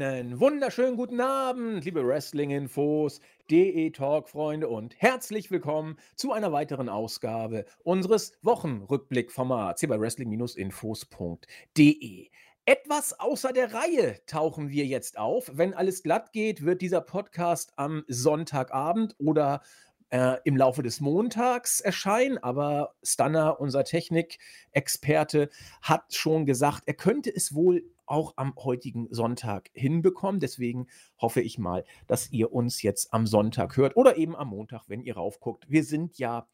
Einen wunderschönen guten Abend, liebe Wrestling-Infos, DE-Talk-Freunde und herzlich willkommen zu einer weiteren Ausgabe unseres Wochenrückblick-Formats hier bei wrestling-infos.de. Etwas außer der Reihe tauchen wir jetzt auf. Wenn alles glatt geht, wird dieser Podcast am Sonntagabend oder äh, im Laufe des Montags erscheinen, aber Stunner, unser Technikexperte, hat schon gesagt, er könnte es wohl auch am heutigen Sonntag hinbekommen. Deswegen hoffe ich mal, dass ihr uns jetzt am Sonntag hört oder eben am Montag, wenn ihr raufguckt. Wir sind ja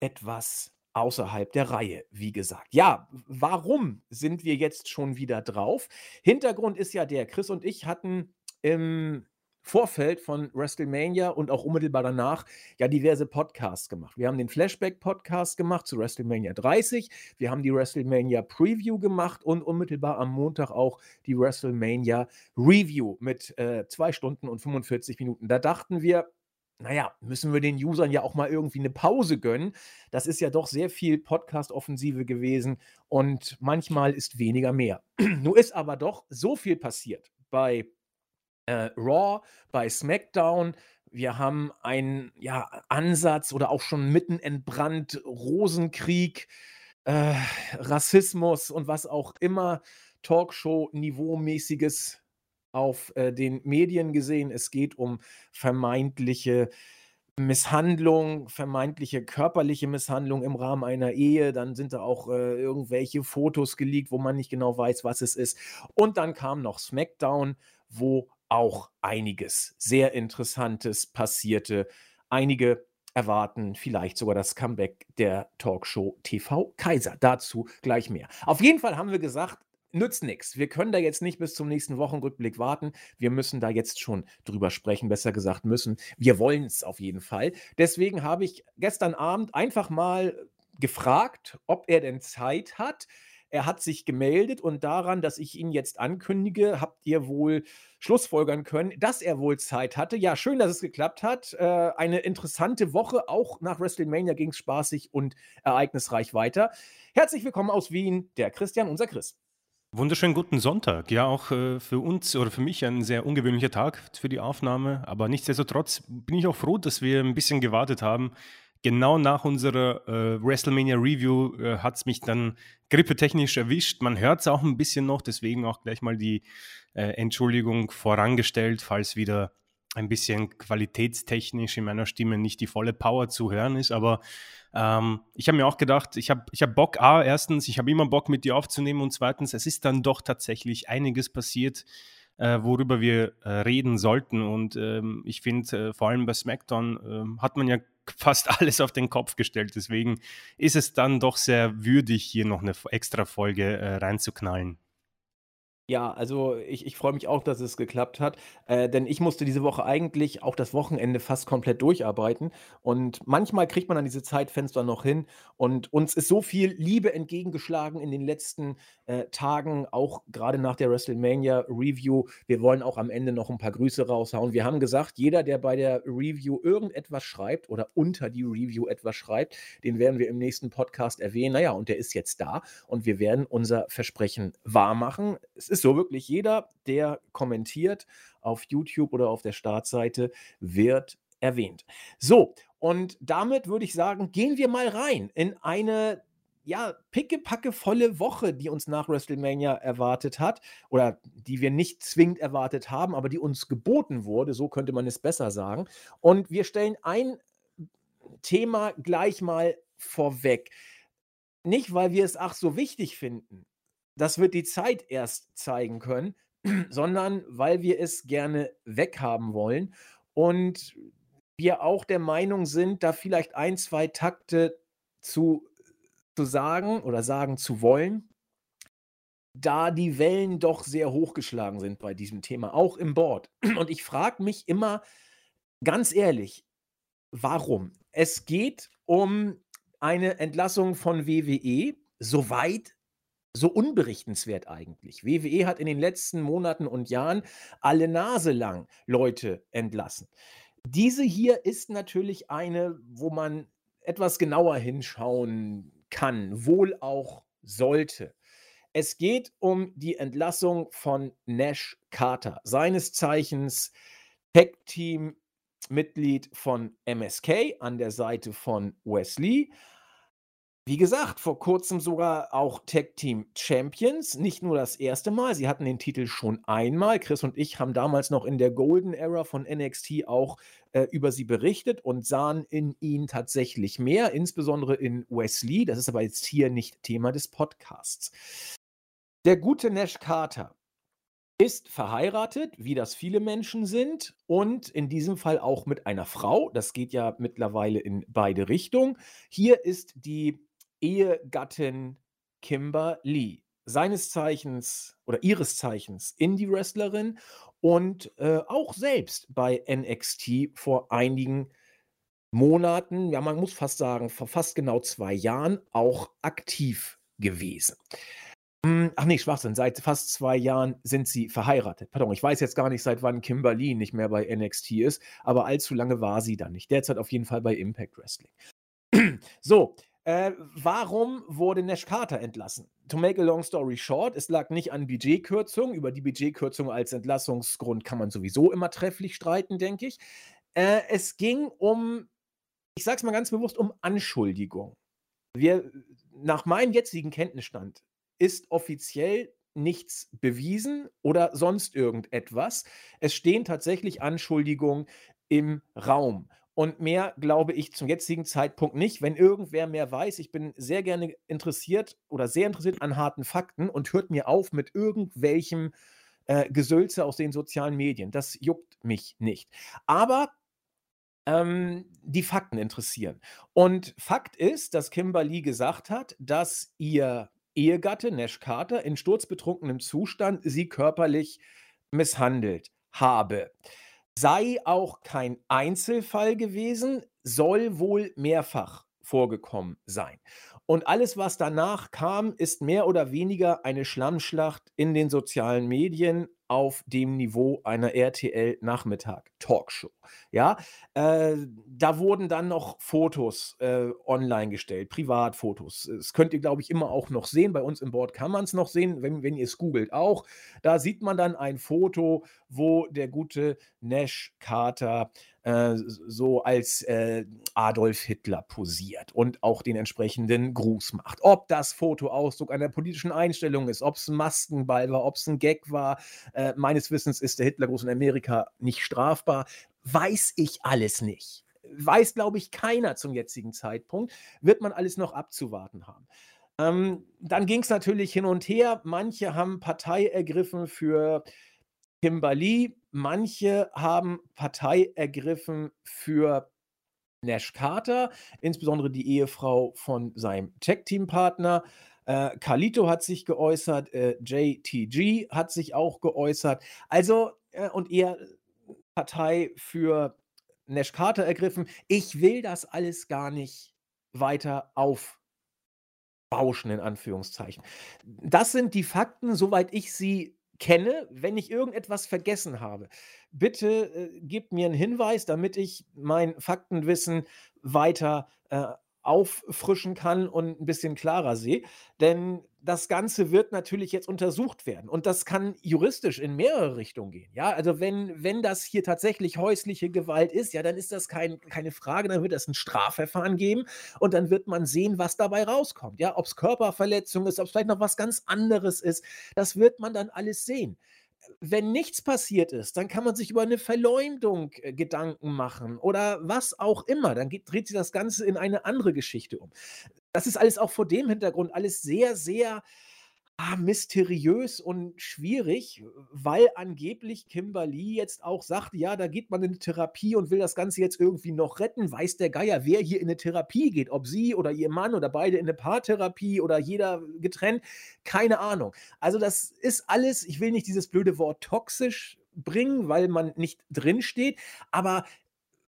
etwas außerhalb der Reihe, wie gesagt. Ja, warum sind wir jetzt schon wieder drauf? Hintergrund ist ja der, Chris und ich hatten im Vorfeld von WrestleMania und auch unmittelbar danach ja diverse Podcasts gemacht. Wir haben den Flashback-Podcast gemacht zu WrestleMania 30, wir haben die WrestleMania Preview gemacht und unmittelbar am Montag auch die WrestleMania Review mit äh, zwei Stunden und 45 Minuten. Da dachten wir, naja, müssen wir den Usern ja auch mal irgendwie eine Pause gönnen. Das ist ja doch sehr viel Podcast-Offensive gewesen und manchmal ist weniger mehr. Nur ist aber doch so viel passiert bei äh, Raw, bei SmackDown. Wir haben einen ja, Ansatz oder auch schon mitten entbrannt Rosenkrieg, äh, Rassismus und was auch immer Talkshow-Niveaumäßiges auf äh, den Medien gesehen. Es geht um vermeintliche Misshandlung, vermeintliche körperliche Misshandlung im Rahmen einer Ehe. Dann sind da auch äh, irgendwelche Fotos geleakt, wo man nicht genau weiß, was es ist. Und dann kam noch SmackDown, wo auch einiges sehr Interessantes passierte. Einige erwarten vielleicht sogar das Comeback der Talkshow TV Kaiser. Dazu gleich mehr. Auf jeden Fall haben wir gesagt, nützt nichts. Wir können da jetzt nicht bis zum nächsten Wochenrückblick warten. Wir müssen da jetzt schon drüber sprechen, besser gesagt müssen. Wir wollen es auf jeden Fall. Deswegen habe ich gestern Abend einfach mal gefragt, ob er denn Zeit hat. Er hat sich gemeldet und daran, dass ich ihn jetzt ankündige, habt ihr wohl schlussfolgern können, dass er wohl Zeit hatte. Ja, schön, dass es geklappt hat. Äh, eine interessante Woche. Auch nach WrestleMania ging es spaßig und ereignisreich weiter. Herzlich willkommen aus Wien, der Christian, unser Chris. Wunderschönen guten Sonntag. Ja, auch äh, für uns oder für mich ein sehr ungewöhnlicher Tag für die Aufnahme. Aber nichtsdestotrotz bin ich auch froh, dass wir ein bisschen gewartet haben genau nach unserer äh, WrestleMania Review äh, hat es mich dann grippetechnisch erwischt. Man hört es auch ein bisschen noch, deswegen auch gleich mal die äh, Entschuldigung vorangestellt, falls wieder ein bisschen qualitätstechnisch in meiner Stimme nicht die volle Power zu hören ist. Aber ähm, ich habe mir auch gedacht, ich habe ich hab Bock, A, erstens, ich habe immer Bock mit dir aufzunehmen und zweitens, es ist dann doch tatsächlich einiges passiert, äh, worüber wir äh, reden sollten. Und ähm, ich finde, äh, vor allem bei SmackDown ähm, hat man ja fast alles auf den Kopf gestellt. Deswegen ist es dann doch sehr würdig, hier noch eine extra Folge äh, reinzuknallen. Ja, also ich, ich freue mich auch, dass es geklappt hat, äh, denn ich musste diese Woche eigentlich auch das Wochenende fast komplett durcharbeiten und manchmal kriegt man dann diese Zeitfenster noch hin und uns ist so viel Liebe entgegengeschlagen in den letzten äh, Tagen, auch gerade nach der WrestleMania Review. Wir wollen auch am Ende noch ein paar Grüße raushauen. Wir haben gesagt, jeder, der bei der Review irgendetwas schreibt oder unter die Review etwas schreibt, den werden wir im nächsten Podcast erwähnen. Naja, und der ist jetzt da und wir werden unser Versprechen wahrmachen. Ist so wirklich, jeder, der kommentiert auf YouTube oder auf der Startseite, wird erwähnt. So, und damit würde ich sagen, gehen wir mal rein in eine ja, pickepacke volle Woche, die uns nach WrestleMania erwartet hat oder die wir nicht zwingend erwartet haben, aber die uns geboten wurde, so könnte man es besser sagen. Und wir stellen ein Thema gleich mal vorweg. Nicht, weil wir es ach so wichtig finden, das wird die Zeit erst zeigen können, sondern weil wir es gerne weghaben wollen und wir auch der Meinung sind, da vielleicht ein, zwei Takte zu, zu sagen oder sagen zu wollen, da die Wellen doch sehr hochgeschlagen sind bei diesem Thema, auch im Board. Und ich frage mich immer ganz ehrlich, warum? Es geht um eine Entlassung von WWE, soweit so unberichtenswert eigentlich. WWE hat in den letzten Monaten und Jahren alle Nase lang Leute entlassen. Diese hier ist natürlich eine, wo man etwas genauer hinschauen kann, wohl auch sollte. Es geht um die Entlassung von Nash Carter, seines Zeichens Tech-Team-Mitglied von MSK an der Seite von Wesley. Wie gesagt, vor kurzem sogar auch Tag Team Champions. Nicht nur das erste Mal, sie hatten den Titel schon einmal. Chris und ich haben damals noch in der Golden Era von NXT auch äh, über sie berichtet und sahen in ihnen tatsächlich mehr, insbesondere in Wesley. Das ist aber jetzt hier nicht Thema des Podcasts. Der gute Nash Carter ist verheiratet, wie das viele Menschen sind, und in diesem Fall auch mit einer Frau. Das geht ja mittlerweile in beide Richtungen. Hier ist die Ehegattin Kimber Lee, seines Zeichens oder ihres Zeichens Indie-Wrestlerin und äh, auch selbst bei NXT vor einigen Monaten, ja, man muss fast sagen, vor fast genau zwei Jahren auch aktiv gewesen. Hm, ach nee, Schwachsinn. Seit fast zwei Jahren sind sie verheiratet. Pardon, ich weiß jetzt gar nicht, seit wann Kimberly nicht mehr bei NXT ist, aber allzu lange war sie dann nicht. Derzeit auf jeden Fall bei Impact Wrestling. so, äh, warum wurde Nash Carter entlassen? To make a long story short, es lag nicht an Budgetkürzung. Über die Budgetkürzung als Entlassungsgrund kann man sowieso immer trefflich streiten, denke ich. Äh, es ging um, ich sage es mal ganz bewusst, um Anschuldigung. Wir, nach meinem jetzigen Kenntnisstand ist offiziell nichts bewiesen oder sonst irgendetwas. Es stehen tatsächlich Anschuldigungen im Raum. Und mehr glaube ich zum jetzigen Zeitpunkt nicht. Wenn irgendwer mehr weiß, ich bin sehr gerne interessiert oder sehr interessiert an harten Fakten und hört mir auf mit irgendwelchem äh, Gesülze aus den sozialen Medien. Das juckt mich nicht. Aber ähm, die Fakten interessieren. Und Fakt ist, dass Kimberly gesagt hat, dass ihr Ehegatte Nash Carter in sturzbetrunkenem Zustand sie körperlich misshandelt habe sei auch kein Einzelfall gewesen, soll wohl mehrfach vorgekommen sein. Und alles, was danach kam, ist mehr oder weniger eine Schlammschlacht in den sozialen Medien auf dem Niveau einer RTL-Nachmittag-Talkshow. Ja, äh, da wurden dann noch Fotos äh, online gestellt, Privatfotos. Das könnt ihr, glaube ich, immer auch noch sehen. Bei uns im Board kann man es noch sehen, wenn, wenn ihr es googelt auch. Da sieht man dann ein Foto, wo der gute Nash Carter äh, so als äh, Adolf Hitler posiert und auch den entsprechenden Gruß macht. Ob das Foto Ausdruck einer politischen Einstellung ist, ob es ein Maskenball war, ob es ein Gag war, äh, meines Wissens ist der Hitlergruß in Amerika nicht strafbar, weiß ich alles nicht. Weiß, glaube ich, keiner zum jetzigen Zeitpunkt. Wird man alles noch abzuwarten haben. Ähm, dann ging es natürlich hin und her. Manche haben Partei ergriffen für Kimberly, manche haben Partei ergriffen für Nash Carter, insbesondere die Ehefrau von seinem Tech-Team-Partner. Äh, Carlito hat sich geäußert, äh, JTG hat sich auch geäußert. Also, äh, und eher Partei für Nash Carter ergriffen. Ich will das alles gar nicht weiter aufbauschen, in Anführungszeichen. Das sind die Fakten, soweit ich sie kenne, wenn ich irgendetwas vergessen habe. Bitte äh, gebt mir einen Hinweis, damit ich mein Faktenwissen weiter äh, auffrischen kann und ein bisschen klarer sehe. Denn das Ganze wird natürlich jetzt untersucht werden. Und das kann juristisch in mehrere Richtungen gehen. Ja, also wenn, wenn das hier tatsächlich häusliche Gewalt ist, ja, dann ist das kein, keine Frage, dann wird es ein Strafverfahren geben und dann wird man sehen, was dabei rauskommt. Ja, ob es Körperverletzung ist, ob es vielleicht noch was ganz anderes ist, das wird man dann alles sehen wenn nichts passiert ist, dann kann man sich über eine Verleumdung äh, Gedanken machen oder was auch immer. Dann geht, dreht sich das Ganze in eine andere Geschichte um. Das ist alles auch vor dem Hintergrund alles sehr, sehr ah, mysteriös und schwierig, weil angeblich Kimberly jetzt auch sagt, ja, da geht man in eine Therapie und will das Ganze jetzt irgendwie noch retten. Weiß der Geier, wer hier in eine Therapie geht, ob sie oder ihr Mann oder beide in eine Paartherapie oder jeder getrennt, keine Ahnung. Also das ist alles, ich will nicht dieses blöde Wort toxisch bringen, weil man nicht drin steht, aber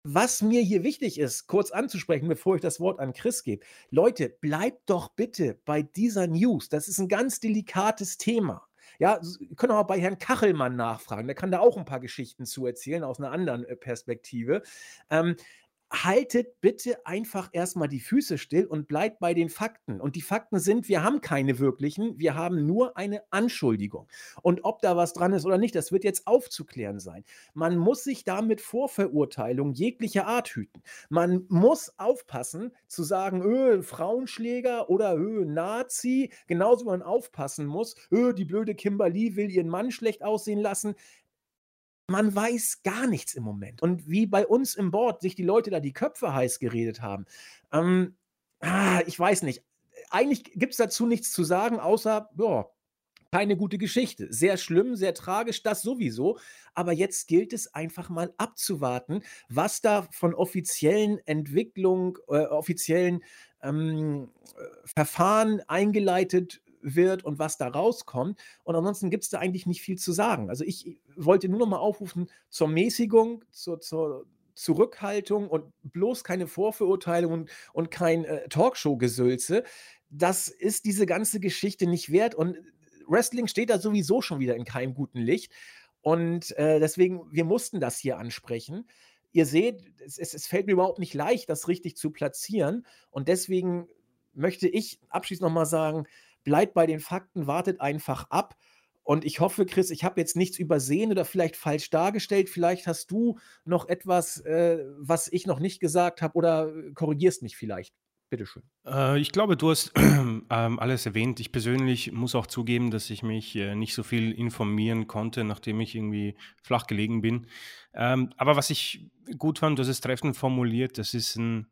was mir hier wichtig ist, kurz anzusprechen, bevor ich das Wort an Chris gebe. Leute, bleibt doch bitte bei dieser News. Das ist ein ganz delikates Thema. Ja, könnt auch bei Herrn Kachelmann nachfragen. Der kann da auch ein paar Geschichten zu erzählen aus einer anderen äh, Perspektive. Ähm, haltet bitte einfach erstmal die Füße still und bleibt bei den Fakten. Und die Fakten sind, wir haben keine wirklichen, wir haben nur eine Anschuldigung. Und ob da was dran ist oder nicht, das wird jetzt aufzuklären sein. Man muss sich damit Vorverurteilung jeglicher Art hüten. Man muss aufpassen zu sagen, öh, Frauenschläger oder öh, Nazi, genauso wie man aufpassen muss, öh, die blöde Kimberly will ihren Mann schlecht aussehen lassen man weiß gar nichts im Moment. Und wie bei uns im Board sich die Leute da die Köpfe heiß geredet haben, ähm, ah, ich weiß nicht. Eigentlich gibt es dazu nichts zu sagen, außer, ja, keine gute Geschichte. Sehr schlimm, sehr tragisch, das sowieso. Aber jetzt gilt es einfach mal abzuwarten, was da von offiziellen Entwicklungen, äh, offiziellen ähm, Verfahren eingeleitet wird und was da rauskommt. Und ansonsten gibt es da eigentlich nicht viel zu sagen. Also ich wollte nur noch mal aufrufen zur Mäßigung, zur, zur Zurückhaltung und bloß keine Vorverurteilung und, und kein äh, Talkshow-Gesülze. Das ist diese ganze Geschichte nicht wert und Wrestling steht da sowieso schon wieder in keinem guten Licht. Und äh, deswegen, wir mussten das hier ansprechen. Ihr seht, es, es, fällt mir überhaupt nicht leicht, das richtig zu platzieren. Und deswegen möchte ich abschließend nochmal sagen, bleibt bei den Fakten, wartet einfach ab. Und ich hoffe, Chris, ich habe jetzt nichts übersehen oder vielleicht falsch dargestellt. Vielleicht hast du noch etwas, äh, was ich noch nicht gesagt habe oder korrigierst mich vielleicht. Bitteschön. Äh, ich glaube, du hast ähm, alles erwähnt. Ich persönlich muss auch zugeben, dass ich mich äh, nicht so viel informieren konnte, nachdem ich irgendwie flach gelegen bin. Ähm, aber was ich gut fand, du hast es treffend formuliert, das ist ein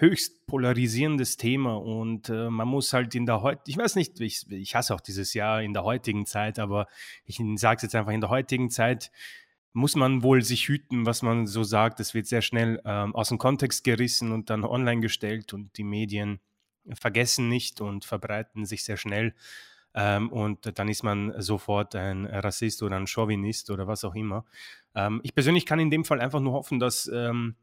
höchst polarisierendes Thema und äh, man muss halt in der heutigen, ich weiß nicht, ich, ich hasse auch dieses Jahr in der heutigen Zeit, aber ich sage es jetzt einfach, in der heutigen Zeit muss man wohl sich hüten, was man so sagt. Das wird sehr schnell ähm, aus dem Kontext gerissen und dann online gestellt und die Medien vergessen nicht und verbreiten sich sehr schnell. Ähm, und dann ist man sofort ein Rassist oder ein Chauvinist oder was auch immer. Ähm, ich persönlich kann in dem Fall einfach nur hoffen, dass ähm,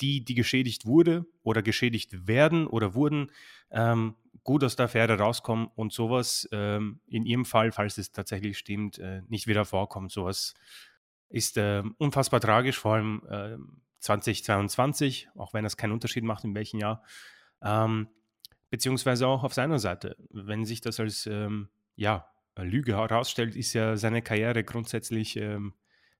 die, die geschädigt wurde oder geschädigt werden oder wurden, ähm, gut aus der Affäre rauskommen und sowas ähm, in ihrem Fall, falls es tatsächlich stimmt, äh, nicht wieder vorkommt. Sowas ist äh, unfassbar tragisch, vor allem äh, 2022, auch wenn es keinen Unterschied macht, in welchem Jahr. Ähm, beziehungsweise auch auf seiner Seite. Wenn sich das als ähm, ja, Lüge herausstellt, ist ja seine Karriere grundsätzlich ähm,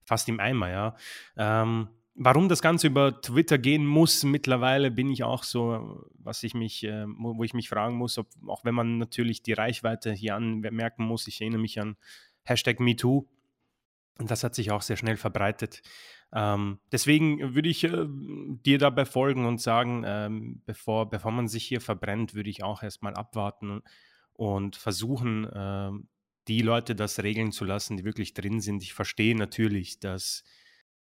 fast im Eimer. Ja. Ähm, warum das Ganze über Twitter gehen muss, mittlerweile bin ich auch so, was ich mich, äh, wo ich mich fragen muss, ob, auch wenn man natürlich die Reichweite hier anmerken muss, ich erinnere mich an Hashtag MeToo. Und das hat sich auch sehr schnell verbreitet. Ähm, deswegen würde ich äh, dir dabei folgen und sagen, ähm, bevor, bevor man sich hier verbrennt, würde ich auch erstmal abwarten und versuchen, äh, die Leute das regeln zu lassen, die wirklich drin sind. Ich verstehe natürlich, dass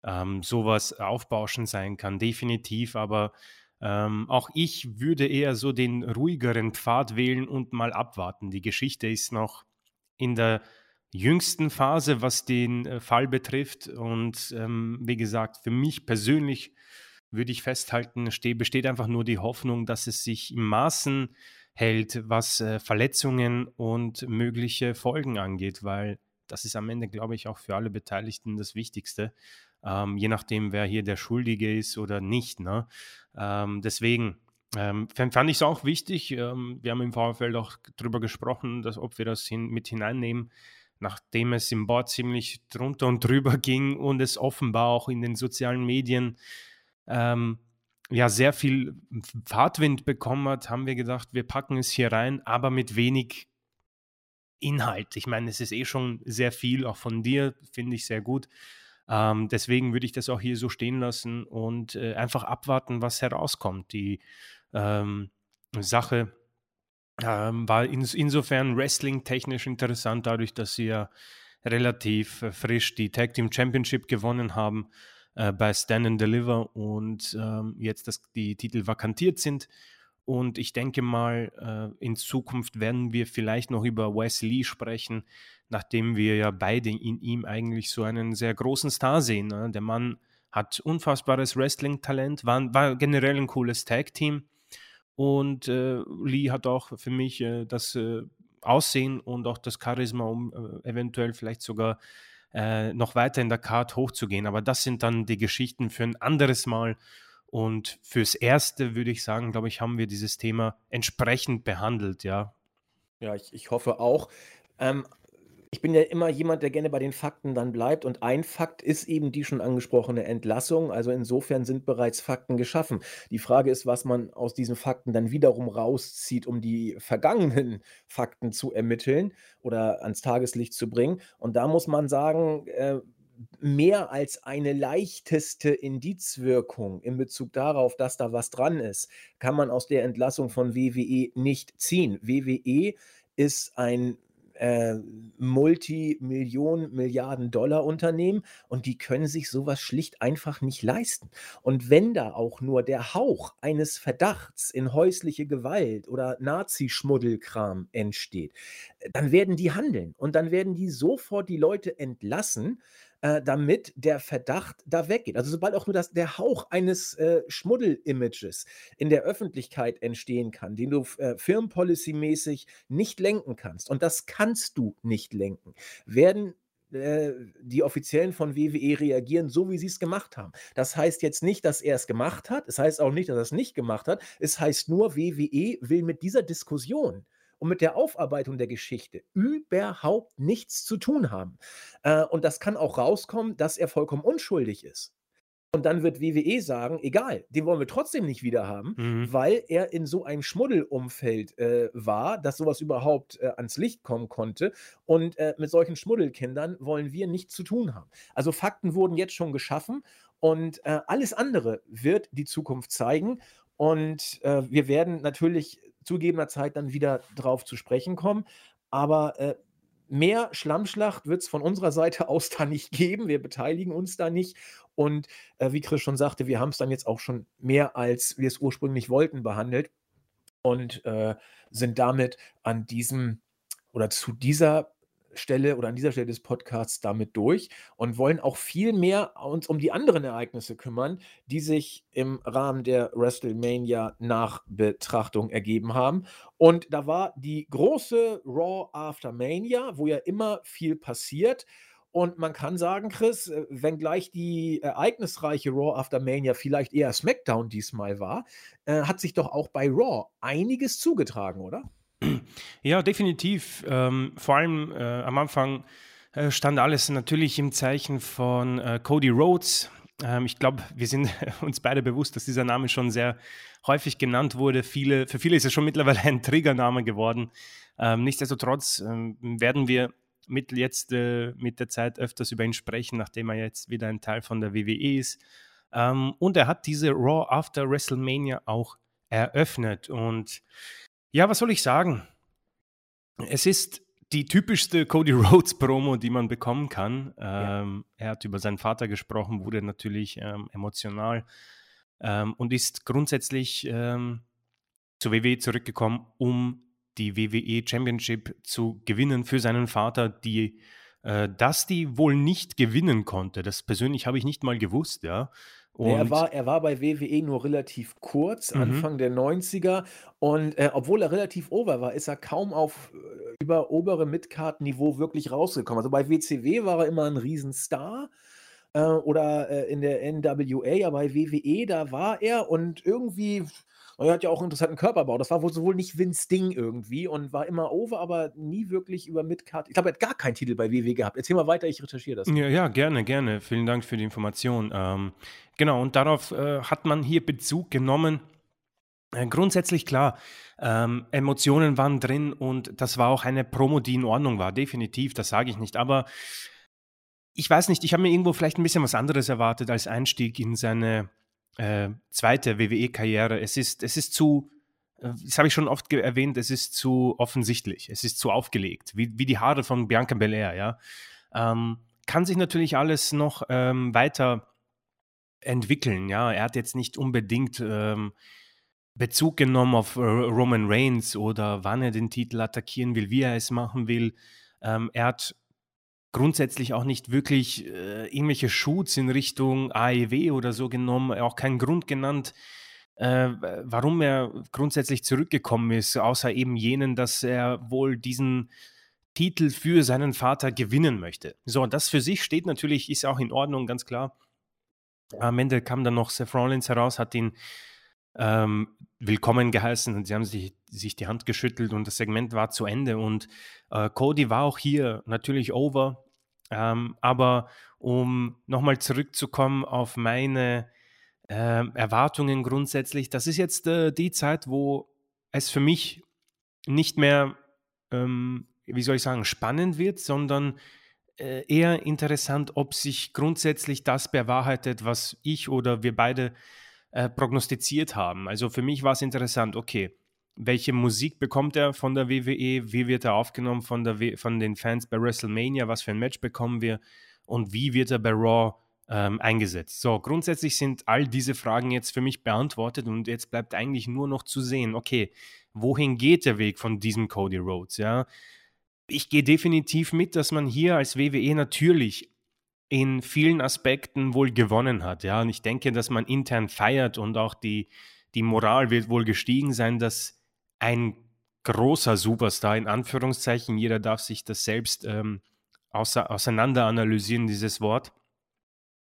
ähm, sowas aufbauschen sein kann, definitiv. Aber ähm, auch ich würde eher so den ruhigeren Pfad wählen und mal abwarten. Die Geschichte ist noch in der jüngsten Phase, was den äh, Fall betrifft. Und ähm, wie gesagt, für mich persönlich würde ich festhalten, besteht einfach nur die Hoffnung, dass es sich im Maßen hält, was äh, Verletzungen und mögliche Folgen angeht, weil das ist am Ende, glaube ich, auch für alle Beteiligten das Wichtigste ähm, je nachdem, wer hier der Schuldige ist oder nicht. Ne? Ähm, deswegen ähm, fand ich es auch wichtig. Ähm, wir haben im Vorfeld auch darüber gesprochen, dass, ob wir das hin, mit hineinnehmen, nachdem es im Board ziemlich drunter und drüber ging und es offenbar auch in den sozialen Medien ähm, ja sehr viel Fahrtwind bekommen hat, haben wir gedacht, wir packen es hier rein, aber mit wenig Inhalt. Ich meine, es ist eh schon sehr viel, auch von dir, finde ich sehr gut. Ähm, deswegen würde ich das auch hier so stehen lassen und äh, einfach abwarten, was herauskommt. Die ähm, Sache ähm, war in, insofern wrestling-technisch interessant, dadurch, dass sie ja relativ äh, frisch die Tag Team Championship gewonnen haben äh, bei Stand and Deliver und ähm, jetzt das, die Titel vakantiert sind. Und ich denke mal, äh, in Zukunft werden wir vielleicht noch über Wes Lee sprechen, nachdem wir ja beide in ihm eigentlich so einen sehr großen Star sehen. Ne? Der Mann hat unfassbares Wrestling-Talent, war, war, generell ein cooles Tag-Team und äh, Lee hat auch für mich äh, das äh, Aussehen und auch das Charisma, um äh, eventuell vielleicht sogar äh, noch weiter in der Card hochzugehen. Aber das sind dann die Geschichten für ein anderes Mal. Und fürs Erste würde ich sagen, glaube ich, haben wir dieses Thema entsprechend behandelt, ja. Ja, ich, ich hoffe auch. Ähm, ich bin ja immer jemand, der gerne bei den Fakten dann bleibt. Und ein Fakt ist eben die schon angesprochene Entlassung. Also insofern sind bereits Fakten geschaffen. Die Frage ist, was man aus diesen Fakten dann wiederum rauszieht, um die vergangenen Fakten zu ermitteln oder ans Tageslicht zu bringen. Und da muss man sagen, äh, mehr als eine leichteste Indizwirkung in Bezug darauf, dass da was dran ist, kann man aus der Entlassung von WWE nicht ziehen. WWE ist ein äh, Multimillionen, Milliarden Dollar Unternehmen und die können sich sowas schlicht einfach nicht leisten. Und wenn da auch nur der Hauch eines Verdachts in häusliche Gewalt oder Nazischmuddelkram entsteht, dann werden die handeln und dann werden die sofort die Leute entlassen, äh, damit der Verdacht da weggeht. Also sobald auch nur das, der Hauch eines äh, Schmuddel-Images in der Öffentlichkeit entstehen kann, den du äh, firmenpolicy-mäßig nicht lenken kannst, und das kannst du nicht lenken, werden äh, die Offiziellen von WWE reagieren, so wie sie es gemacht haben. Das heißt jetzt nicht, dass er es gemacht hat. Es heißt auch nicht, dass er es nicht gemacht hat. Es heißt nur, WWE will mit dieser Diskussion und mit der Aufarbeitung der Geschichte überhaupt nichts zu tun haben. Äh, und das kann auch rauskommen, dass er vollkommen unschuldig ist. Und dann wird WWE sagen, egal, den wollen wir trotzdem nicht wieder haben, mhm. weil er in so einem Schmuddelumfeld äh, war, dass sowas überhaupt äh, ans Licht kommen konnte. Und äh, mit solchen Schmuddelkindern wollen wir nichts zu tun haben. Also Fakten wurden jetzt schon geschaffen und äh, alles andere wird die Zukunft zeigen. Und äh, wir werden natürlich zugegebener Zeit dann wieder drauf zu sprechen kommen. Aber äh, mehr Schlammschlacht wird es von unserer Seite aus da nicht geben. Wir beteiligen uns da nicht. Und äh, wie Chris schon sagte, wir haben es dann jetzt auch schon mehr, als wir es ursprünglich wollten, behandelt und äh, sind damit an diesem oder zu dieser Stelle oder an dieser Stelle des Podcasts damit durch und wollen auch viel mehr uns um die anderen Ereignisse kümmern, die sich im Rahmen der WrestleMania Nachbetrachtung ergeben haben. Und da war die große Raw After Mania, wo ja immer viel passiert. Und man kann sagen, Chris, äh, wenngleich die ereignisreiche Raw After Mania vielleicht eher SmackDown diesmal war, äh, hat sich doch auch bei Raw einiges zugetragen, oder? Ja, definitiv. Ähm, vor allem äh, am Anfang äh, stand alles natürlich im Zeichen von äh, Cody Rhodes. Ähm, ich glaube, wir sind uns beide bewusst, dass dieser Name schon sehr häufig genannt wurde. Viele, für viele ist es schon mittlerweile ein Triggername geworden. Ähm, nichtsdestotrotz ähm, werden wir mit jetzt äh, mit der Zeit öfters über ihn sprechen, nachdem er jetzt wieder ein Teil von der WWE ist. Ähm, und er hat diese Raw After WrestleMania auch eröffnet und ja, was soll ich sagen? Es ist die typischste Cody Rhodes Promo, die man bekommen kann. Ja. Ähm, er hat über seinen Vater gesprochen, wurde natürlich ähm, emotional ähm, und ist grundsätzlich ähm, zur WWE zurückgekommen, um die WWE Championship zu gewinnen für seinen Vater, die äh, Dusty wohl nicht gewinnen konnte. Das persönlich habe ich nicht mal gewusst, ja. Nee, er war er war bei WWE nur relativ kurz, Mhm. Anfang der 90er und, äh, obwohl er relativ over war, ist er kaum auf, äh, über obere Midcard-Niveau wirklich rausgekommen. Also, bei WCW war er immer ein Riesenstar, äh, oder, äh, in der NWA, aber bei WWE, da war er und irgendwie er hat ja auch 'n interessanten Körperbau. Das war wohl sowohl nicht Vince Ding irgendwie und war immer over, aber nie wirklich über Midcard ich glaube, er hat gar keinen Titel bei WWE gehabt. Erzähl mal weiter, ich recherchiere das. Ja, ja, gerne, gerne. Vielen Dank für die Information. Ähm, genau, und darauf, äh, hat man hier Bezug genommen. Äh, grundsätzlich klar, ähm, Emotionen waren drin und das war auch eine Promo, die in Ordnung war, definitiv, das sage ich nicht. Aber ich weiß nicht, ich habe mir irgendwo vielleicht ein bisschen was anderes erwartet als Einstieg in seine äh, zweite WWE-Karriere. Es ist, es ist zu, äh, das habe ich schon oft erwähnt, es ist zu offensichtlich, es ist zu aufgelegt, wie, wie die Haare von Bianca Belair, ja. Ähm, kann sich natürlich alles noch ähm, weiter entwickeln, ja. Er hat jetzt nicht unbedingt ähm, Bezug genommen auf äh, Roman Reigns oder wann er den Titel attackieren will, wie er es machen will. Ähm, er hat grundsätzlich auch nicht wirklich äh, irgendwelche Shoots in Richtung AEW oder so genommen, auch keinen Grund genannt, äh, warum er grundsätzlich zurückgekommen ist, außer eben jenen, dass er wohl diesen Titel für seinen Vater gewinnen möchte. So, das für sich steht natürlich, ist auch in Ordnung, ganz klar. Am Ende kam dann noch Seth Rollins heraus, hat ihn ähm, willkommen geheißen und sie haben sich, sich die Hand geschüttelt und das Segment war zu Ende. Und äh, Cody war auch hier natürlich over. Ähm, aber um nochmal zurückzukommen auf meine äh, Erwartungen grundsätzlich, das ist jetzt äh, die Zeit, wo es für mich nicht mehr, ähm, wie soll ich sagen, spannend wird, sondern äh, eher interessant, ob sich grundsätzlich das bewahrheitet, was ich oder wir beide äh, prognostiziert haben. Also für mich war es interessant, okay, welche Musik bekommt er von der WWE, wie wird er aufgenommen von, der von den Fans bei WrestleMania, was für ein Match bekommen wir und wie wird er bei Raw ähm, eingesetzt. So, grundsätzlich sind all diese Fragen jetzt für mich beantwortet und jetzt bleibt eigentlich nur noch zu sehen, okay, wohin geht der Weg von diesem Cody Rhodes, ja? Ich gehe definitiv mit, dass man hier als WWE natürlich in vielen Aspekten wohl gewonnen hat, ja, und ich denke, dass man intern feiert und auch die, die Moral wird wohl gestiegen sein, dass ein großer Superstar in Anführungszeichen, jeder darf sich das selbst ähm, auseinander analysieren, dieses Wort,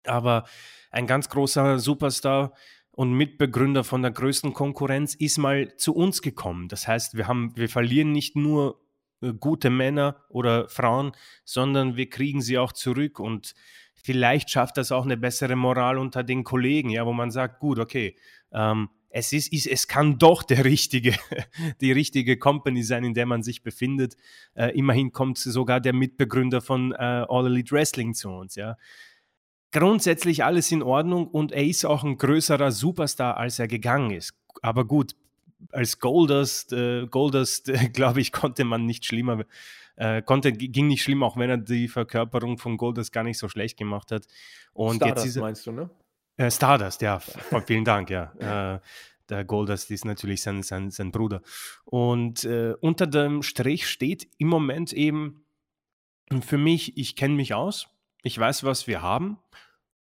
aber ein ganz großer Superstar und Mitbegründer von der größten Konkurrenz ist mal zu uns gekommen. Das heißt, wir haben, wir verlieren nicht nur äh, gute Männer oder Frauen, sondern wir kriegen sie auch zurück. Und vielleicht schafft das auch eine bessere Moral unter den Kollegen, ja, wo man sagt, gut, okay, ähm, es ist, ist, es kann doch der richtige, die richtige Company sein, in der man sich befindet. Äh, immerhin kommt sogar der Mitbegründer von äh, All Elite Wrestling zu uns, ja grundsätzlich alles in Ordnung und er ist auch ein größerer Superstar, als er gegangen ist. Aber gut, als Goldust, äh, Goldust, glaube ich, konnte man nicht schlimmer, äh, konnte, ging nicht schlimm, auch wenn er die Verkörperung von Goldust gar nicht so schlecht gemacht hat. Und Stardust jetzt ist er, meinst du, ne? Äh, Stardust, ja, vielen Dank, ja. Äh, der Goldust ist natürlich sein, sein, sein Bruder. Und äh, unter dem Strich steht im Moment eben für mich, ich kenne mich aus, ich weiß, was wir haben.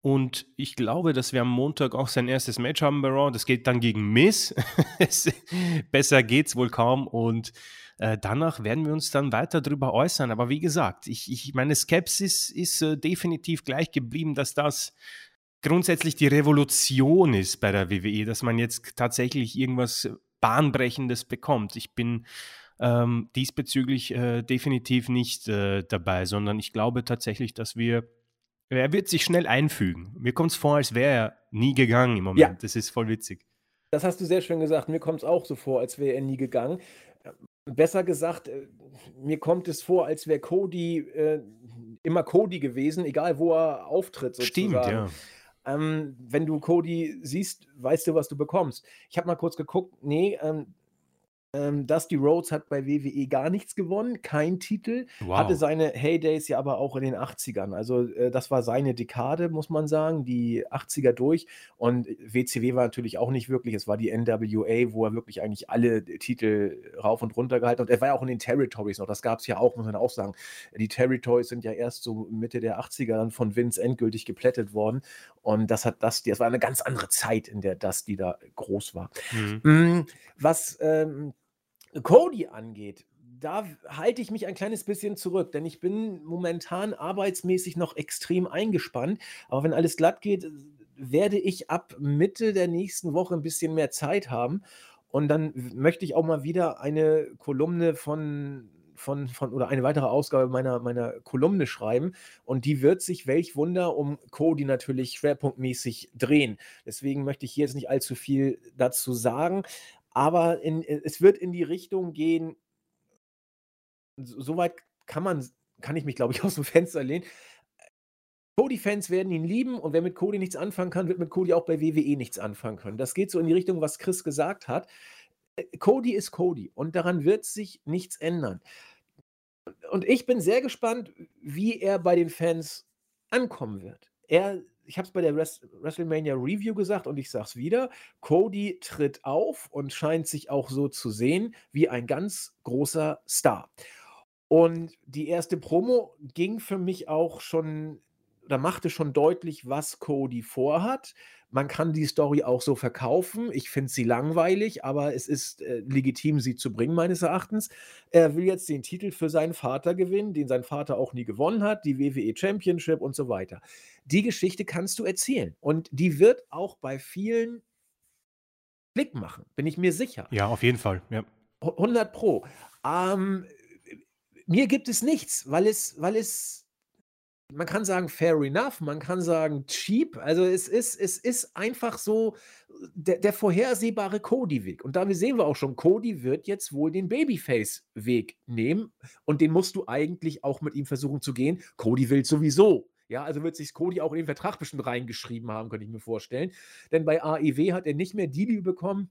Und ich glaube, dass wir am Montag auch sein erstes Match haben bei Raw. Das geht dann gegen Miss. Besser geht's wohl kaum. Und äh, danach werden wir uns dann weiter darüber äußern. Aber wie gesagt, ich, ich meine Skepsis ist äh, definitiv gleich geblieben, dass das grundsätzlich die Revolution ist bei der WWE, dass man jetzt tatsächlich irgendwas Bahnbrechendes bekommt. Ich bin ähm, diesbezüglich äh, definitiv nicht äh, dabei, sondern ich glaube tatsächlich, dass wir, er wird sich schnell einfügen. Mir kommt es vor, als wäre er nie gegangen im Moment. Ja. Das ist voll witzig. Das hast du sehr schön gesagt. Mir kommt es auch so vor, als wäre er nie gegangen. Besser gesagt, äh, mir kommt es vor, als wäre Cody äh, immer Cody gewesen, egal wo er auftritt. Sozusagen. Stimmt, ja. Ähm, wenn du Cody siehst, weißt du, was du bekommst. Ich habe mal kurz geguckt, nee, ähm, ähm, Dusty Rhodes hat bei WWE gar nichts gewonnen, kein Titel, hatte seine Heydays ja aber auch in den 80ern. Also äh, das war seine Dekade, muss man sagen, die 80er durch. Und WCW war natürlich auch nicht wirklich, es war die NWA, wo er wirklich eigentlich alle Titel rauf und runter gehalten hat. Und er war ja auch in den Territories noch, das gab es ja auch, muss man auch sagen. Die Territories sind ja erst so Mitte der 80er dann von Vince endgültig geplättet worden. Und das hat Dusty, das war eine ganz andere Zeit, in der Dusty da groß war. Mhm. Mm, was ähm, Cody angeht, da halte ich mich ein kleines bisschen zurück, denn ich bin momentan arbeitsmäßig noch extrem eingespannt. Aber wenn alles glatt geht, werde ich ab Mitte der nächsten Woche ein bisschen mehr Zeit haben. Und dann möchte ich auch mal wieder eine Kolumne von, von, von oder eine weitere Ausgabe meiner, meiner Kolumne schreiben. Und die wird sich, welch Wunder, um Cody natürlich schwerpunktmäßig drehen. Deswegen möchte ich hier jetzt nicht allzu viel dazu sagen. Aber in, äh, es wird in die Richtung gehen, soweit kann man, kann ich mich, glaube ich, aus dem Fenster lehnen. Cody-Fans werden ihn lieben und wer mit Cody nichts anfangen kann, wird mit Cody auch bei WWE nichts anfangen können. Das geht so in die Richtung, was Chris gesagt hat. Äh, Cody ist Cody und daran wird sich nichts ändern. Und ich bin sehr gespannt, wie er bei den Fans ankommen wird. Er ich habe es bei der WrestleMania Review gesagt und ich sage es wieder, Cody tritt auf und scheint sich auch so zu sehen wie ein ganz großer Star. Und die erste Promo ging für mich auch schon da machte schon deutlich, was Cody vorhat. Man kann die Story auch so verkaufen. Ich finde sie langweilig, aber es ist äh, legitim, sie zu bringen, meines Erachtens. Er will jetzt den Titel für seinen Vater gewinnen, den sein Vater auch nie gewonnen hat, die WWE Championship und so weiter. Die Geschichte kannst du erzählen. Und die wird auch bei vielen Klick machen, bin ich mir sicher. Ja, auf jeden Fall. Ja. 100 Pro. Ähm, mir gibt es nichts, weil es, weil es man kann sagen, fair enough, man kann sagen, cheap. Also es ist, es ist einfach so der, der vorhersehbare Cody-Weg. Und da sehen wir auch schon, Cody wird jetzt wohl den Babyface-Weg nehmen. Und den musst du eigentlich auch mit ihm versuchen zu gehen. Cody will sowieso. Ja, also wird sich Cody auch in den Vertrag bestimmt reingeschrieben haben, könnte ich mir vorstellen. Denn bei AEW hat er nicht mehr die Liebe bekommen,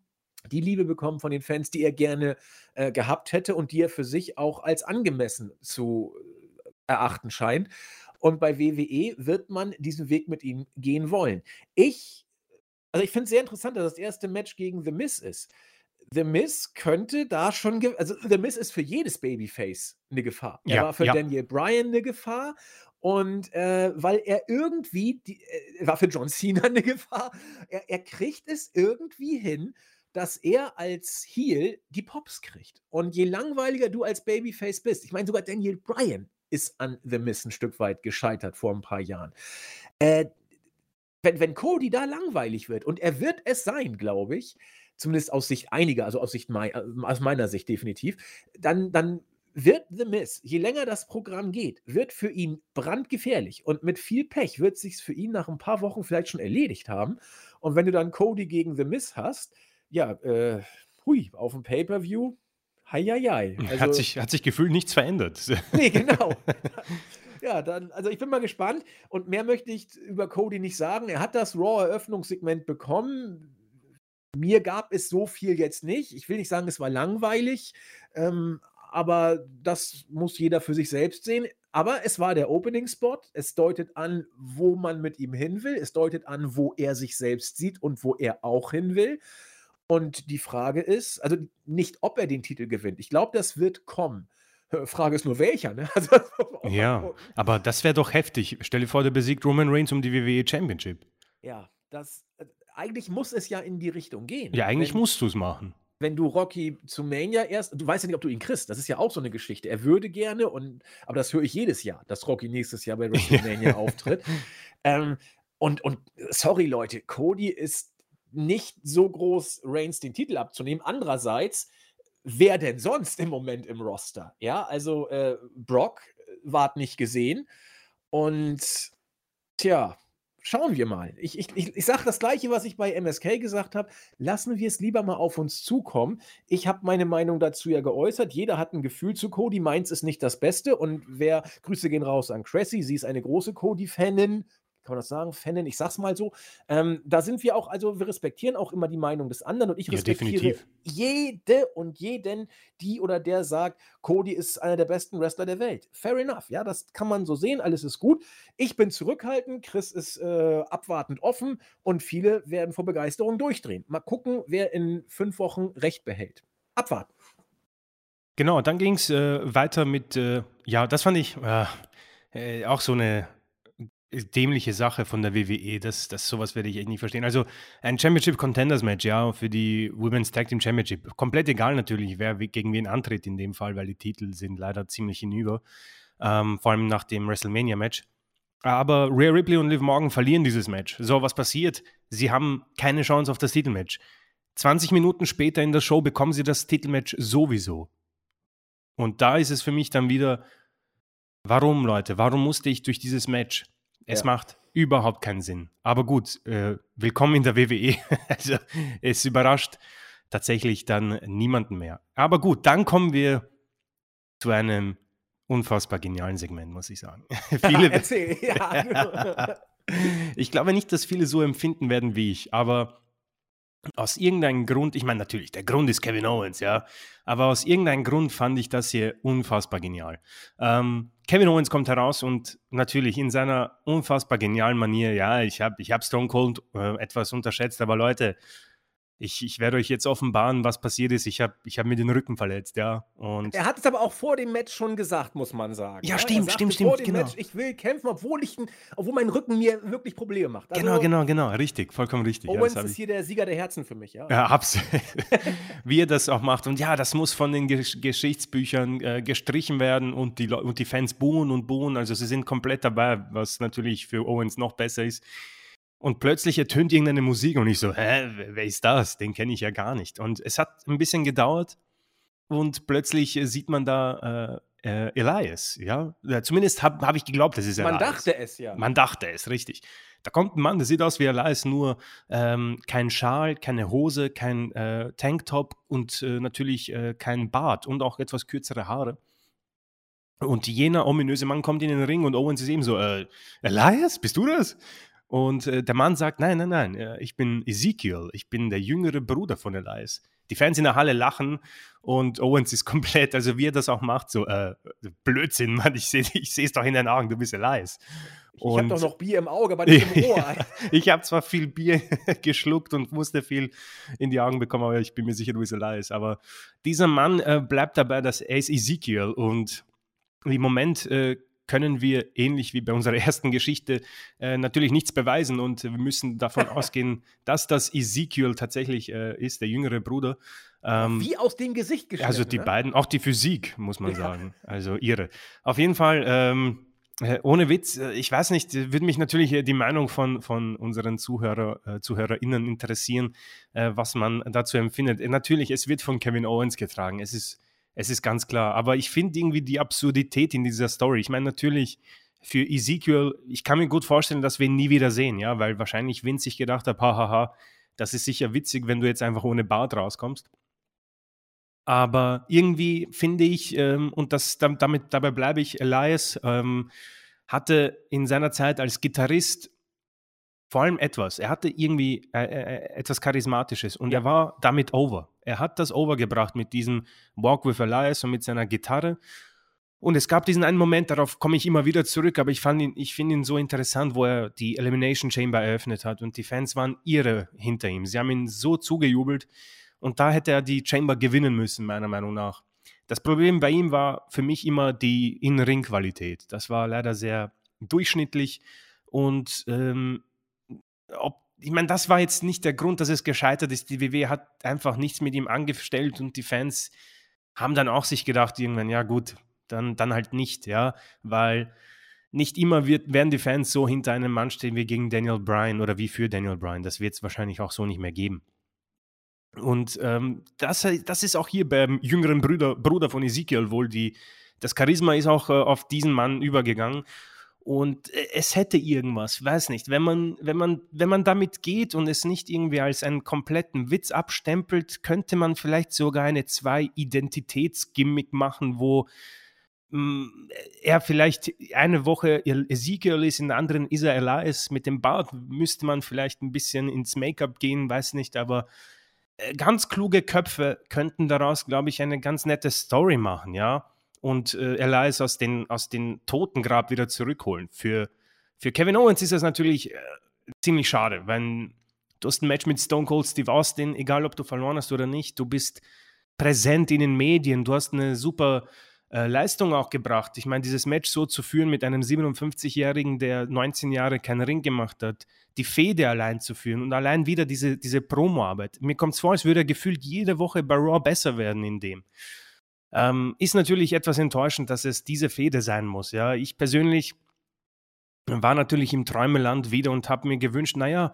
die Liebe bekommen von den Fans, die er gerne äh, gehabt hätte und die er für sich auch als angemessen zu äh, erachten scheint. Und bei WWE wird man diesen Weg mit ihm gehen wollen. Ich, also ich finde es sehr interessant, dass das erste Match gegen The Miz ist. The Miz könnte da schon, also The Miz ist für jedes Babyface eine Gefahr. Er ja, war für ja. Daniel Bryan eine Gefahr und äh, weil er irgendwie, die, äh, war für John Cena eine Gefahr, er, er kriegt es irgendwie hin, dass er als Heel die Pops kriegt. Und je langweiliger du als Babyface bist, ich meine sogar Daniel Bryan ist an The Miss ein Stück weit gescheitert vor ein paar Jahren. Äh, wenn, wenn Cody da langweilig wird, und er wird es sein, glaube ich, zumindest aus Sicht einiger, also aus, Sicht mein, äh, aus meiner Sicht definitiv, dann, dann wird The Miss, je länger das Programm geht, wird für ihn brandgefährlich. Und mit viel Pech wird es sich für ihn nach ein paar Wochen vielleicht schon erledigt haben. Und wenn du dann Cody gegen The Miss hast, ja, äh, hui, auf dem Pay-Per-View, Heieiei. Also, hat, sich, hat sich gefühlt nichts verändert. Nee, genau. ja, dann, also ich bin mal gespannt und mehr möchte ich über Cody nicht sagen. Er hat das Raw-Eröffnungssegment bekommen. Mir gab es so viel jetzt nicht. Ich will nicht sagen, es war langweilig, ähm, aber das muss jeder für sich selbst sehen. Aber es war der Opening-Spot. Es deutet an, wo man mit ihm hin will. Es deutet an, wo er sich selbst sieht und wo er auch hin will. Und die Frage ist, also nicht, ob er den Titel gewinnt. Ich glaube, das wird kommen. Frage ist nur welcher. Ne? Also, ja, aber das wäre doch heftig. Stell dir vor, der besiegt Roman Reigns um die WWE Championship. Ja, das äh, eigentlich muss es ja in die Richtung gehen. Ja, eigentlich wenn, musst du es machen. Wenn du Rocky zu Mania erst, du weißt ja nicht, ob du ihn kriegst. Das ist ja auch so eine Geschichte. Er würde gerne und, aber das höre ich jedes Jahr, dass Rocky nächstes Jahr bei WrestleMania auftritt. Ähm, und, und sorry Leute, Cody ist nicht so groß Reigns den Titel abzunehmen. Andererseits, wer denn sonst im Moment im Roster? Ja, also äh, Brock äh, ward nicht gesehen. Und tja, schauen wir mal. Ich, ich, ich, ich sage das Gleiche, was ich bei MSK gesagt habe. Lassen wir es lieber mal auf uns zukommen. Ich habe meine Meinung dazu ja geäußert. Jeder hat ein Gefühl zu Cody. Meins ist nicht das Beste. Und wer, Grüße gehen raus an Cressy. Sie ist eine große Cody-Fanin kann man das sagen, Fanin, ich sag's mal so. Ähm, da sind wir auch, also wir respektieren auch immer die Meinung des anderen und ich respektiere ja, jede und jeden, die oder der sagt, Cody ist einer der besten Wrestler der Welt. Fair enough, ja, das kann man so sehen, alles ist gut. Ich bin zurückhaltend, Chris ist äh, abwartend offen und viele werden vor Begeisterung durchdrehen. Mal gucken, wer in fünf Wochen Recht behält. Abwarten. Genau, dann ging es äh, weiter mit, äh, ja, das fand ich äh, äh, auch so eine dämliche Sache von der WWE. Das, das sowas werde ich echt nicht verstehen. Also ein Championship Contenders Match, ja, für die Women's Tag Team Championship. Komplett egal natürlich, wer gegen wen antritt in dem Fall, weil die Titel sind leider ziemlich hinüber. Ähm, vor allem nach dem WrestleMania Match. Aber Rhea Ripley und Liv Morgan verlieren dieses Match. So, was passiert? Sie haben keine Chance auf das Titelmatch. 20 Minuten später in der Show bekommen sie das Titelmatch sowieso. Und da ist es für mich dann wieder, warum, Leute? Warum musste ich durch dieses Match? Es ja. macht überhaupt keinen Sinn. Aber gut, äh, willkommen in der WWE. also es überrascht tatsächlich dann niemanden mehr. Aber gut, dann kommen wir zu einem unfassbar genialen Segment, muss ich sagen. viele, Erzähl, ja. ich glaube nicht, dass viele so empfinden werden wie ich, aber aus irgendeinem Grund, ich meine natürlich, der Grund ist Kevin Owens, ja, aber aus irgendeinem Grund fand ich das hier unfassbar genial. Ähm, Kevin Owens kommt heraus und natürlich in seiner unfassbar genialen Manier, ja, ich habe ich hab Stone Cold äh, etwas unterschätzt, aber Leute, ich, ich werde euch jetzt offenbaren, was passiert ist. Ich habe ich hab mir den Rücken verletzt, ja. Und er hat es aber auch vor dem Match schon gesagt, muss man sagen. Ja, stimmt, stimmt, stimmt. Vor dem genau. Match, ich will kämpfen, obwohl, ich, obwohl mein Rücken mir wirklich Probleme macht. Also, genau, genau, genau. Richtig, vollkommen richtig. Owens ja, ist hier der Sieger der Herzen für mich, ja. Ja, absolut. Wie er das auch macht. Und ja, das muss von den Gesch Geschichtsbüchern äh, gestrichen werden und die, und die Fans buhen und buhen. Also sie sind komplett dabei, was natürlich für Owens noch besser ist. Und plötzlich ertönt irgendeine Musik und ich so, hä, wer ist das? Den kenne ich ja gar nicht. Und es hat ein bisschen gedauert und plötzlich sieht man da äh, äh, Elias, ja. Zumindest habe hab ich geglaubt, das ist Elias. Man dachte es ja. Man dachte es, richtig. Da kommt ein Mann, der sieht aus wie Elias, nur ähm, kein Schal, keine Hose, kein äh, Tanktop und äh, natürlich äh, kein Bart und auch etwas kürzere Haare. Und jener ominöse Mann kommt in den Ring und Owens ist eben so, äh, Elias, bist du das? Und äh, der Mann sagt, nein, nein, nein, äh, ich bin Ezekiel, ich bin der jüngere Bruder von Elias. Die Fans in der Halle lachen und Owens ist komplett, also wie er das auch macht, so äh, Blödsinn, Mann, ich sehe ich es doch in deinen Augen, du bist Elias. Ich habe doch noch Bier im Auge bei diesem Rohr. ich habe zwar viel Bier geschluckt und musste viel in die Augen bekommen, aber ich bin mir sicher, du bist Elias. Aber dieser Mann äh, bleibt dabei, dass er ist Ezekiel und im Moment äh, können wir, ähnlich wie bei unserer ersten Geschichte, äh, natürlich nichts beweisen und wir müssen davon ausgehen, dass das Ezekiel tatsächlich äh, ist, der jüngere Bruder. Ähm, wie aus dem Gesicht geschnitten. Also die ne? beiden, auch die Physik, muss man ja. sagen. Also ihre. Auf jeden Fall, ähm, äh, ohne Witz, äh, ich weiß nicht, würde mich natürlich die Meinung von, von unseren Zuhörer, äh, ZuhörerInnen interessieren, äh, was man dazu empfindet. Natürlich, es wird von Kevin Owens getragen. Es ist es ist ganz klar. Aber ich finde irgendwie die Absurdität in dieser Story. Ich meine, natürlich für Ezekiel, ich kann mir gut vorstellen, dass wir ihn nie wieder sehen, ja, weil wahrscheinlich Vince sich gedacht hat, hahaha, das ist sicher witzig, wenn du jetzt einfach ohne Bart rauskommst. Aber irgendwie finde ich, ähm, und das, damit, dabei bleibe ich, Elias ähm, hatte in seiner Zeit als Gitarrist vor allem etwas. Er hatte irgendwie äh, äh, äh, etwas Charismatisches und ja. er war damit over. Er hat das overgebracht mit diesem Walk with Elias und mit seiner Gitarre. Und es gab diesen einen Moment, darauf komme ich immer wieder zurück, aber ich, ich finde ihn so interessant, wo er die Elimination Chamber eröffnet hat und die Fans waren irre hinter ihm. Sie haben ihn so zugejubelt und da hätte er die Chamber gewinnen müssen, meiner Meinung nach. Das Problem bei ihm war für mich immer die In-Ring-Qualität. Das war leider sehr durchschnittlich und ähm, ob, ich meine, das war jetzt nicht der Grund, dass es gescheitert ist. Die WWE hat einfach nichts mit ihm angestellt und die Fans haben dann auch sich gedacht, irgendwann, ja gut, dann, dann halt nicht, ja, weil nicht immer wird, werden die Fans so hinter einem Mann stehen wie gegen Daniel Bryan oder wie für Daniel Bryan. Das wird es wahrscheinlich auch so nicht mehr geben. Und ähm, das, das ist auch hier beim jüngeren Bruder, Bruder von Ezekiel wohl die, das Charisma ist auch äh, auf diesen Mann übergegangen. Und äh, es hätte irgendwas, weiß nicht. Wenn man, wenn man, wenn man damit geht und es nicht irgendwie als einen kompletten Witz abstempelt, könnte man vielleicht sogar eine Zwei-Identitäts-Gimmick machen, wo mm, er vielleicht eine Woche Ezekiel ist, in der anderen ist er Elias. Mit dem Bart müsste man vielleicht ein bisschen ins Make-up gehen, weiß nicht, aber äh, ganz kluge Köpfe könnten daraus, glaube ich, eine ganz nette Story machen, ja und äh, Elias aus den, aus den Totengrab wieder zurückholen. Für, für Kevin Owens ist das natürlich äh, ziemlich schade, wenn du hast ein Match mit Stone Cold Steve Austin, egal ob du verloren hast oder nicht, du bist präsent in den Medien, du hast eine super äh, Leistung auch gebracht. Ich meine, dieses Match so zu führen mit einem 57-Jährigen, der 19 Jahre keinen Ring gemacht hat, die Fehde allein zu führen und allein wieder diese, diese Promo-Arbeit. Mir kommt es vor, als würde er gefühlt jede Woche bei Raw besser werden in dem. Ähm, ist natürlich etwas enttäuschend, dass es diese Fehde sein muss. Ja, ich persönlich war natürlich im Träumeland wieder und habe mir gewünscht, naja,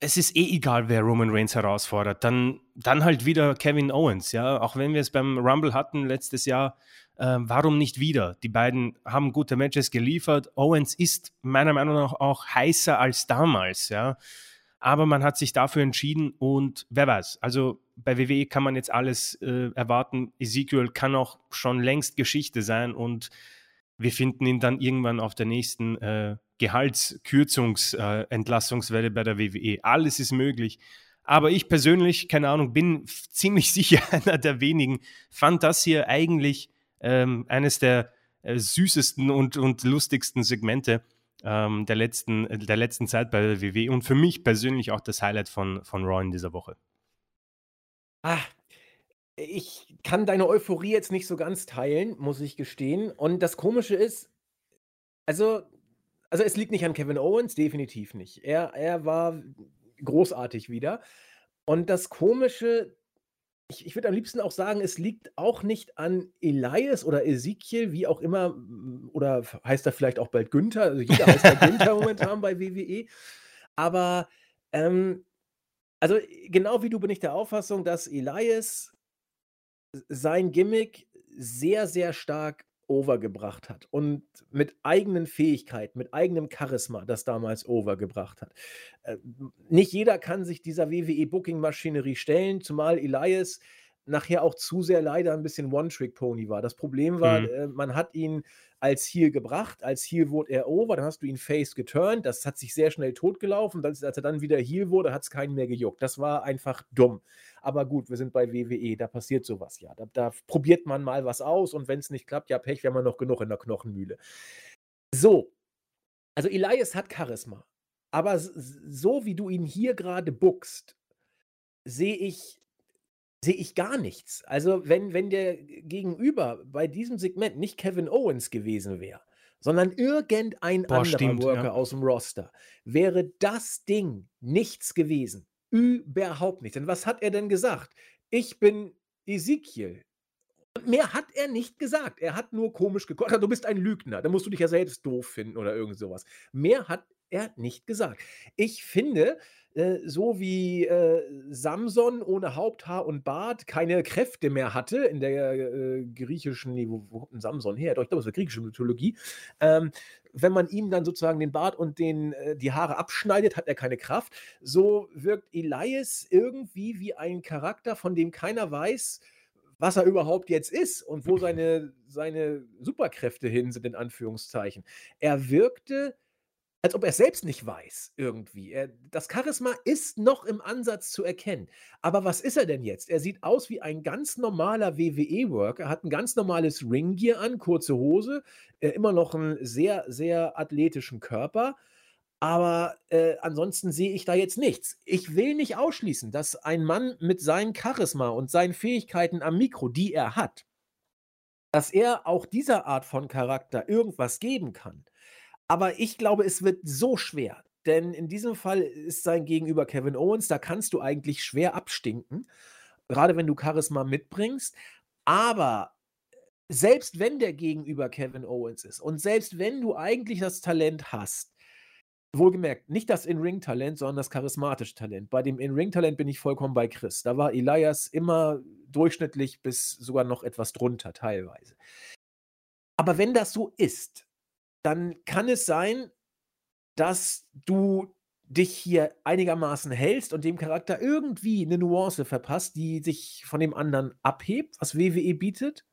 es ist eh egal, wer Roman Reigns herausfordert. Dann, dann halt wieder Kevin Owens, ja. Auch wenn wir es beim Rumble hatten letztes Jahr, äh, warum nicht wieder? Die beiden haben gute Matches geliefert. Owens ist meiner Meinung nach auch heißer als damals, ja. Aber man hat sich dafür entschieden und wer weiß, also bei WWE kann man jetzt alles äh, erwarten. Ezekiel kann auch schon längst Geschichte sein und wir finden ihn dann irgendwann auf der nächsten äh, Gehaltskürzungsentlassungswelle äh, bei der WWE. Alles ist möglich. Aber ich persönlich, keine Ahnung, bin ziemlich sicher einer der wenigen, fand das hier eigentlich ähm, eines der äh, süßesten und, und lustigsten Segmente ähm, der, letzten, der letzten Zeit bei der WWE und für mich persönlich auch das Highlight von, von Raw in dieser Woche. Ah, ich kann deine Euphorie jetzt nicht so ganz teilen, muss ich gestehen. Und das Komische ist, also also, es liegt nicht an Kevin Owens, definitiv nicht. Er er war großartig wieder. Und das Komische ich ich würde am liebsten auch sagen, es liegt auch nicht an Elias oder Ezekiel, wie auch immer, oder heißt er vielleicht auch bald Günther? Also, jeder heißt ja Günther momentan bei WWE. Aber, ähm, also, genau wie du bin ich der Auffassung, dass Elias sein Gimmick sehr, sehr stark overgebracht hat und mit eigenen Fähigkeiten, mit eigenem Charisma das damals overgebracht hat. Äh, nicht jeder kann sich dieser WWE-Booking-Maschinerie stellen, zumal Elias nachher auch zu sehr leider ein bisschen One-Trick-Pony war. Das Problem war, mhm. äh, man hat ihn als Heel gebracht, als Heel wurde er over, dann hast du ihn Face geturnt, das hat sich sehr schnell totgelaufen, als, als er dann wieder Heel wurde, hat es keinen mehr gejuckt. Das war einfach dumm. Aber gut, wir sind bei WWE, da passiert sowas ja. Da, da probiert man mal was aus und wenn es nicht klappt, ja Pech, wir haben noch genug in der Knochenmühle. So, also Elias hat Charisma, aber so wie du ihn hier gerade buckst, sehe ich sehe ich gar nichts. Also, wenn wenn der Gegenüber bei diesem Segment nicht Kevin Owens gewesen wäre, sondern irgendein Boah, anderer stimmt, Worker ja. dem Roster, wäre das Ding nichts gewesen. Überhaupt nicht. Denn was hat er denn gesagt? Ich bin Ezekiel. Und mehr hat er nicht gesagt. Er hat nur komisch geguckt. Du bist ein Lügner. Da musst du dich ja selbst doof finden oder irgend sowas. Mehr hat er nicht gesagt. Ich finde, äh, so wie äh, Samson ohne Haupthaar und Bart keine Kräfte mehr hatte in der äh, griechischen, nee, wo, wo kommt denn Samson her? Doch, ich glaube, es war griechische Mythologie. Ähm, wenn man ihm dann sozusagen den Bart und den, äh, die Haare abschneidet, hat er keine Kraft. So wirkt Elias irgendwie wie ein Charakter, von dem keiner weiß, was er überhaupt jetzt ist und wo seine, seine Superkräfte hin sind, in Anführungszeichen. Er wirkte als ob er es selbst nicht weiß irgendwie. Er, das Charisma ist noch im Ansatz zu erkennen. Aber was ist er denn jetzt? Er sieht aus wie ein ganz normaler WWE-Worker, hat ein ganz normales Ringgear an, kurze Hose, äh, immer noch einen sehr, sehr athletischen Körper. Aber äh, ansonsten sehe ich da jetzt nichts. Ich will nicht ausschließen, dass ein Mann mit seinem Charisma und seinen Fähigkeiten am Mikro, die er hat, dass er auch dieser Art von Charakter irgendwas geben kann. Aber ich glaube, es wird so schwer, denn in diesem Fall ist sein Gegenüber Kevin Owens, da kannst du eigentlich schwer abstinken, gerade wenn du Charisma mitbringst. Aber selbst wenn der Gegenüber Kevin Owens ist und selbst wenn du eigentlich das Talent hast, wohlgemerkt, nicht das In-Ring-Talent, sondern das charismatische Talent. Bei dem In-Ring-Talent bin ich vollkommen bei Chris. Da war Elias immer durchschnittlich bis sogar noch etwas drunter teilweise. Aber wenn das so ist, dann kann es sein, dass du dich hier einigermaßen hältst und dem Charakter irgendwie eine Nuance verpasst, die sich von dem anderen abhebt, was WWE bietet.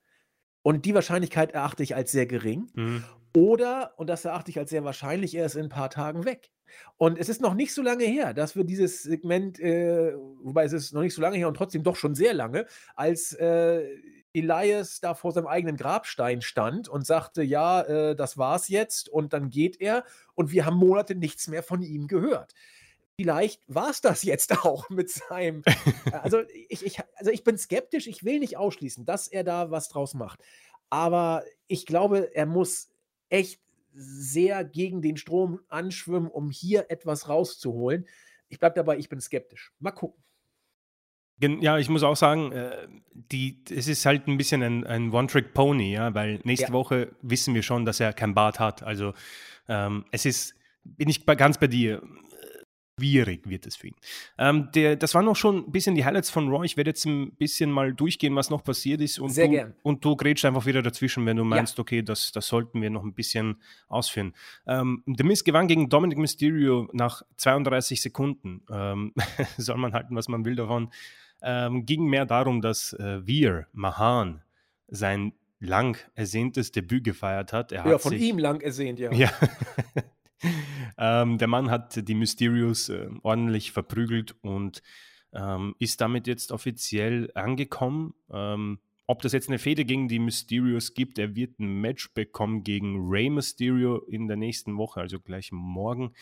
Und die Wahrscheinlichkeit erachte ich als sehr gering. Mhm. Oder, und das erachte ich als sehr wahrscheinlich, er ist in ein paar Tagen weg. Und es ist noch nicht so lange her, dass wir dieses Segment, äh, wobei es ist noch nicht so lange her und trotzdem doch schon sehr lange, als äh, Elias da vor seinem eigenen Grabstein stand und sagte, ja, äh, das war's jetzt und dann geht er und wir haben Monate nichts mehr von ihm gehört. Vielleicht war es das jetzt auch mit seinem. also, ich, ich, also ich bin skeptisch, ich will nicht ausschließen, dass er da was draus macht. Aber ich glaube, er muss echt sehr gegen den Strom anschwimmen, um hier etwas rauszuholen. Ich bleibe dabei, ich bin skeptisch. Mal gucken. Ja, ich muss auch sagen, äh, die, es ist halt ein bisschen ein, ein One-Trick-Pony, ja, weil nächste ja. Woche wissen wir schon, dass er kein Bart hat. Also ähm, es ist, bin ich ganz bei dir, schwierig wird es für ihn. Ähm, der, das waren noch schon ein bisschen die Highlights von Roy. Ich werde jetzt ein bisschen mal durchgehen, was noch passiert ist. Und Sehr du, gern. Und du grätschst einfach wieder dazwischen, wenn du meinst, ja. okay, das, das sollten wir noch ein bisschen ausführen. Ähm, The Miz gewann gegen Dominic Mysterio nach 32 Sekunden. Ähm, soll man halten, was man will davon. Ähm, ging mehr darum, dass äh, wir, Mahan, sein lang ersehntes Debüt gefeiert hat. Er ja, hat von sich, ihm lang ersehnt, ja. Ja. ähm, der Mann hat die Mysterios äh, ordentlich verprügelt und ähm, ist damit jetzt offiziell angekommen. Ähm, ob das jetzt eine Fehde gegen die Mysterios gibt, er wird ein Match bekommen gegen Rey Mysterio in der nächsten Woche, also gleich morgen.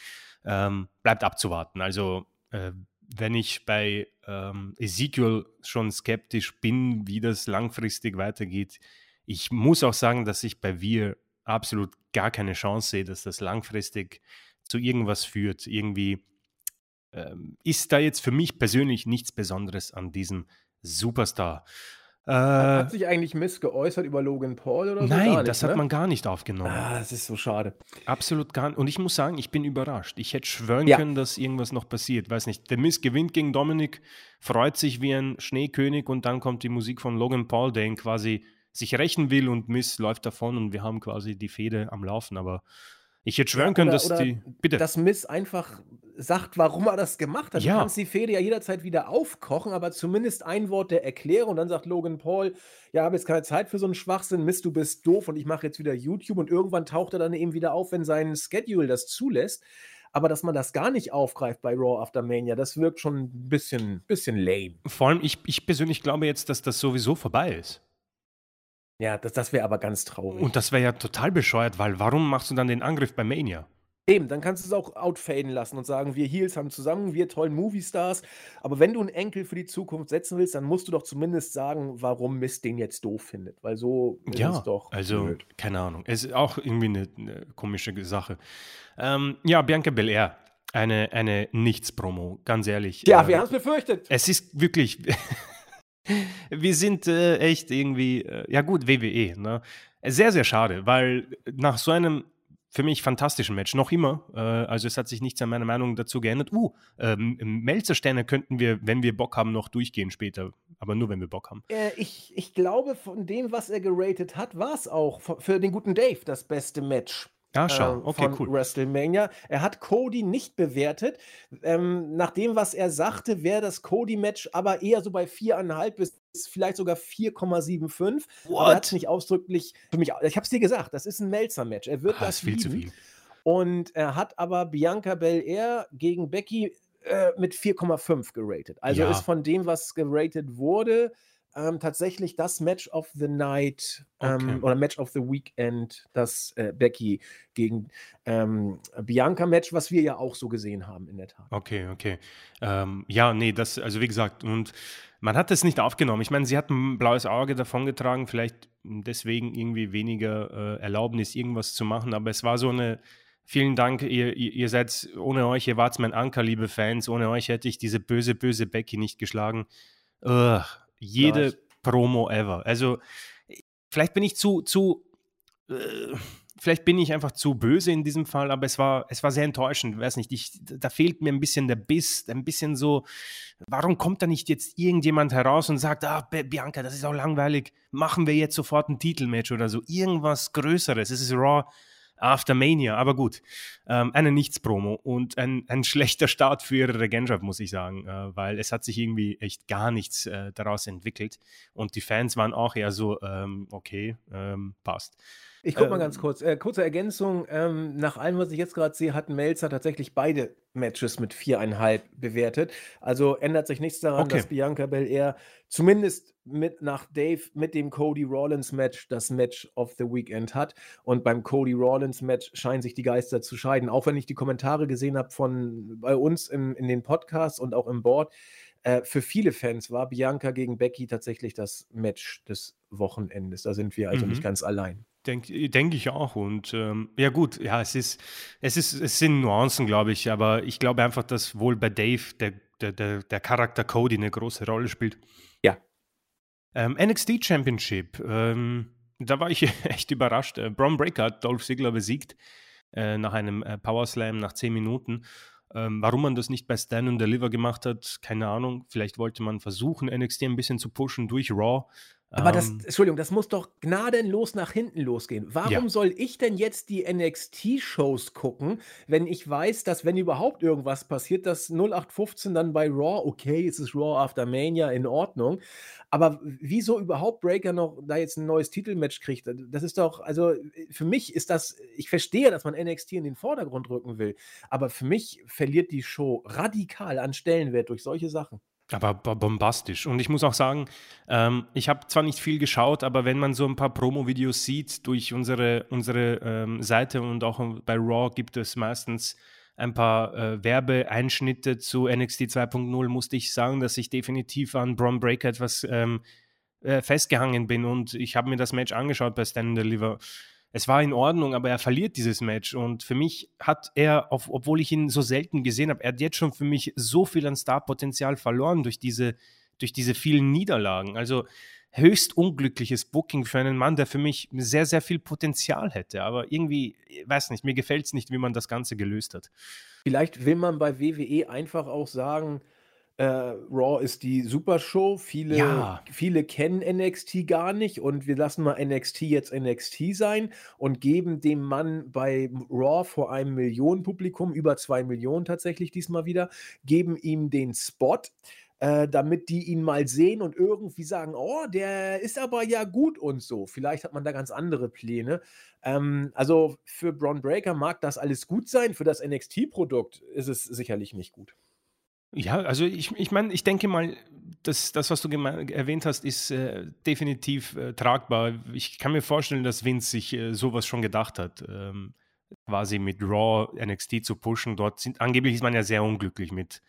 Ähm, bleibt abzuwarten. Also äh, wenn ich bei ähm, Ezekiel schon skeptisch bin, wie das langfristig weitergeht, ich muss auch sagen, dass ich bei Wir absolut gar keine Chance sehe, dass das langfristig zu irgendwas führt. Irgendwie ähm, ist da jetzt für mich persönlich nichts Besonderes an diesem Superstar. Äh, hat sich eigentlich Miss geäußert über Logan Paul oder so? Nein, nicht, das hat ne? man gar nicht aufgenommen. Ah, das ist so schade. Absolut gar nicht. Und ich muss sagen, ich bin überrascht. Ich hätte schwören ja. können, dass irgendwas noch passiert. Weiß nicht. Der Miss gewinnt gegen Dominik, freut sich wie ein Schneekönig und dann kommt die Musik von Logan Paul, der ihn quasi sich rächen will und Miss läuft davon und wir haben quasi die Fehde am Laufen. Aber ich hätte schwören können, dass oder die. Bitte. Dass Miss einfach sagt, warum er das gemacht hat. Ja. Du kannst die Fehde ja jederzeit wieder aufkochen, aber zumindest ein Wort der Erklärung. Und dann sagt Logan Paul: Ja, habe jetzt keine Zeit für so einen Schwachsinn. Miss, du bist doof und ich mache jetzt wieder YouTube. Und irgendwann taucht er dann eben wieder auf, wenn sein Schedule das zulässt. Aber dass man das gar nicht aufgreift bei Raw After Mania, das wirkt schon ein bisschen, bisschen lame. Vor allem, ich, ich persönlich glaube jetzt, dass das sowieso vorbei ist. Ja, das, das wäre aber ganz traurig. Und das wäre ja total bescheuert, weil warum machst du dann den Angriff bei Mania? Eben, dann kannst du es auch outfaden lassen und sagen, wir Heels haben zusammen, wir tollen Movie-Stars. Aber wenn du einen Enkel für die Zukunft setzen willst, dann musst du doch zumindest sagen, warum Mist den jetzt doof findet. Weil so ist ja, es doch. Also, blöd. keine Ahnung. Es ist auch irgendwie eine, eine komische Sache. Ähm, ja, Bianca Belair. Eine, eine Nichts-Promo, ganz ehrlich. Ja, äh, wir haben es befürchtet. Es ist wirklich. wir sind äh, echt irgendwie, äh, ja gut, WWE, ne? Sehr, sehr schade, weil nach so einem für mich fantastischen Match, noch immer, äh, also es hat sich nichts an meiner Meinung dazu geändert. Uh, ähm, Melzersterne könnten wir, wenn wir Bock haben, noch durchgehen später, aber nur, wenn wir Bock haben. Äh, ich, ich glaube, von dem, was er geratet hat, war es auch für den guten Dave das beste Match. Ah, schau. Ähm, okay, von cool. WrestleMania. Er hat Cody nicht bewertet. Ähm, nach dem, was er sagte, wäre das Cody-Match aber eher so bei 4,5 bis vielleicht sogar 4,75. Aber er hat es nicht ausdrücklich für mich. Ich habe es dir gesagt, das ist ein Melzer-Match. Er wird ah, das viel lieben. zu viel. Und er hat aber Bianca Belair gegen Becky äh, mit 4,5 geratet. Also ja. ist von dem, was geratet wurde, ähm, tatsächlich das Match of the Night ähm, okay. oder Match of the Weekend, das äh, Becky gegen ähm, Bianca Match, was wir ja auch so gesehen haben in der Tat. Okay, okay. Ähm, ja, nee, das, also wie gesagt, und man hat es nicht aufgenommen. Ich meine, sie hat ein blaues Auge davongetragen, vielleicht deswegen irgendwie weniger äh, Erlaubnis, irgendwas zu machen, aber es war so eine. Vielen Dank, ihr, ihr, ihr seid ohne euch, ihr wart mein Anker, liebe Fans. Ohne euch hätte ich diese böse, böse Becky nicht geschlagen. Ugh, jede nice. Promo ever. Also, vielleicht bin ich zu, zu, äh, vielleicht bin ich einfach zu böse in diesem Fall, aber es war, es war sehr enttäuschend. Weiß nicht, ich, da fehlt mir ein bisschen der Biss, ein bisschen so, warum kommt da nicht jetzt irgendjemand heraus und sagt, ah, Bianca, das ist auch langweilig, machen wir jetzt sofort ein Titelmatch oder so, irgendwas Größeres. Es ist Raw After Mania, aber gut. Ähm, eine Nichts-Promo und ein, ein schlechter Start für ihre Regentschaft, muss ich sagen, äh, weil es hat sich irgendwie echt gar nichts äh, daraus entwickelt und die Fans waren auch eher so, ähm, okay, ähm, passt. Ich gucke mal ähm, ganz kurz. Äh, kurze Ergänzung. Ähm, nach allem, was ich jetzt gerade sehe, hat Melzer tatsächlich beide Matches mit viereinhalb bewertet. Also ändert sich nichts daran, okay. dass Bianca Belair zumindest mit nach Dave mit dem Cody Rollins Match das Match of the Weekend hat. Und beim Cody Rollins Match scheinen sich die Geister zu scheiden. Auch wenn ich die Kommentare gesehen habe von bei uns im, in den Podcasts und auch im Board. Äh, für viele Fans war Bianca gegen Becky tatsächlich das Match des Wochenendes. Da sind wir also mhm. nicht ganz allein. Denke denk ich auch. Und ähm, ja, gut, ja, es ist, es ist, es sind Nuancen, glaube ich, aber ich glaube einfach, dass wohl bei Dave der, der, der, der Charakter Cody eine große Rolle spielt. Ja. Ähm, NXT Championship, ähm, da war ich echt überrascht. Äh, Braun Breaker hat Dolph Ziggler besiegt äh, nach einem äh, Power Slam nach 10 Minuten. Ähm, warum man das nicht bei Stand and Deliver gemacht hat, keine Ahnung. Vielleicht wollte man versuchen, NXT ein bisschen zu pushen durch Raw. Aber das, ähm. Entschuldigung, das muss doch gnadenlos nach hinten losgehen. Warum ja. soll ich denn jetzt die NXT-Shows gucken, wenn ich weiß, dass, wenn überhaupt irgendwas passiert, dass 0815 dann bei Raw, okay, es ist Raw After Mania, in Ordnung. Aber wieso überhaupt Breaker noch da jetzt ein neues Titelmatch kriegt? Das ist doch, also für mich ist das, ich verstehe, dass man NXT in den Vordergrund rücken will, aber für mich verliert die Show radikal an Stellenwert durch solche Sachen. Aber bombastisch. Und ich muss auch sagen, ähm, ich habe zwar nicht viel geschaut, aber wenn man so ein paar Promo-Videos sieht durch unsere, unsere ähm, Seite und auch bei Raw gibt es meistens ein paar äh, Werbeeinschnitte zu NXT 2.0 musste ich sagen, dass ich definitiv an Braun Breaker etwas ähm, äh, festgehangen bin und ich habe mir das Match angeschaut bei Stand and Deliver. Es war in Ordnung, aber er verliert dieses Match und für mich hat er, auf, obwohl ich ihn so selten gesehen habe, er hat jetzt schon für mich so viel an Starpotenzial verloren durch diese, durch diese vielen Niederlagen. Also höchst unglückliches Booking für einen Mann, der für mich sehr, sehr viel Potenzial hätte. Aber irgendwie, ich weiß nicht, mir gefällt es nicht, wie man das Ganze gelöst hat. Vielleicht will man bei WWE einfach auch sagen, äh, Raw ist die Supershow. Viele, ja. viele kennen NXT gar nicht und wir lassen mal NXT jetzt NXT sein und geben dem Mann bei Raw vor einem Millionenpublikum, über zwei Millionen tatsächlich diesmal wieder, geben ihm den Spot äh, damit die ihn mal sehen und irgendwie sagen, oh, der ist aber ja gut und so. Vielleicht hat man da ganz andere Pläne. Ähm, also für Braun Breaker mag das alles gut sein, für das NXT-Produkt ist es sicherlich nicht gut. Ja, also ich, ich meine, ich denke mal, das, das was du erwähnt hast, ist äh, definitiv äh, tragbar. Ich kann mir vorstellen, dass Vince sich äh, sowas schon gedacht hat, ähm, quasi mit Raw NXT zu pushen. Dort sind angeblich ist man ja sehr unglücklich mit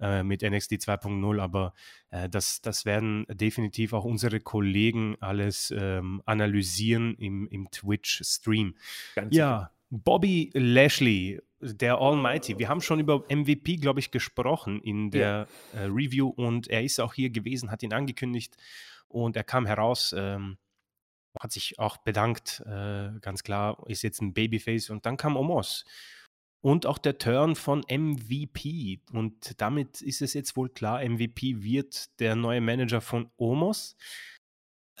äh, mit NXT 2.0, aber äh, das, das werden definitiv auch unsere Kollegen alles ähm, analysieren im, im Twitch-Stream. Ja, Bobby Lashley, der Almighty. Wir haben schon über MVP, glaube ich, gesprochen in der ja. äh, Review und er ist auch hier gewesen, hat ihn angekündigt und er kam heraus. Ähm, hat sich auch bedankt, äh, ganz klar, ist jetzt ein Babyface und dann kam Omos und auch der Turn von MVP. Und damit ist es jetzt wohl klar, MVP wird der neue Manager von Omos.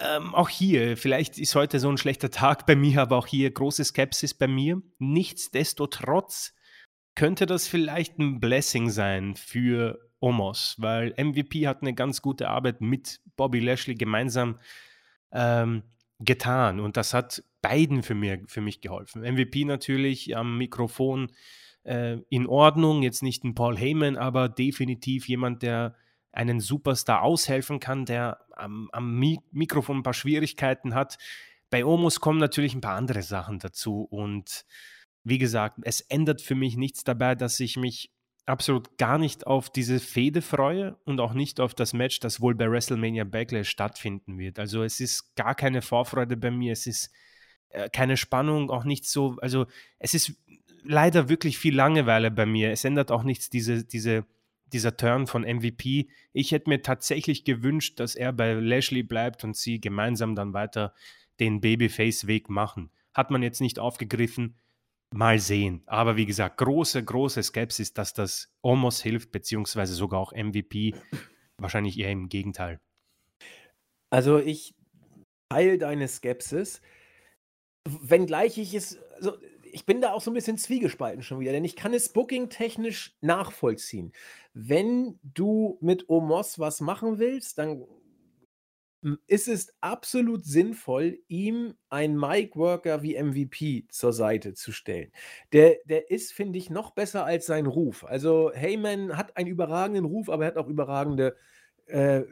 Ähm, auch hier, vielleicht ist heute so ein schlechter Tag bei mir, aber auch hier große Skepsis bei mir. Nichtsdestotrotz könnte das vielleicht ein Blessing sein für Omos, weil MVP hat eine ganz gute Arbeit mit Bobby Lashley gemeinsam ähm, getan und das hat beiden für, mir, für mich geholfen. MVP natürlich am Mikrofon äh, in Ordnung, jetzt nicht ein Paul Heyman, aber definitiv jemand, der einen Superstar aushelfen kann, der am, am Mi Mikrofon ein paar Schwierigkeiten hat. Bei Omos kommen natürlich ein paar andere Sachen dazu und wie gesagt, es ändert für mich nichts dabei, dass ich mich absolut gar nicht auf diese Fehde freue und auch nicht auf das Match, das wohl bei WrestleMania Backlash stattfinden wird. Also es ist gar keine Vorfreude bei mir, es ist äh, keine Spannung, auch nicht so, also es ist leider wirklich viel Langeweile bei mir. Es ändert auch nichts, diese, diese, dieser Turn von MVP. Ich hätte mir tatsächlich gewünscht, dass er bei Lashley bleibt und sie gemeinsam dann weiter den Babyface-Weg machen. Hat man jetzt nicht aufgegriffen. Mal sehen. Aber wie gesagt, große, große Skepsis, dass das Omos hilft, beziehungsweise sogar auch MVP. Wahrscheinlich eher im Gegenteil. Also ich teile deine Skepsis, wenngleich ich es, also ich bin da auch so ein bisschen zwiegespalten schon wieder, denn ich kann es booking-technisch nachvollziehen. Wenn du mit Omos was machen willst, dann ist es absolut sinnvoll, ihm einen Mic-Worker wie MVP zur Seite zu stellen. Der, der ist, finde ich, noch besser als sein Ruf. Also Heyman hat einen überragenden Ruf, aber er hat auch überragende äh,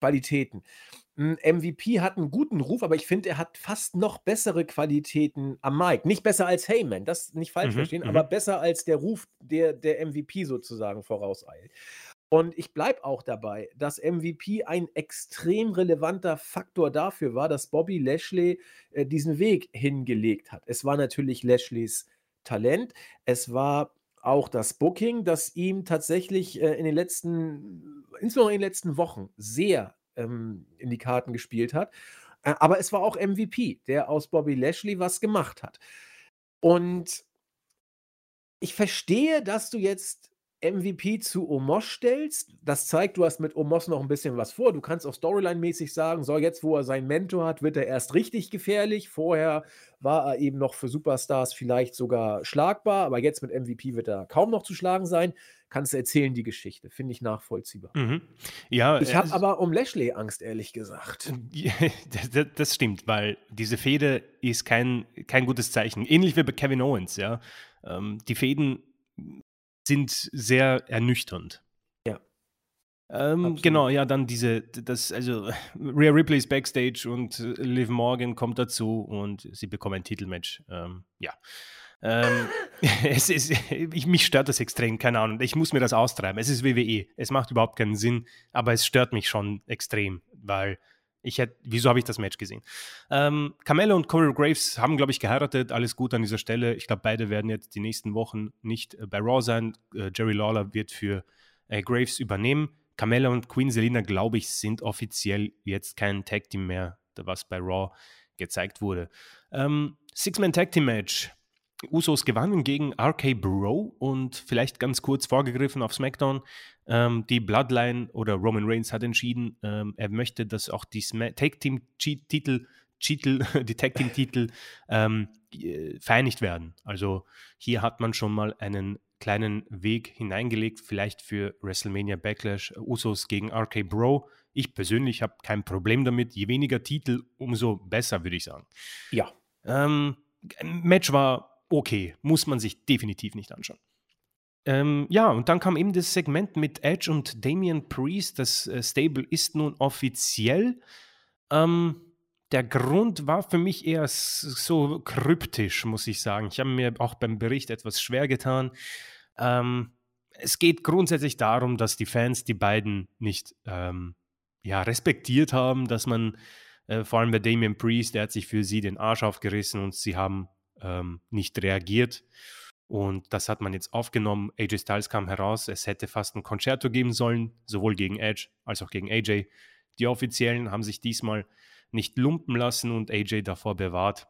Qualitäten. MVP hat einen guten Ruf, aber ich finde, er hat fast noch bessere Qualitäten am Mic. Nicht besser als Heyman, das nicht falsch mhm, verstehen, aber mhm. besser als der Ruf, der der MVP sozusagen vorauseilt. Und ich bleibe auch dabei, dass MVP ein extrem relevanter Faktor dafür war, dass Bobby Lashley äh, diesen Weg hingelegt hat. Es war natürlich Lashleys Talent, es war auch das Booking, das ihm tatsächlich äh, in den letzten, insbesondere in den letzten Wochen, sehr ähm, in die Karten gespielt hat. Äh, aber es war auch MVP, der aus Bobby Lashley was gemacht hat. Und ich verstehe, dass du jetzt MVP zu Omos stellst. Das zeigt, du hast mit Omos noch ein bisschen was vor. Du kannst auch Storyline-mäßig sagen, so jetzt, wo er seinen Mentor hat, wird er erst richtig gefährlich. Vorher war er eben noch für Superstars vielleicht sogar schlagbar, aber jetzt mit MVP wird er kaum noch zu schlagen sein. Kannst du erzählen, die Geschichte. Finde ich nachvollziehbar. Mhm. Ja, ich habe aber um Lashley Angst, ehrlich gesagt. das stimmt, weil diese Fehde ist kein, kein gutes Zeichen. Ähnlich wie bei Kevin Owens, ja. Ähm, die Fäden sind sehr ernüchternd. Ja. Ähm, genau, ja, dann diese, das, also Rhea Ripley ist Backstage und Liv Morgan kommt dazu und sie bekommen ein Titelmatch. Ähm, ja. Ähm, es ist, ich, mich stört das extrem, keine Ahnung. Ich muss mir das austreiben. Es ist WWE. Es macht überhaupt keinen Sinn, aber es stört mich schon extrem, weil ich hätte, wieso habe ich das Match gesehen? Ähm, Carmelo und Corey Graves haben, glaube ich, geheiratet. Alles gut an dieser Stelle. Ich glaube, beide werden jetzt die nächsten Wochen nicht äh, bei Raw sein. Äh, Jerry Lawler wird für äh, Graves übernehmen. Carmella und Queen Selina, glaube ich, sind offiziell jetzt kein Tag Team mehr, was bei Raw gezeigt wurde. Ähm, Six-Man Tag Team Match. Usos gewannen gegen RK Bro und vielleicht ganz kurz vorgegriffen auf SmackDown. Ähm, die Bloodline oder Roman Reigns hat entschieden, ähm, er möchte, dass auch die Tag Team Titel, Titel, die Tag Team Titel ähm, vereinigt werden. Also hier hat man schon mal einen kleinen Weg hineingelegt, vielleicht für WrestleMania Backlash Usos gegen RK Bro. Ich persönlich habe kein Problem damit. Je weniger Titel, umso besser, würde ich sagen. Ja. Ähm, Match war okay, muss man sich definitiv nicht anschauen. Ähm, ja, und dann kam eben das Segment mit Edge und Damian Priest. Das äh, Stable ist nun offiziell. Ähm, der Grund war für mich eher so kryptisch, muss ich sagen. Ich habe mir auch beim Bericht etwas schwer getan. Ähm, es geht grundsätzlich darum, dass die Fans die beiden nicht ähm, ja, respektiert haben, dass man äh, vor allem bei Damian Priest, der hat sich für sie den Arsch aufgerissen und sie haben ähm, nicht reagiert. Und das hat man jetzt aufgenommen. AJ Styles kam heraus, es hätte fast ein Concerto geben sollen, sowohl gegen Edge als auch gegen AJ. Die Offiziellen haben sich diesmal nicht lumpen lassen und AJ davor bewahrt.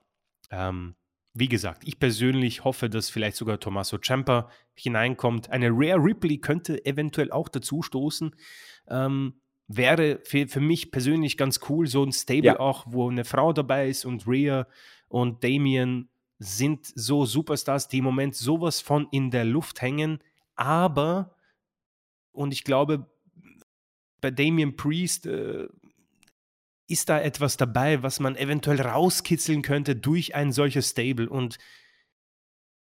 Ähm, wie gesagt, ich persönlich hoffe, dass vielleicht sogar Tommaso Ciampa hineinkommt. Eine Rare Ripley könnte eventuell auch dazu stoßen. Ähm, wäre für, für mich persönlich ganz cool, so ein Stable ja. auch, wo eine Frau dabei ist und Rhea und Damien sind so Superstars, die im Moment sowas von in der Luft hängen, aber, und ich glaube, bei Damien Priest äh, ist da etwas dabei, was man eventuell rauskitzeln könnte durch ein solches Stable. Und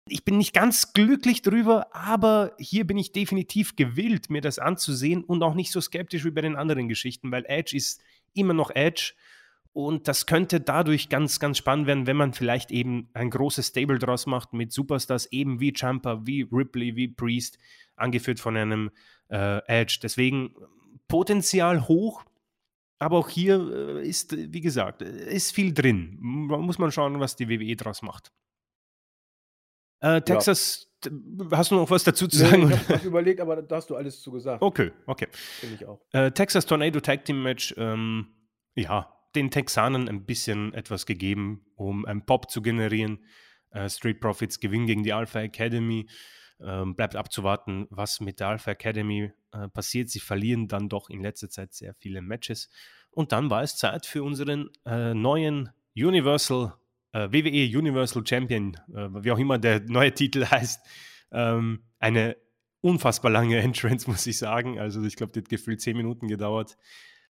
ich bin nicht ganz glücklich drüber, aber hier bin ich definitiv gewillt, mir das anzusehen und auch nicht so skeptisch wie bei den anderen Geschichten, weil Edge ist immer noch Edge und das könnte dadurch ganz, ganz spannend werden, wenn man vielleicht eben ein großes Stable draus macht mit Superstars eben wie Jumper, wie Ripley, wie Priest, angeführt von einem äh, Edge. Deswegen Potenzial hoch, aber auch hier äh, ist, wie gesagt, ist viel drin. Muss man schauen, was die WWE draus macht. Äh, Texas, ja. hast du noch was dazu zu nee, sagen? Ich habe überlegt, aber da hast du alles zu gesagt. Okay, okay. Finde ich auch. Äh, Texas Tornado Tag Team Match, ähm, ja, den Texanern ein bisschen etwas gegeben, um einen Pop zu generieren. Äh, Street Profits gewinnen gegen die Alpha Academy. Ähm, bleibt abzuwarten, was mit der Alpha Academy äh, passiert. Sie verlieren dann doch in letzter Zeit sehr viele Matches. Und dann war es Zeit für unseren äh, neuen Universal, äh, WWE Universal Champion, äh, wie auch immer der neue Titel heißt. Ähm, eine unfassbar lange Entrance, muss ich sagen. Also ich glaube, die hat gefühlt zehn Minuten gedauert.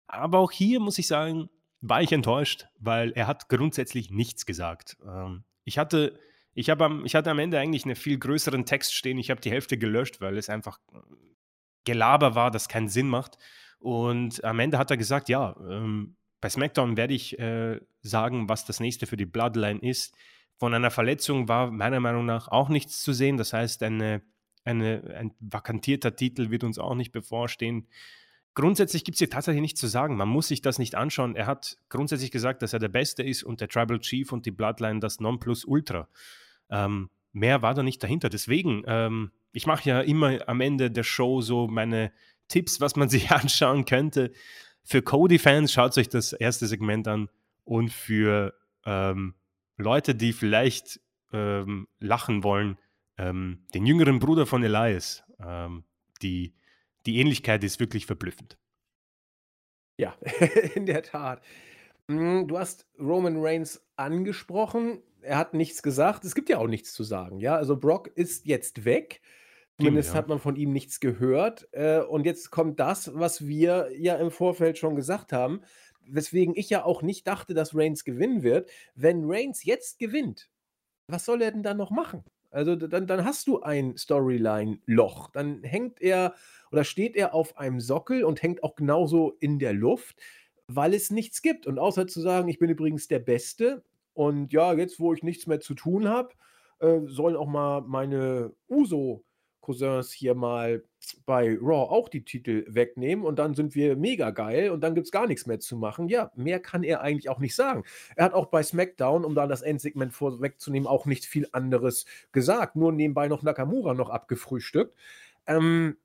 Aber auch hier muss ich sagen, war ich enttäuscht, weil er hat grundsätzlich nichts gesagt. Ähm, ich hatte ich, am, ich hatte am Ende eigentlich einen viel größeren Text stehen. Ich habe die Hälfte gelöscht, weil es einfach Gelaber war, das keinen Sinn macht. Und am Ende hat er gesagt, ja, ähm, bei SmackDown werde ich äh, sagen, was das nächste für die Bloodline ist. Von einer Verletzung war meiner Meinung nach auch nichts zu sehen. Das heißt, eine, eine, ein vakantierter Titel wird uns auch nicht bevorstehen. Grundsätzlich gibt es hier tatsächlich nichts zu sagen. Man muss sich das nicht anschauen. Er hat grundsätzlich gesagt, dass er der Beste ist und der Tribal Chief und die Bloodline das Nonplusultra. Ähm, mehr war da nicht dahinter. Deswegen, ähm, ich mache ja immer am Ende der Show so meine Tipps, was man sich anschauen könnte. Für Cody-Fans schaut euch das erste Segment an und für ähm, Leute, die vielleicht ähm, lachen wollen, ähm, den jüngeren Bruder von Elias. Ähm, die, die Ähnlichkeit ist wirklich verblüffend. Ja, in der Tat. Hm, du hast Roman Reigns angesprochen. Er hat nichts gesagt. Es gibt ja auch nichts zu sagen. Ja, also Brock ist jetzt weg. Zumindest ja. hat man von ihm nichts gehört. Äh, und jetzt kommt das, was wir ja im Vorfeld schon gesagt haben, weswegen ich ja auch nicht dachte, dass Reigns gewinnen wird. Wenn Reigns jetzt gewinnt, was soll er denn dann noch machen? Also dann, dann hast du ein Storyline-Loch. Dann hängt er oder steht er auf einem Sockel und hängt auch genauso in der Luft weil es nichts gibt. Und außer zu sagen, ich bin übrigens der Beste und ja, jetzt, wo ich nichts mehr zu tun habe, äh, sollen auch mal meine Uso-Cousins hier mal bei Raw auch die Titel wegnehmen und dann sind wir mega geil und dann gibt es gar nichts mehr zu machen. Ja, mehr kann er eigentlich auch nicht sagen. Er hat auch bei SmackDown, um da das Endsegment vorwegzunehmen, auch nicht viel anderes gesagt. Nur nebenbei noch Nakamura noch abgefrühstückt. Ähm,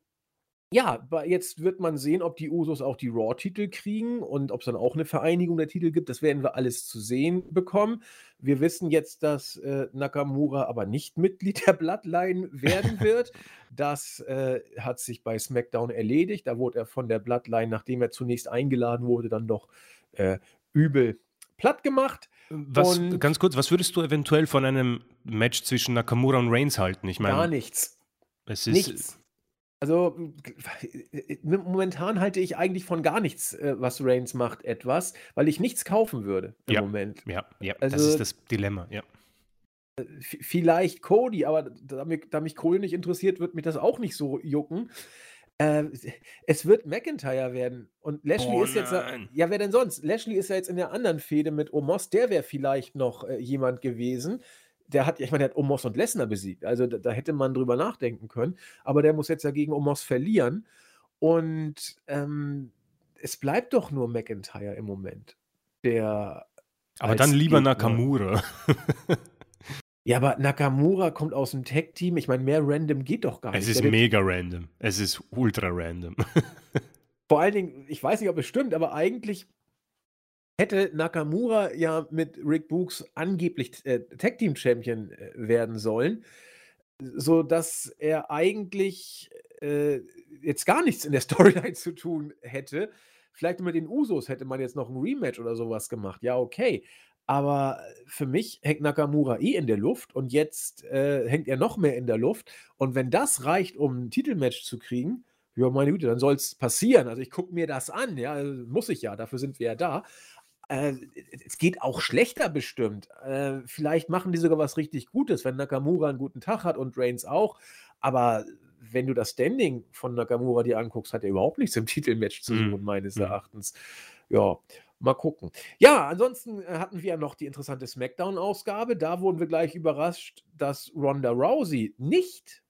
ja, jetzt wird man sehen, ob die Usos auch die Raw-Titel kriegen und ob es dann auch eine Vereinigung der Titel gibt. Das werden wir alles zu sehen bekommen. Wir wissen jetzt, dass äh, Nakamura aber nicht Mitglied der Bloodline werden wird. das äh, hat sich bei SmackDown erledigt. Da wurde er von der Bloodline, nachdem er zunächst eingeladen wurde, dann doch äh, übel platt gemacht. Was, ganz kurz, was würdest du eventuell von einem Match zwischen Nakamura und Reigns halten? Ich meine, gar nichts. Es ist, nichts. Also momentan halte ich eigentlich von gar nichts, äh, was Reigns macht, etwas, weil ich nichts kaufen würde im ja, Moment. Ja, ja, also, das ist das Dilemma, ja. Äh, vielleicht Cody, aber da mich, da mich Cody nicht interessiert, wird mich das auch nicht so jucken. Äh, es wird McIntyre werden. Und Lashley oh, ist jetzt. Nein. Ja, wer denn sonst? Lashley ist ja jetzt in der anderen Fehde mit Omos. Der wäre vielleicht noch äh, jemand gewesen der hat, ich meine, der hat Omos und Lesnar besiegt. Also da, da, hätte man drüber nachdenken können. Aber der muss jetzt ja gegen Omos verlieren. Und ähm, es bleibt doch nur McIntyre im Moment. Der. Aber dann lieber Gegner. Nakamura. ja, aber Nakamura kommt aus dem Tech-Team. Ich meine, mehr random geht doch gar nicht. Es ist der mega random. Es ist ultra random. Vor allen Dingen, ich weiß nicht, ob es stimmt, aber eigentlich hätte Nakamura ja mit Rick Books angeblich äh, Tag Team Champion äh, werden sollen, so dass er eigentlich äh, jetzt gar nichts in der Storyline zu tun hätte. Vielleicht mit den Usos hätte man jetzt noch ein Rematch oder sowas gemacht. Ja, okay. Aber für mich hängt Nakamura eh in der Luft und jetzt äh, hängt er noch mehr in der Luft. Und wenn das reicht, um ein Titelmatch zu kriegen, ja, meine Güte, dann soll es passieren. Also ich gucke mir das an, ja, muss ich ja, dafür sind wir ja da. Äh, es geht auch schlechter bestimmt. Äh, vielleicht machen die sogar was richtig Gutes, wenn Nakamura einen guten Tag hat und Reigns auch. Aber wenn du das Standing von Nakamura dir anguckst, hat er überhaupt nichts im Titelmatch zu tun, mhm. meines mhm. Erachtens. Ja, mal gucken. Ja, ansonsten äh, hatten wir ja noch die interessante SmackDown-Ausgabe. Da wurden wir gleich überrascht, dass Ronda Rousey nicht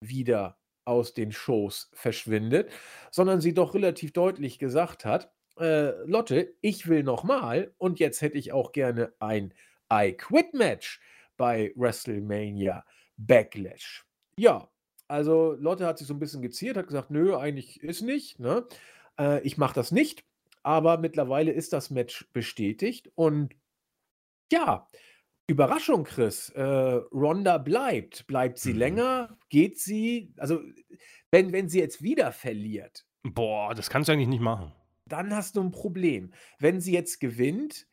wieder aus den Shows verschwindet, sondern sie doch relativ deutlich gesagt hat, äh, Lotte, ich will nochmal und jetzt hätte ich auch gerne ein I Quit Match bei WrestleMania Backlash. Ja, also Lotte hat sich so ein bisschen geziert, hat gesagt, nö, eigentlich ist nicht, ne? Äh, ich mache das nicht, aber mittlerweile ist das Match bestätigt und ja, Überraschung, Chris. Äh, Ronda bleibt. Bleibt sie mhm. länger? Geht sie? Also, wenn, wenn sie jetzt wieder verliert. Boah, das kannst du eigentlich nicht machen dann hast du ein Problem. Wenn sie jetzt gewinnt,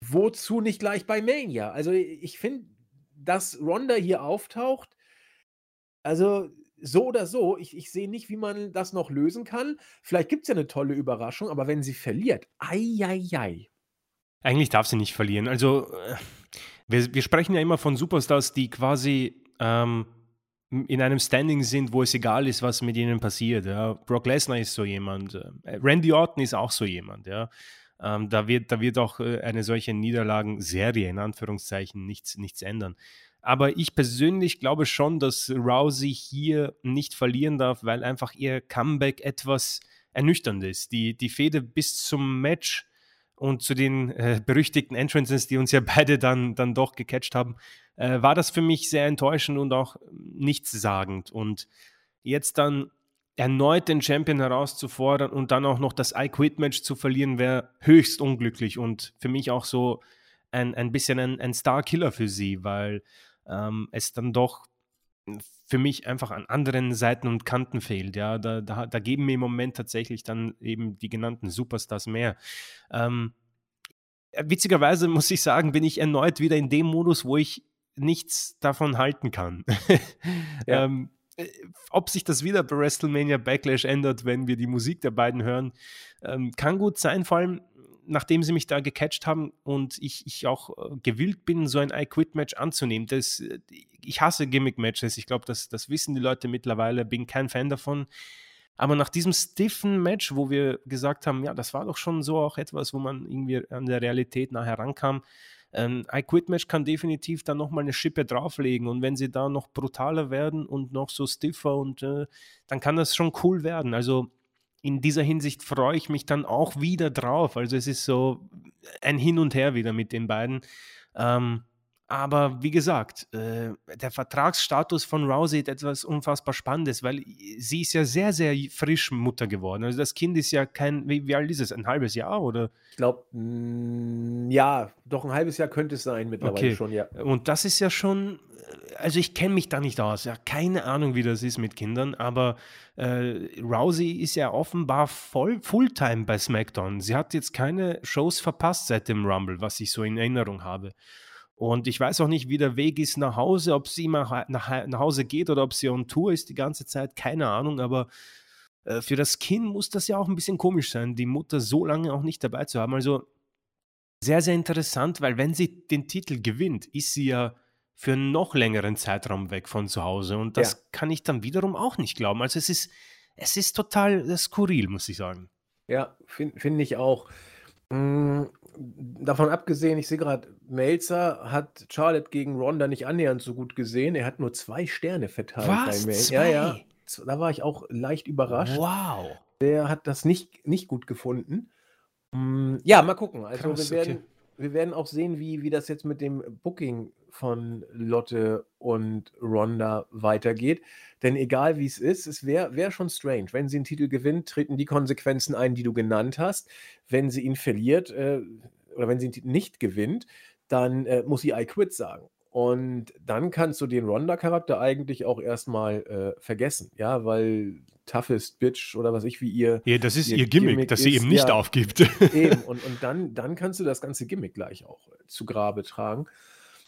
wozu nicht gleich bei Mania? Also, ich finde, dass Ronda hier auftaucht, also so oder so, ich, ich sehe nicht, wie man das noch lösen kann. Vielleicht gibt es ja eine tolle Überraschung, aber wenn sie verliert, ei, ei, ei. Eigentlich darf sie nicht verlieren. Also, äh, wir, wir sprechen ja immer von Superstars, die quasi ähm, in einem Standing sind, wo es egal ist, was mit ihnen passiert. Ja. Brock Lesnar ist so jemand, äh, Randy Orton ist auch so jemand. Ja. Ähm, da, wird, da wird auch äh, eine solche Niederlagenserie in Anführungszeichen nichts, nichts ändern. Aber ich persönlich glaube schon, dass Rousey hier nicht verlieren darf, weil einfach ihr Comeback etwas ernüchternd ist. Die, die Fehde bis zum Match und zu den äh, berüchtigten Entrances, die uns ja beide dann, dann doch gecatcht haben, äh, war das für mich sehr enttäuschend und auch nichtssagend. Und jetzt dann erneut den Champion herauszufordern und dann auch noch das I-Quit-Match zu verlieren, wäre höchst unglücklich und für mich auch so ein, ein bisschen ein, ein Star-Killer für sie, weil ähm, es dann doch für mich einfach an anderen Seiten und Kanten fehlt. Ja, da, da, da geben mir im Moment tatsächlich dann eben die genannten Superstars mehr. Ähm, witzigerweise muss ich sagen, bin ich erneut wieder in dem Modus, wo ich nichts davon halten kann. ja. ähm, äh, ob sich das wieder bei WrestleMania Backlash ändert, wenn wir die Musik der beiden hören, ähm, kann gut sein, vor allem nachdem sie mich da gecatcht haben und ich, ich auch äh, gewillt bin, so ein I-Quit-Match anzunehmen. Das, äh, ich hasse Gimmick-Matches. Ich glaube, das, das wissen die Leute mittlerweile. Bin kein Fan davon. Aber nach diesem stiffen Match, wo wir gesagt haben, ja, das war doch schon so auch etwas, wo man irgendwie an der Realität nachher rankam, ein I Quit Match kann definitiv dann nochmal eine Schippe drauflegen und wenn sie da noch brutaler werden und noch so stiffer und äh, dann kann das schon cool werden. Also in dieser Hinsicht freue ich mich dann auch wieder drauf. Also es ist so ein Hin und Her wieder mit den beiden. Ähm, aber wie gesagt, äh, der Vertragsstatus von Rousey ist etwas unfassbar Spannendes, weil sie ist ja sehr, sehr frisch Mutter geworden. Also das Kind ist ja kein, wie, wie alt ist es? Ein halbes Jahr oder? Ich glaube, ja, doch ein halbes Jahr könnte es sein mittlerweile okay. schon, ja. Und das ist ja schon, also ich kenne mich da nicht aus, ja, keine Ahnung, wie das ist mit Kindern, aber äh, Rousey ist ja offenbar voll Fulltime bei SmackDown. Sie hat jetzt keine Shows verpasst seit dem Rumble, was ich so in Erinnerung habe. Und ich weiß auch nicht, wie der Weg ist nach Hause, ob sie immer nach, nach Hause geht oder ob sie on Tour ist die ganze Zeit, keine Ahnung, aber äh, für das Kind muss das ja auch ein bisschen komisch sein, die Mutter so lange auch nicht dabei zu haben. Also sehr, sehr interessant, weil wenn sie den Titel gewinnt, ist sie ja für einen noch längeren Zeitraum weg von zu Hause. Und das ja. kann ich dann wiederum auch nicht glauben. Also es ist, es ist total skurril, muss ich sagen. Ja, finde find ich auch. Mm, davon abgesehen, ich sehe gerade, Melzer hat Charlotte gegen Ronda nicht annähernd so gut gesehen. Er hat nur zwei Sterne verteilt Was? bei Melzer. Ja, ja. Da war ich auch leicht überrascht. Wow. Der hat das nicht, nicht gut gefunden. Mm, ja, mal gucken. Also Krass, wir, werden, okay. wir werden auch sehen, wie, wie das jetzt mit dem Booking von Lotte und Ronda weitergeht. Denn egal wie es ist, es wäre wär schon strange. Wenn sie einen Titel gewinnt, treten die Konsequenzen ein, die du genannt hast. Wenn sie ihn verliert äh, oder wenn sie ihn nicht gewinnt, dann äh, muss sie I quit sagen. Und dann kannst du den Ronda-Charakter eigentlich auch erstmal äh, vergessen, ja, weil toughest Bitch oder was ich wie ihr. Ja, das ist ihr, ihr Gimmick, Gimmick, dass ist, sie eben nicht ja, aufgibt. Eben, und, und dann, dann kannst du das ganze Gimmick gleich auch äh, zu Grabe tragen.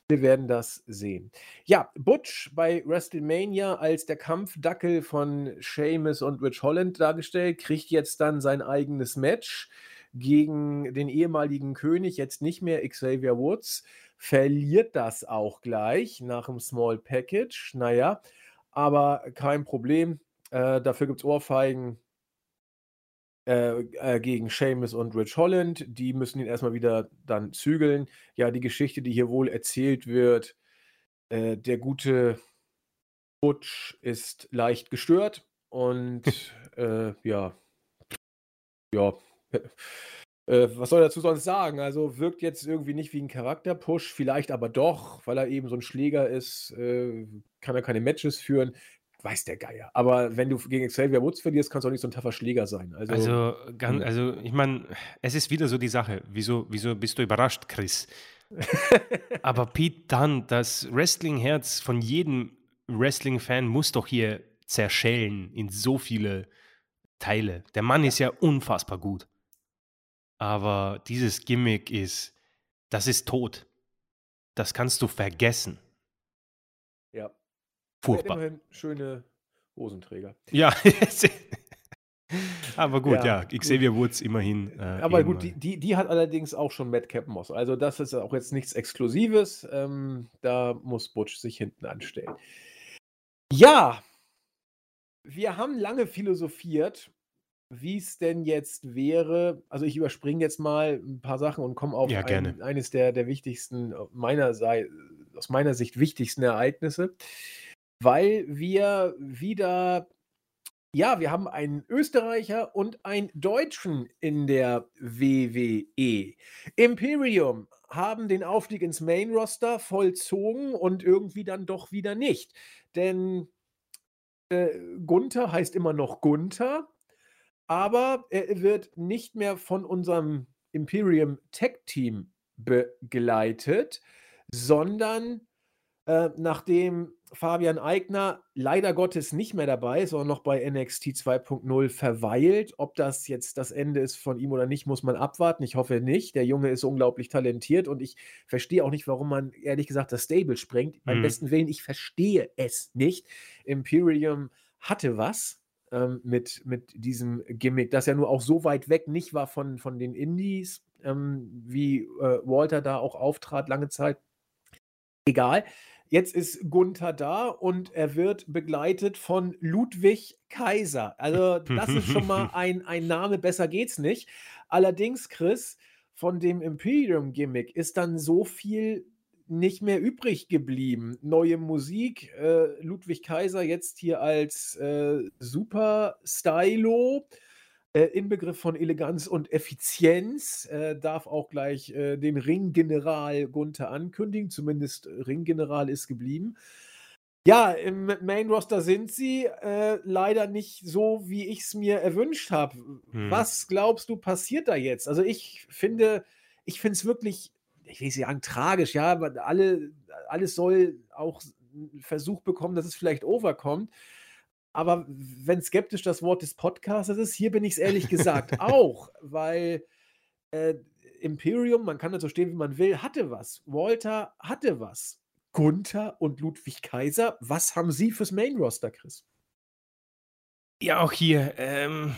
Wir werden das sehen. Ja, Butch bei WrestleMania als der Kampfdackel von Sheamus und Rich Holland dargestellt, kriegt jetzt dann sein eigenes Match gegen den ehemaligen König, jetzt nicht mehr Xavier Woods, verliert das auch gleich nach dem Small Package. Naja, aber kein Problem. Äh, dafür gibt es Ohrfeigen äh, äh, gegen Seamus und Rich Holland. Die müssen ihn erstmal wieder dann zügeln. Ja, die Geschichte, die hier wohl erzählt wird, äh, der gute Butch ist leicht gestört und äh, ja, ja, äh, was soll er dazu sonst sagen? Also wirkt jetzt irgendwie nicht wie ein Charakterpush, vielleicht aber doch, weil er eben so ein Schläger ist, äh, kann er keine Matches führen weiß der Geier. Aber wenn du gegen Xavier Woods verlierst, kannst du auch nicht so ein taffer Schläger sein. Also, also, ganz, hm. also ich meine, es ist wieder so die Sache. Wieso, wieso bist du überrascht, Chris? Aber Pete Dunn, das Wrestling-Herz von jedem Wrestling-Fan muss doch hier zerschellen in so viele Teile. Der Mann ist ja unfassbar gut. Aber dieses Gimmick ist, das ist tot. Das kannst du vergessen. Ja. Furchtbar. Immerhin schöne Hosenträger. Ja, aber gut, ja, ja. Xavier Woods immerhin. Äh, aber gut, die, die, die, hat allerdings auch schon Madcap Moss. Also das ist auch jetzt nichts Exklusives. Ähm, da muss Butch sich hinten anstellen. Ja, wir haben lange philosophiert, wie es denn jetzt wäre. Also ich überspringe jetzt mal ein paar Sachen und komme auf ja, ein, eines der, der wichtigsten, meiner, aus meiner Sicht wichtigsten Ereignisse weil wir wieder, ja, wir haben einen Österreicher und einen Deutschen in der WWE. Imperium haben den Aufstieg ins Main Roster vollzogen und irgendwie dann doch wieder nicht. Denn äh, Gunther heißt immer noch Gunther, aber er wird nicht mehr von unserem Imperium Tech Team begleitet, sondern äh, nachdem Fabian Eigner leider Gottes nicht mehr dabei ist, sondern noch bei NXT 2.0 verweilt. Ob das jetzt das Ende ist von ihm oder nicht, muss man abwarten. Ich hoffe nicht. Der Junge ist unglaublich talentiert und ich verstehe auch nicht, warum man ehrlich gesagt das Stable sprengt. Beim mhm. besten Willen, ich verstehe es nicht. Imperium hatte was ähm, mit, mit diesem Gimmick, das ja nur auch so weit weg nicht war von, von den Indies, ähm, wie äh, Walter da auch auftrat lange Zeit. Egal. Jetzt ist Gunther da und er wird begleitet von Ludwig Kaiser. Also, das ist schon mal ein, ein Name, besser geht's nicht. Allerdings, Chris, von dem Imperium-Gimmick ist dann so viel nicht mehr übrig geblieben. Neue Musik, äh, Ludwig Kaiser jetzt hier als äh, Super Stylo, äh, Inbegriff von Eleganz und Effizienz, äh, darf auch gleich äh, den Ringgeneral Gunther ankündigen, zumindest Ringgeneral ist geblieben. Ja, im Main Roster sind sie äh, leider nicht so, wie ich es mir erwünscht habe. Hm. Was glaubst du passiert da jetzt? Also ich finde, ich finde es wirklich, ich will nicht sagen tragisch, ja, aber alle, alles soll auch einen Versuch bekommen, dass es vielleicht overkommt. Aber wenn skeptisch das Wort des Podcasters ist, hier bin ich es ehrlich gesagt auch, weil äh, Imperium, man kann da so stehen, wie man will, hatte was. Walter hatte was. Gunther und Ludwig Kaiser. Was haben Sie fürs Main Roster, Chris? Ja, auch hier, ähm,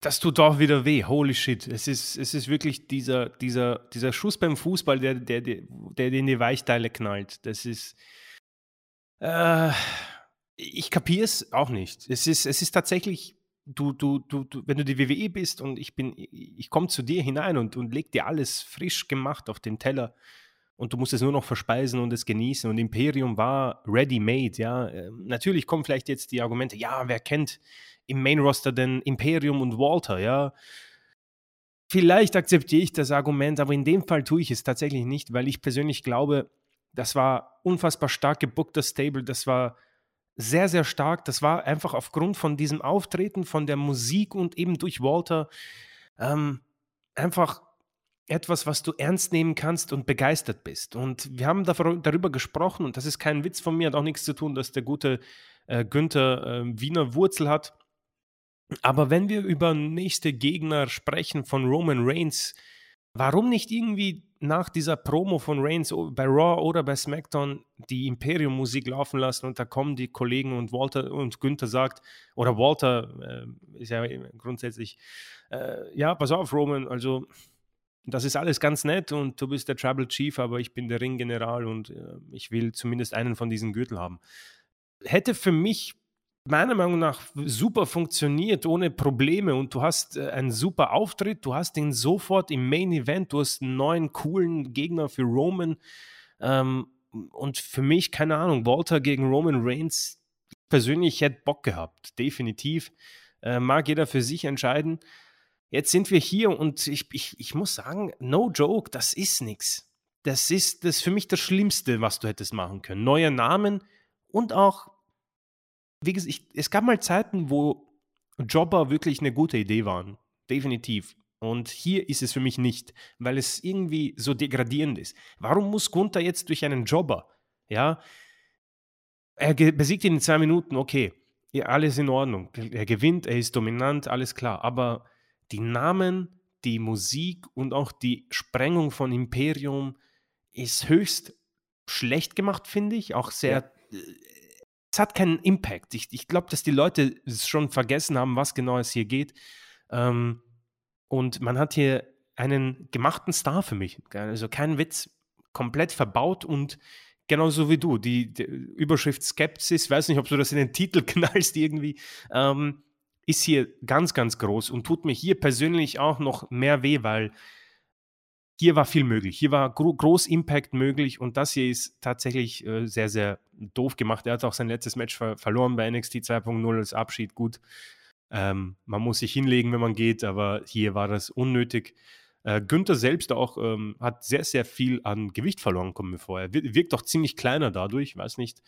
das tut auch wieder weh. Holy shit. Es ist, es ist wirklich dieser, dieser, dieser Schuss beim Fußball, der, der, der, der in die Weichteile knallt. Das ist. Äh, ich kapiere es auch nicht. Es ist, es ist tatsächlich, du, du, du, du, wenn du die WWE bist und ich bin, ich komme zu dir hinein und, und leg dir alles frisch gemacht auf den Teller und du musst es nur noch verspeisen und es genießen. Und Imperium war ready-made, ja. Ähm, natürlich kommen vielleicht jetzt die Argumente, ja, wer kennt im Main-Roster denn Imperium und Walter, ja. Vielleicht akzeptiere ich das Argument, aber in dem Fall tue ich es tatsächlich nicht, weil ich persönlich glaube, das war unfassbar stark gebuckt, das Stable, das war sehr, sehr stark. Das war einfach aufgrund von diesem Auftreten, von der Musik und eben durch Walter ähm, einfach etwas, was du ernst nehmen kannst und begeistert bist. Und wir haben darüber gesprochen, und das ist kein Witz von mir, hat auch nichts zu tun, dass der gute äh, Günther äh, Wiener Wurzel hat. Aber wenn wir über nächste Gegner sprechen von Roman Reigns, warum nicht irgendwie nach dieser Promo von Reigns bei Raw oder bei SmackDown die Imperium-Musik laufen lassen und da kommen die Kollegen und Walter und Günther sagt, oder Walter äh, ist ja grundsätzlich, äh, ja, pass auf, Roman, also das ist alles ganz nett und du bist der Tribal Chief, aber ich bin der Ringgeneral und äh, ich will zumindest einen von diesen Gürtel haben. Hätte für mich meiner Meinung nach super funktioniert, ohne Probleme und du hast äh, einen super Auftritt, du hast ihn sofort im Main Event, du hast einen neuen, coolen Gegner für Roman ähm, und für mich, keine Ahnung, Walter gegen Roman Reigns, persönlich hätte Bock gehabt, definitiv. Äh, mag jeder für sich entscheiden. Jetzt sind wir hier und ich, ich, ich muss sagen, no joke, das ist nichts. Das ist das für mich das Schlimmste, was du hättest machen können. Neue Namen und auch, wie gesagt, ich, es gab mal Zeiten, wo Jobber wirklich eine gute Idee waren. Definitiv. Und hier ist es für mich nicht, weil es irgendwie so degradierend ist. Warum muss Gunther jetzt durch einen Jobber? Ja, er besiegt ihn in zwei Minuten, okay, ja, alles in Ordnung. Er gewinnt, er ist dominant, alles klar. Aber die Namen, die Musik und auch die Sprengung von Imperium ist höchst schlecht gemacht, finde ich. Auch sehr. Ja. Es hat keinen Impact. Ich, ich glaube, dass die Leute schon vergessen haben, was genau es hier geht. Ähm, und man hat hier einen gemachten Star für mich. Also kein Witz. Komplett verbaut und genauso wie du. Die, die Überschrift Skepsis, weiß nicht, ob du das in den Titel knallst irgendwie. Ähm, ist hier ganz, ganz groß und tut mir hier persönlich auch noch mehr weh, weil hier war viel möglich. Hier war gro groß Impact möglich und das hier ist tatsächlich äh, sehr, sehr doof gemacht. Er hat auch sein letztes Match ver verloren bei NXT 2.0 als Abschied. Gut, ähm, man muss sich hinlegen, wenn man geht, aber hier war das unnötig. Äh, Günther selbst auch ähm, hat sehr, sehr viel an Gewicht verloren, kommen mir vor. Er wirkt auch ziemlich kleiner dadurch. Ich weiß nicht,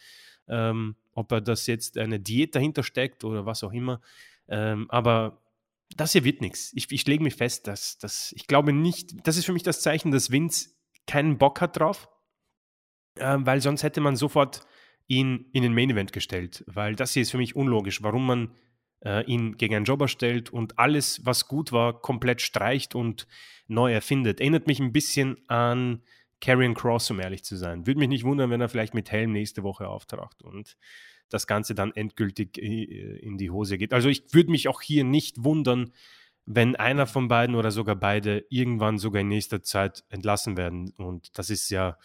ähm, ob er das jetzt eine Diät dahinter steckt oder was auch immer. Ähm, aber das hier wird nichts. Ich, ich lege mich fest, dass, dass ich glaube nicht, das ist für mich das Zeichen, dass Vince keinen Bock hat drauf, äh, weil sonst hätte man sofort ihn in den Main Event gestellt, weil das hier ist für mich unlogisch, warum man äh, ihn gegen einen Jobber stellt und alles, was gut war, komplett streicht und neu erfindet. Erinnert mich ein bisschen an Karrion Cross, um ehrlich zu sein. Würde mich nicht wundern, wenn er vielleicht mit Helm nächste Woche auftaucht und das Ganze dann endgültig äh, in die Hose geht. Also ich würde mich auch hier nicht wundern, wenn einer von beiden oder sogar beide irgendwann sogar in nächster Zeit entlassen werden. Und das ist ja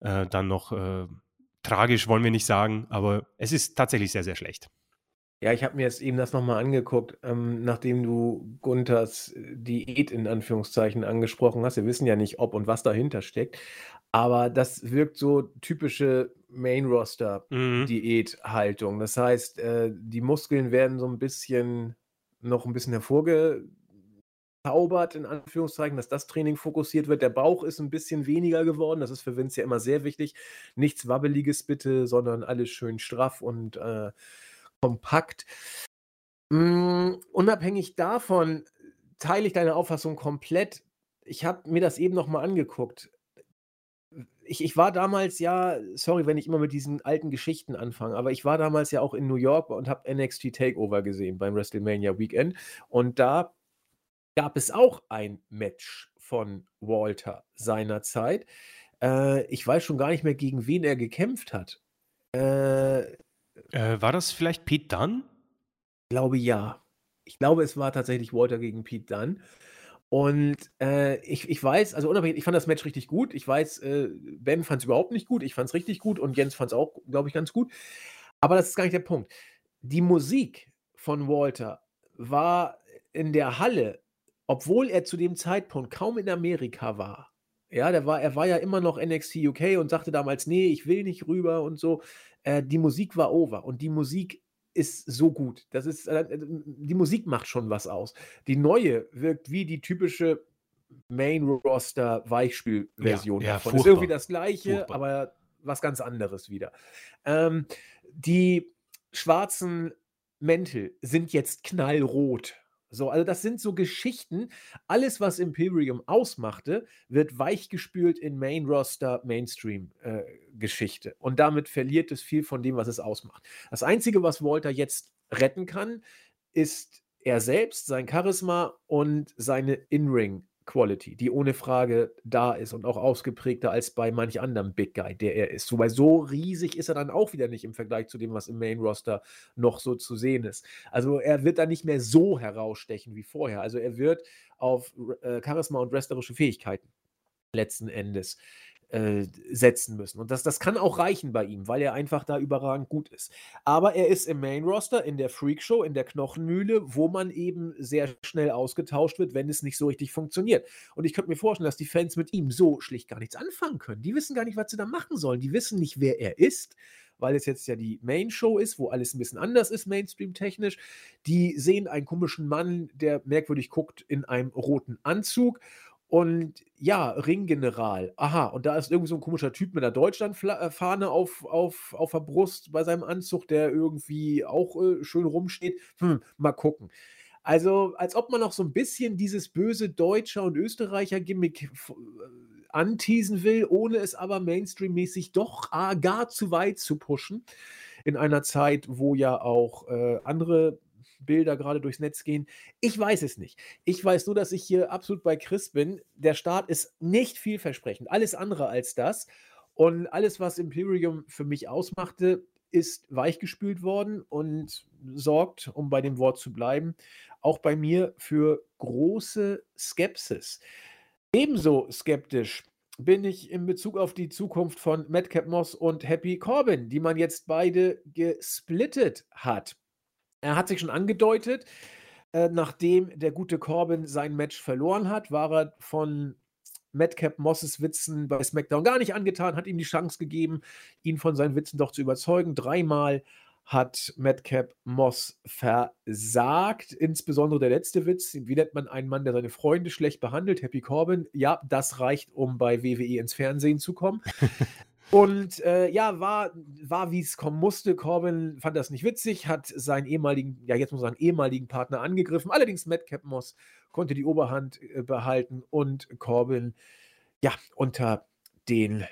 äh, dann noch äh, tragisch, wollen wir nicht sagen, aber es ist tatsächlich sehr, sehr schlecht. Ja, ich habe mir jetzt eben das noch mal angeguckt, ähm, nachdem du Gunthers äh, Diät in Anführungszeichen angesprochen hast. Wir wissen ja nicht, ob und was dahinter steckt, aber das wirkt so typische Mhm. Main-Roster-Diät-Haltung. Das heißt, äh, die Muskeln werden so ein bisschen noch ein bisschen hervorgezaubert in Anführungszeichen, dass das Training fokussiert wird. Der Bauch ist ein bisschen weniger geworden. Das ist für Vince ja immer sehr wichtig. Nichts Wabbeliges bitte, sondern alles schön straff und, äh kompakt. Hm, unabhängig davon teile ich deine Auffassung komplett. Ich habe mir das eben noch mal angeguckt. Ich ich war damals ja sorry, wenn ich immer mit diesen alten Geschichten anfange, aber ich war damals ja auch in New York und habe NXT TakeOver gesehen beim WrestleMania Weekend und da gab es auch ein Match von Walter seinerzeit. Äh, ich weiß schon gar nicht mehr, gegen wen er gekämpft hat. Äh Äh, war das vielleicht Pete Dunne? Glaube ja. Ich glaube, es war tatsächlich Walter gegen Pete Dunne. Und, äh, ich ich weiß also unabhängig ich fand das Match richtig gut. Ich weiß, äh, Ben fand's überhaupt nicht gut. Ich fand's richtig gut und Jens fand's auch, glaube ich, ganz gut. Aber das ist gar nicht der Punkt. Die Musik von Walter war in der Halle, obwohl er zu dem Zeitpunkt kaum in Amerika war ja, der war er war ja immer noch NXT UK und sagte damals: „Ne, ich will nicht rüber“ und so. Äh, die Musik war over und die Musik ist so gut. Das ist äh, äh, die Musik macht schon was aus. Die neue wirkt wie die typische Ja, Main-Roster-Weichspülversion ja, davon. Ist irgendwie furchtbar, das Gleiche, furchtbar. aber was ganz anderes wieder. Ähm, die schwarzen Mäntel sind jetzt knallrot. So, also das sind so Geschichten. Alles, was Imperium ausmachte, wird weichgespült in Main-Roster, Mainstream, äh, Geschichte. Und damit verliert es viel von dem, was es ausmacht. Das Einzige, was Walter jetzt retten kann, ist er selbst, sein Charisma und seine In-Ring Quality, die ohne Frage da ist und auch ausgeprägter als bei manch anderem Big Guy, der er ist. Wobei so riesig ist er dann auch wieder nicht im Vergleich zu dem, was im Main Roster noch so zu sehen ist. Also er wird dann nicht mehr so herausstechen wie vorher. Also er wird auf äh, Charisma und wrestlerische Fähigkeiten letzten Endes äh, setzen müssen. Und das, das kann auch reichen bei ihm, weil er einfach da überragend gut ist. Aber er ist im Main Roster, in der Freak Show, in der Knochenmühle, wo man eben sehr schnell ausgetauscht wird, wenn es nicht so richtig funktioniert. Und ich könnte mir vorstellen, dass die Fans mit ihm so schlicht gar nichts anfangen können. Die wissen gar nicht, was sie da machen sollen. Die wissen nicht, wer er ist weil es jetzt ja die Main-Show ist, wo alles ein bisschen anders ist, Mainstream-technisch. Die sehen einen komischen Mann, der merkwürdig guckt, in einem roten Anzug und ja, Ringgeneral. Aha, und da ist irgendwie so 'n komischer Typ mit 'ner Deutschlandfla äh, auf auf auf der Brust bei seinem Anzug, der irgendwie auch, äh, schön rumsteht. Hm, mal gucken. Also, als ob man noch so 'n bisschen dieses böse Deutscher und Österreicher-Gimmick äh, anteasen will, ohne es aber mainstreammäßig doch, ah, gar zu weit zu pushen. In einer Zeit, wo ja auch, äh, andere Bilder gerade durchs Netz gehen. Ich weiß es nicht. Ich weiß nur, dass ich hier absolut bei Chris bin. Der Start ist nicht vielversprechend. Alles andere als das. Und alles, was Imperium für mich ausmachte, ist weichgespült worden und sorgt, um bei dem Wort zu bleiben, auch bei mir für große Skepsis. Ebenso skeptisch bin ich in Bezug auf die Zukunft von Madcap Moss und Happy Corbin, die man jetzt beide gesplittet hat. Er hat sich schon angedeutet, äh, nachdem der gute Corbin sein Match verloren hat, war er von Madcap Mosses Witzen bei SmackDown gar nicht angetan, hat ihm die Chance gegeben, ihn von seinen Witzen doch zu überzeugen. Dreimal hat Madcap Moss versagt, insbesondere der letzte Witz. Wie nennt man einen Mann, der seine Freunde schlecht behandelt? Happy Corbin. Ja, das reicht, um bei WWE ins Fernsehen zu kommen. Und äh, ja, war, war wie es kommen musste. Corbin fand das nicht witzig, hat seinen ehemaligen, ja, jetzt muss man sagen, ehemaligen Partner angegriffen. Allerdings Madcap Moss konnte die Oberhand äh, behalten und Corbin, ja, unter den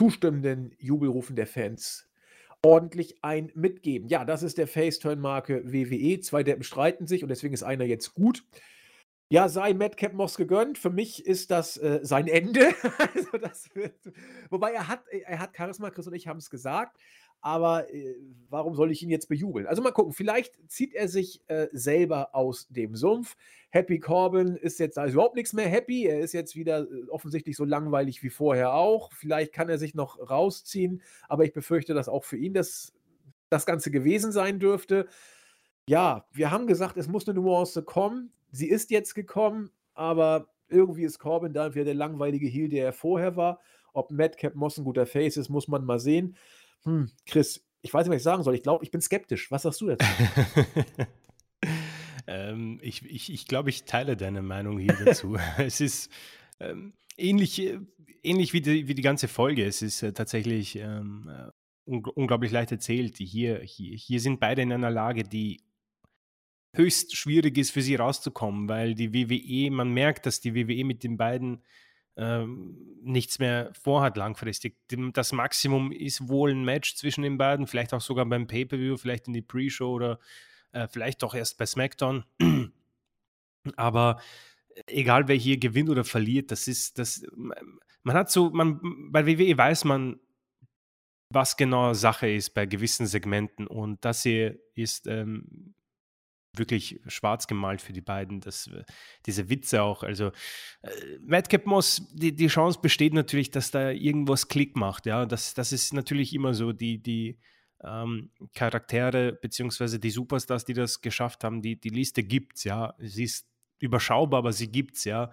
zustimmenden Jubelrufen der Fans ordentlich ein mitgeben. Ja, das ist der Face-Turn-Marke WWE. Zwei Deppen streiten sich und deswegen ist einer jetzt gut. Ja, sei Madcap Moss gegönnt. Für mich ist das, äh, sein Ende. Also, das wird wobei er hat er hat Charisma, Chris und ich haben es gesagt, aber, äh, warum soll ich ihn jetzt bejubeln? Also, mal gucken, vielleicht zieht er sich, äh, selber aus dem Sumpf. Happy Corbin ist jetzt da ist überhaupt nichts mehr happy. Er ist jetzt wieder, äh, offensichtlich so langweilig wie vorher auch. Vielleicht kann er sich noch rausziehen, aber ich befürchte, dass auch für ihn das das Ganze gewesen sein dürfte. Ja, wir haben gesagt, es muss eine Nuance kommen. Sie ist jetzt gekommen, aber irgendwie ist Corbin dann wieder der langweilige Heel, der er vorher war. Ob Madcap Moss ein guter Face ist, muss man mal sehen. Hm, Chris, ich weiß nicht, was ich sagen soll. Ich glaube, ich bin skeptisch. Was sagst du dazu? ähm, ich ich, ich glaube, ich teile deine Meinung hier dazu. es ist ähm, ähnlich, äh, ähnlich wie, die, wie die ganze Folge. Es ist äh, tatsächlich ähm, äh, un unglaublich leicht erzählt. Hier, hier, hier sind beide in einer Lage, die höchst schwierig ist für sie rauszukommen, weil die WWE, man merkt, dass die WWE mit den beiden ähm, nichts mehr vorhat langfristig. Das Maximum ist wohl ein Match zwischen den beiden, vielleicht auch sogar beim Pay-Per-View, vielleicht in die Pre-Show oder äh, vielleicht doch erst bei SmackDown. Aber egal wer hier gewinnt oder verliert, das ist, das, man hat so, man, bei WWE weiß man, was genau Sache ist bei gewissen Segmenten und das hier ist ähm, wirklich schwarz gemalt für die beiden, dass äh, diese Witze auch, also äh, Madcap Moss, die, die Chance besteht natürlich, dass da irgendwas Klick macht, ja, das, das ist natürlich immer so, die, die ähm, Charaktere beziehungsweise die Superstars, die das geschafft haben, die, die Liste gibt's, ja, sie ist überschaubar, aber sie gibt's, ja,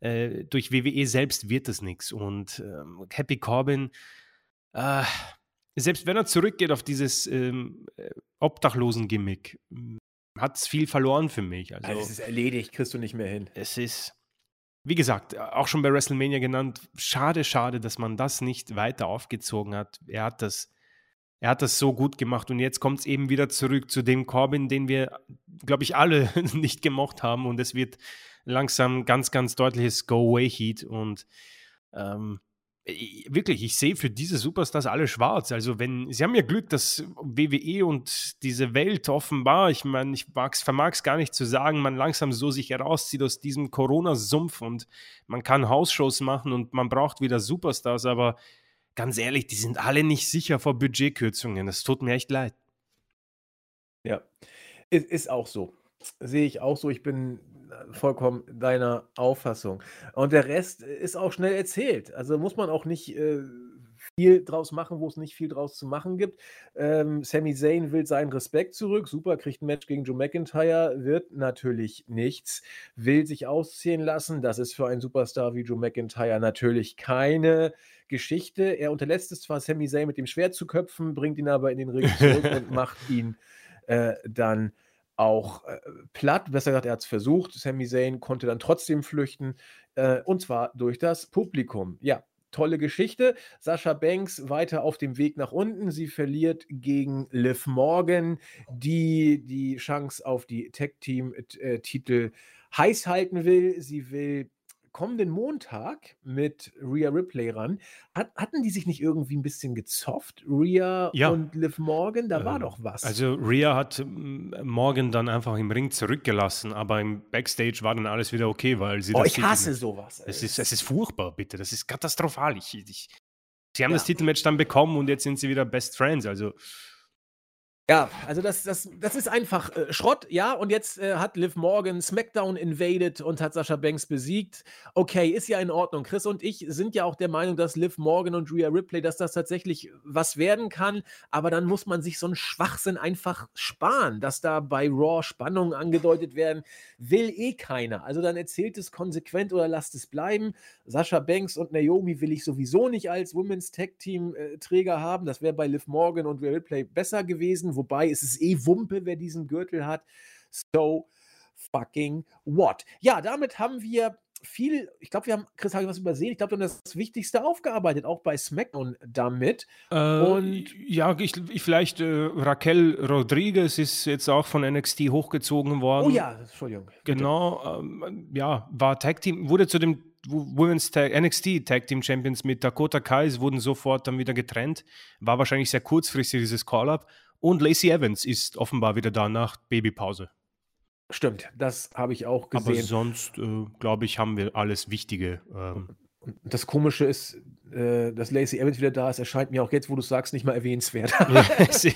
äh, durch WWE selbst wird das nichts und ähm, Happy Corbin, äh, selbst wenn er zurückgeht auf dieses ähm, äh, Obdachlosen-Gimmick, hat es viel verloren für mich. Also, also es ist erledigt, kriegst du nicht mehr hin. Es ist, wie gesagt, auch schon bei WrestleMania genannt, schade, schade, dass man das nicht weiter aufgezogen hat. Er hat das, er hat das so gut gemacht und jetzt kommt es eben wieder zurück zu dem Corbin, den wir, glaube ich, alle nicht gemocht haben und es wird langsam ganz, ganz deutliches Go-Away-Heat und ähm, wirklich, ich sehe für diese Superstars alle schwarz. Also wenn, sie haben ja Glück, dass WWE und diese Welt offenbar, ich meine, ich vermag es gar nicht zu sagen, man langsam so sich herauszieht aus diesem Corona-Sumpf und man kann Hausshows machen und man braucht wieder Superstars, aber ganz ehrlich, die sind alle nicht sicher vor Budgetkürzungen. Das tut mir echt leid. Ja, ist, ist auch so. Sehe ich auch so. Ich bin vollkommen deiner Auffassung. Und der Rest ist auch schnell erzählt. Also muss man auch nicht äh, viel draus machen, wo es nicht viel draus zu machen gibt. Ähm, Sami Zayn will seinen Respekt zurück. Super, kriegt ein Match gegen Joe McIntyre. Wird natürlich nichts. Will sich ausziehen lassen. Das ist für einen Superstar wie Joe McIntyre natürlich keine Geschichte. Er unterlässt es zwar, Sami Zayn mit dem Schwert zu köpfen, bringt ihn aber in den Ring zurück und macht ihn äh, dann auch äh, platt. Besser gesagt, er hat es versucht. Sami Zayn konnte dann trotzdem flüchten äh, und zwar durch das Publikum. Ja, tolle Geschichte. Sascha Banks weiter auf dem Weg nach unten. Sie verliert gegen Liv Morgan, die die Chance auf die Tag-Team-Titel äh, heiß halten will. Sie will kommenden Montag mit Rhea Ripley ran. Hat, hatten die sich nicht irgendwie ein bisschen gezofft? Rhea ja. und Liv Morgan, da ähm, war doch was. Also Rhea hat Morgan dann einfach im Ring zurückgelassen, aber im Backstage war dann alles wieder okay, weil sie. Oh, ich hasse sowas. Es ist, es ist furchtbar, bitte. Das ist katastrophal. Ich, ich, sie haben ja. das Titelmatch dann bekommen und jetzt sind sie wieder Best Friends. Also ja, also das, das, das ist einfach äh, Schrott, ja. Und jetzt äh, hat Liv Morgan SmackDown invaded und hat Sascha Banks besiegt. Okay, ist ja in Ordnung. Chris und ich sind ja auch der Meinung, dass Liv Morgan und Rhea Ripley, dass das tatsächlich was werden kann. Aber dann muss man sich so einen Schwachsinn einfach sparen, dass da bei Raw Spannungen angedeutet werden, will eh keiner. Also dann erzählt es konsequent oder lasst es bleiben. Sascha Banks und Naomi will ich sowieso nicht als Women's Tag Team äh, Träger haben. Das wäre bei Liv Morgan und Rhea Ripley besser gewesen Wobei es ist eh Wumpe, wer diesen Gürtel hat. So fucking what? Ja, damit haben wir viel, ich glaube, wir haben, Chris, habe ich was übersehen? Ich glaube, wir haben das Wichtigste aufgearbeitet, auch bei SmackDown damit. Äh, und ja, ich, ich vielleicht äh, Raquel Rodriguez ist jetzt auch von NXT hochgezogen worden. Oh ja, Entschuldigung. Genau, ähm, ja, war Tag Team, wurde zu dem Women's Tag, NXT Tag Team Champions mit Dakota Kai, wurden sofort dann wieder getrennt. War wahrscheinlich sehr kurzfristig dieses Call-Up. Und Lacey Evans ist offenbar wieder da nach Babypause. Stimmt, das habe ich auch gesehen. Aber sonst, äh, glaube ich, haben wir alles Wichtige. Ähm. Das Komische ist, äh, dass Lacey Evans wieder da ist, erscheint mir auch jetzt, wo du sagst, nicht mal erwähnenswert.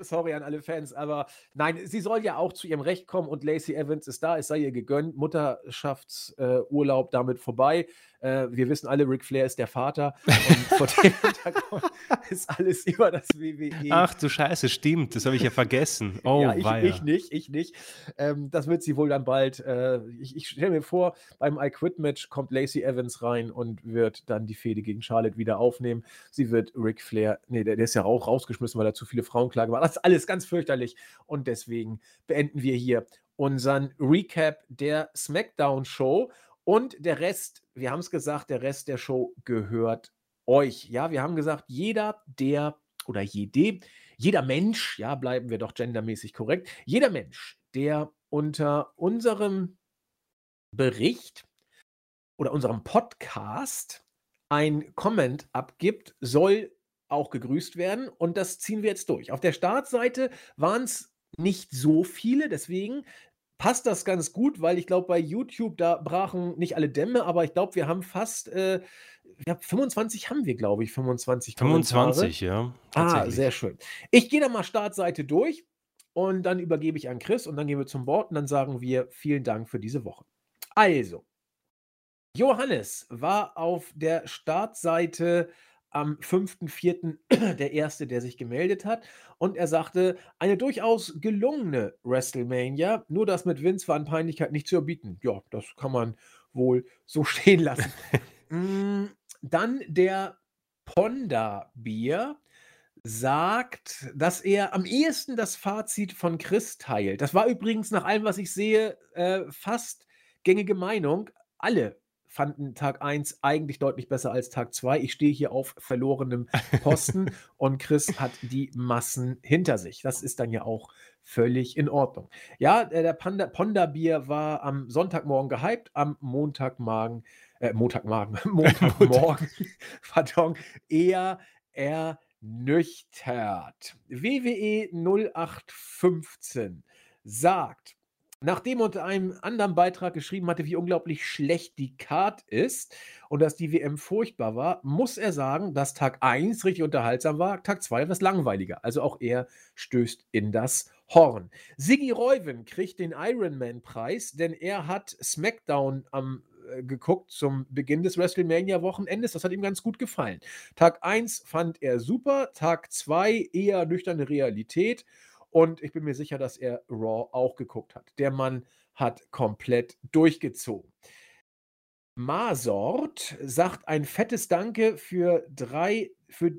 Sorry an alle Fans, aber nein, sie soll ja auch zu ihrem Recht kommen und Lacey Evans ist da, es sei ihr gegönnt, Mutterschaftsurlaub äh, damit vorbei. Äh, wir wissen alle, Ric Flair ist der Vater und vor dem Hintergrund ist alles über das WWE. Ach du Scheiße, stimmt, das habe ich ja vergessen. Oh, ja, ich, ich, nicht, ich nicht. Ähm, das wird sie wohl dann bald. Äh, ich, ich stelle mir vor, beim I Quit Match kommt Lacey Evans rein und wird dann die Fehde gegen Charlotte wieder aufnehmen. Sie wird Ric Flair, nee, der, der ist ja auch rausgeschmissen, weil er zu viele Frauenklage war. Das ist alles ganz fürchterlich und deswegen beenden wir hier unseren Recap der SmackDown-Show. Und der Rest, wir haben es gesagt, der Rest der Show gehört euch. Ja, wir haben gesagt, jeder, der oder jede, jeder Mensch, ja, bleiben wir doch gendermäßig korrekt, jeder Mensch, der unter unserem Bericht oder unserem Podcast ein Comment abgibt, soll auch gegrüßt werden. Und das ziehen wir jetzt durch. Auf der Startseite waren es nicht so viele, deswegen passt das ganz gut, weil ich glaube, bei YouTube, da brachen nicht alle Dämme, aber ich glaube, wir haben fast, äh, ja, 25 haben wir, glaube ich, 25 25, ja. Ah, sehr schön. Ich gehe dann mal Startseite durch und dann übergebe ich an Chris und dann gehen wir zum Wort und dann sagen wir vielen Dank für diese Woche. Also, Johannes war auf der Startseite am 5.4. der Erste, der sich gemeldet hat. Und er sagte, eine durchaus gelungene WrestleMania, nur das mit Vince war an Peinlichkeit nicht zu erbieten. Ja, das kann man wohl so stehen lassen. Mm, dann der Ponda Bier sagt, dass er am ehesten das Fazit von Chris teilt. Das war übrigens nach allem, was ich sehe, äh, fast gängige Meinung. Alle fanden Tag 1 eigentlich deutlich besser als Tag 2. Ich stehe hier auf verlorenem Posten und Chris hat die Massen hinter sich. Das ist dann ja auch völlig in Ordnung. Ja, äh, der Panda, Ponda Bier war am Sonntagmorgen gehypt, am Montagmorgen, äh, Montagmorgen, Montagmorgen, pardon, eher ernüchtert. WWE 0815 sagt, Nachdem er unter einem anderen Beitrag geschrieben hatte, wie unglaublich schlecht die Card ist und dass die WM furchtbar war, muss er sagen, dass Tag 1 richtig unterhaltsam war, Tag 2 etwas langweiliger. Also auch er stößt in das Horn. Siggy Reuven kriegt den Ironman-Preis, denn er hat SmackDown am äh, geguckt zum Beginn des WrestleMania-Wochenendes. Das hat ihm ganz gut gefallen. Tag 1 fand er super, Tag 2 eher nüchterne Realität und ich bin mir sicher, dass er Raw auch geguckt hat. Der Mann hat komplett durchgezogen. Masort sagt ein fettes Danke für drei, für,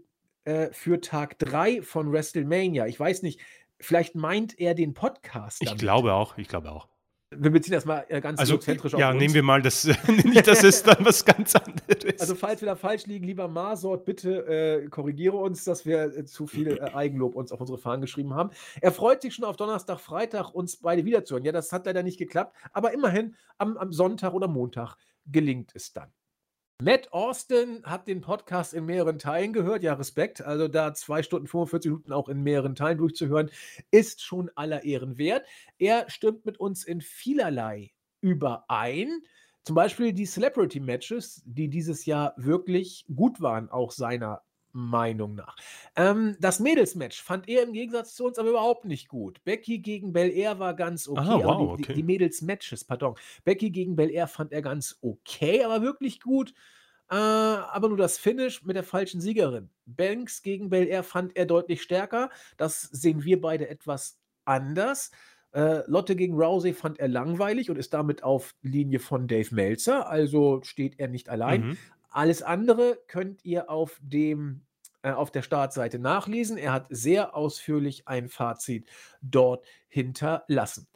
äh, für Tag 3 von WrestleMania. Ich weiß nicht, vielleicht meint er den Podcast. Damit. Ich glaube auch, ich glaube auch. Wir beziehen das mal äh, ganz also, egozentrisch auf Ja, nehmen wir mal das, nicht, das ist dann was ganz anderes. Also falls wir da falsch liegen, lieber Marsort, bitte äh, korrigiere uns, dass wir äh, zu viel äh, Eigenlob uns auf unsere Fahnen geschrieben haben. Er freut sich schon auf Donnerstag, Freitag, uns beide wiederzuhören. Ja, das hat leider nicht geklappt, aber immerhin am, am Sonntag oder Montag gelingt es dann. Matt Austin hat den Podcast in mehreren Teilen gehört. Ja, Respekt. Also da zwei Stunden 45 Minuten auch in mehreren Teilen durchzuhören, ist schon aller Ehren wert. Er stimmt mit uns in vielerlei überein. Zum Beispiel die Celebrity Matches, die dieses Jahr wirklich gut waren, auch seiner Meinung nach. Ähm, das Mädelsmatch fand er im Gegensatz zu uns aber überhaupt nicht gut. Becky gegen Bel Air war ganz okay. Aha, wow, die, okay. die, Mädels-Matches, pardon. Becky gegen Bel Air fand er ganz okay, aber wirklich gut. Äh, aber nur das Finish mit der falschen Siegerin. Banks gegen Bel Air fand er deutlich stärker. Das sehen wir beide etwas anders. Äh, Lotte gegen Rousey fand er langweilig und ist damit auf Linie von Dave Meltzer, also steht er nicht allein. Mhm. Alles andere könnt ihr auf dem auf der Startseite nachlesen. Er hat sehr ausführlich ein Fazit dort hinterlassen.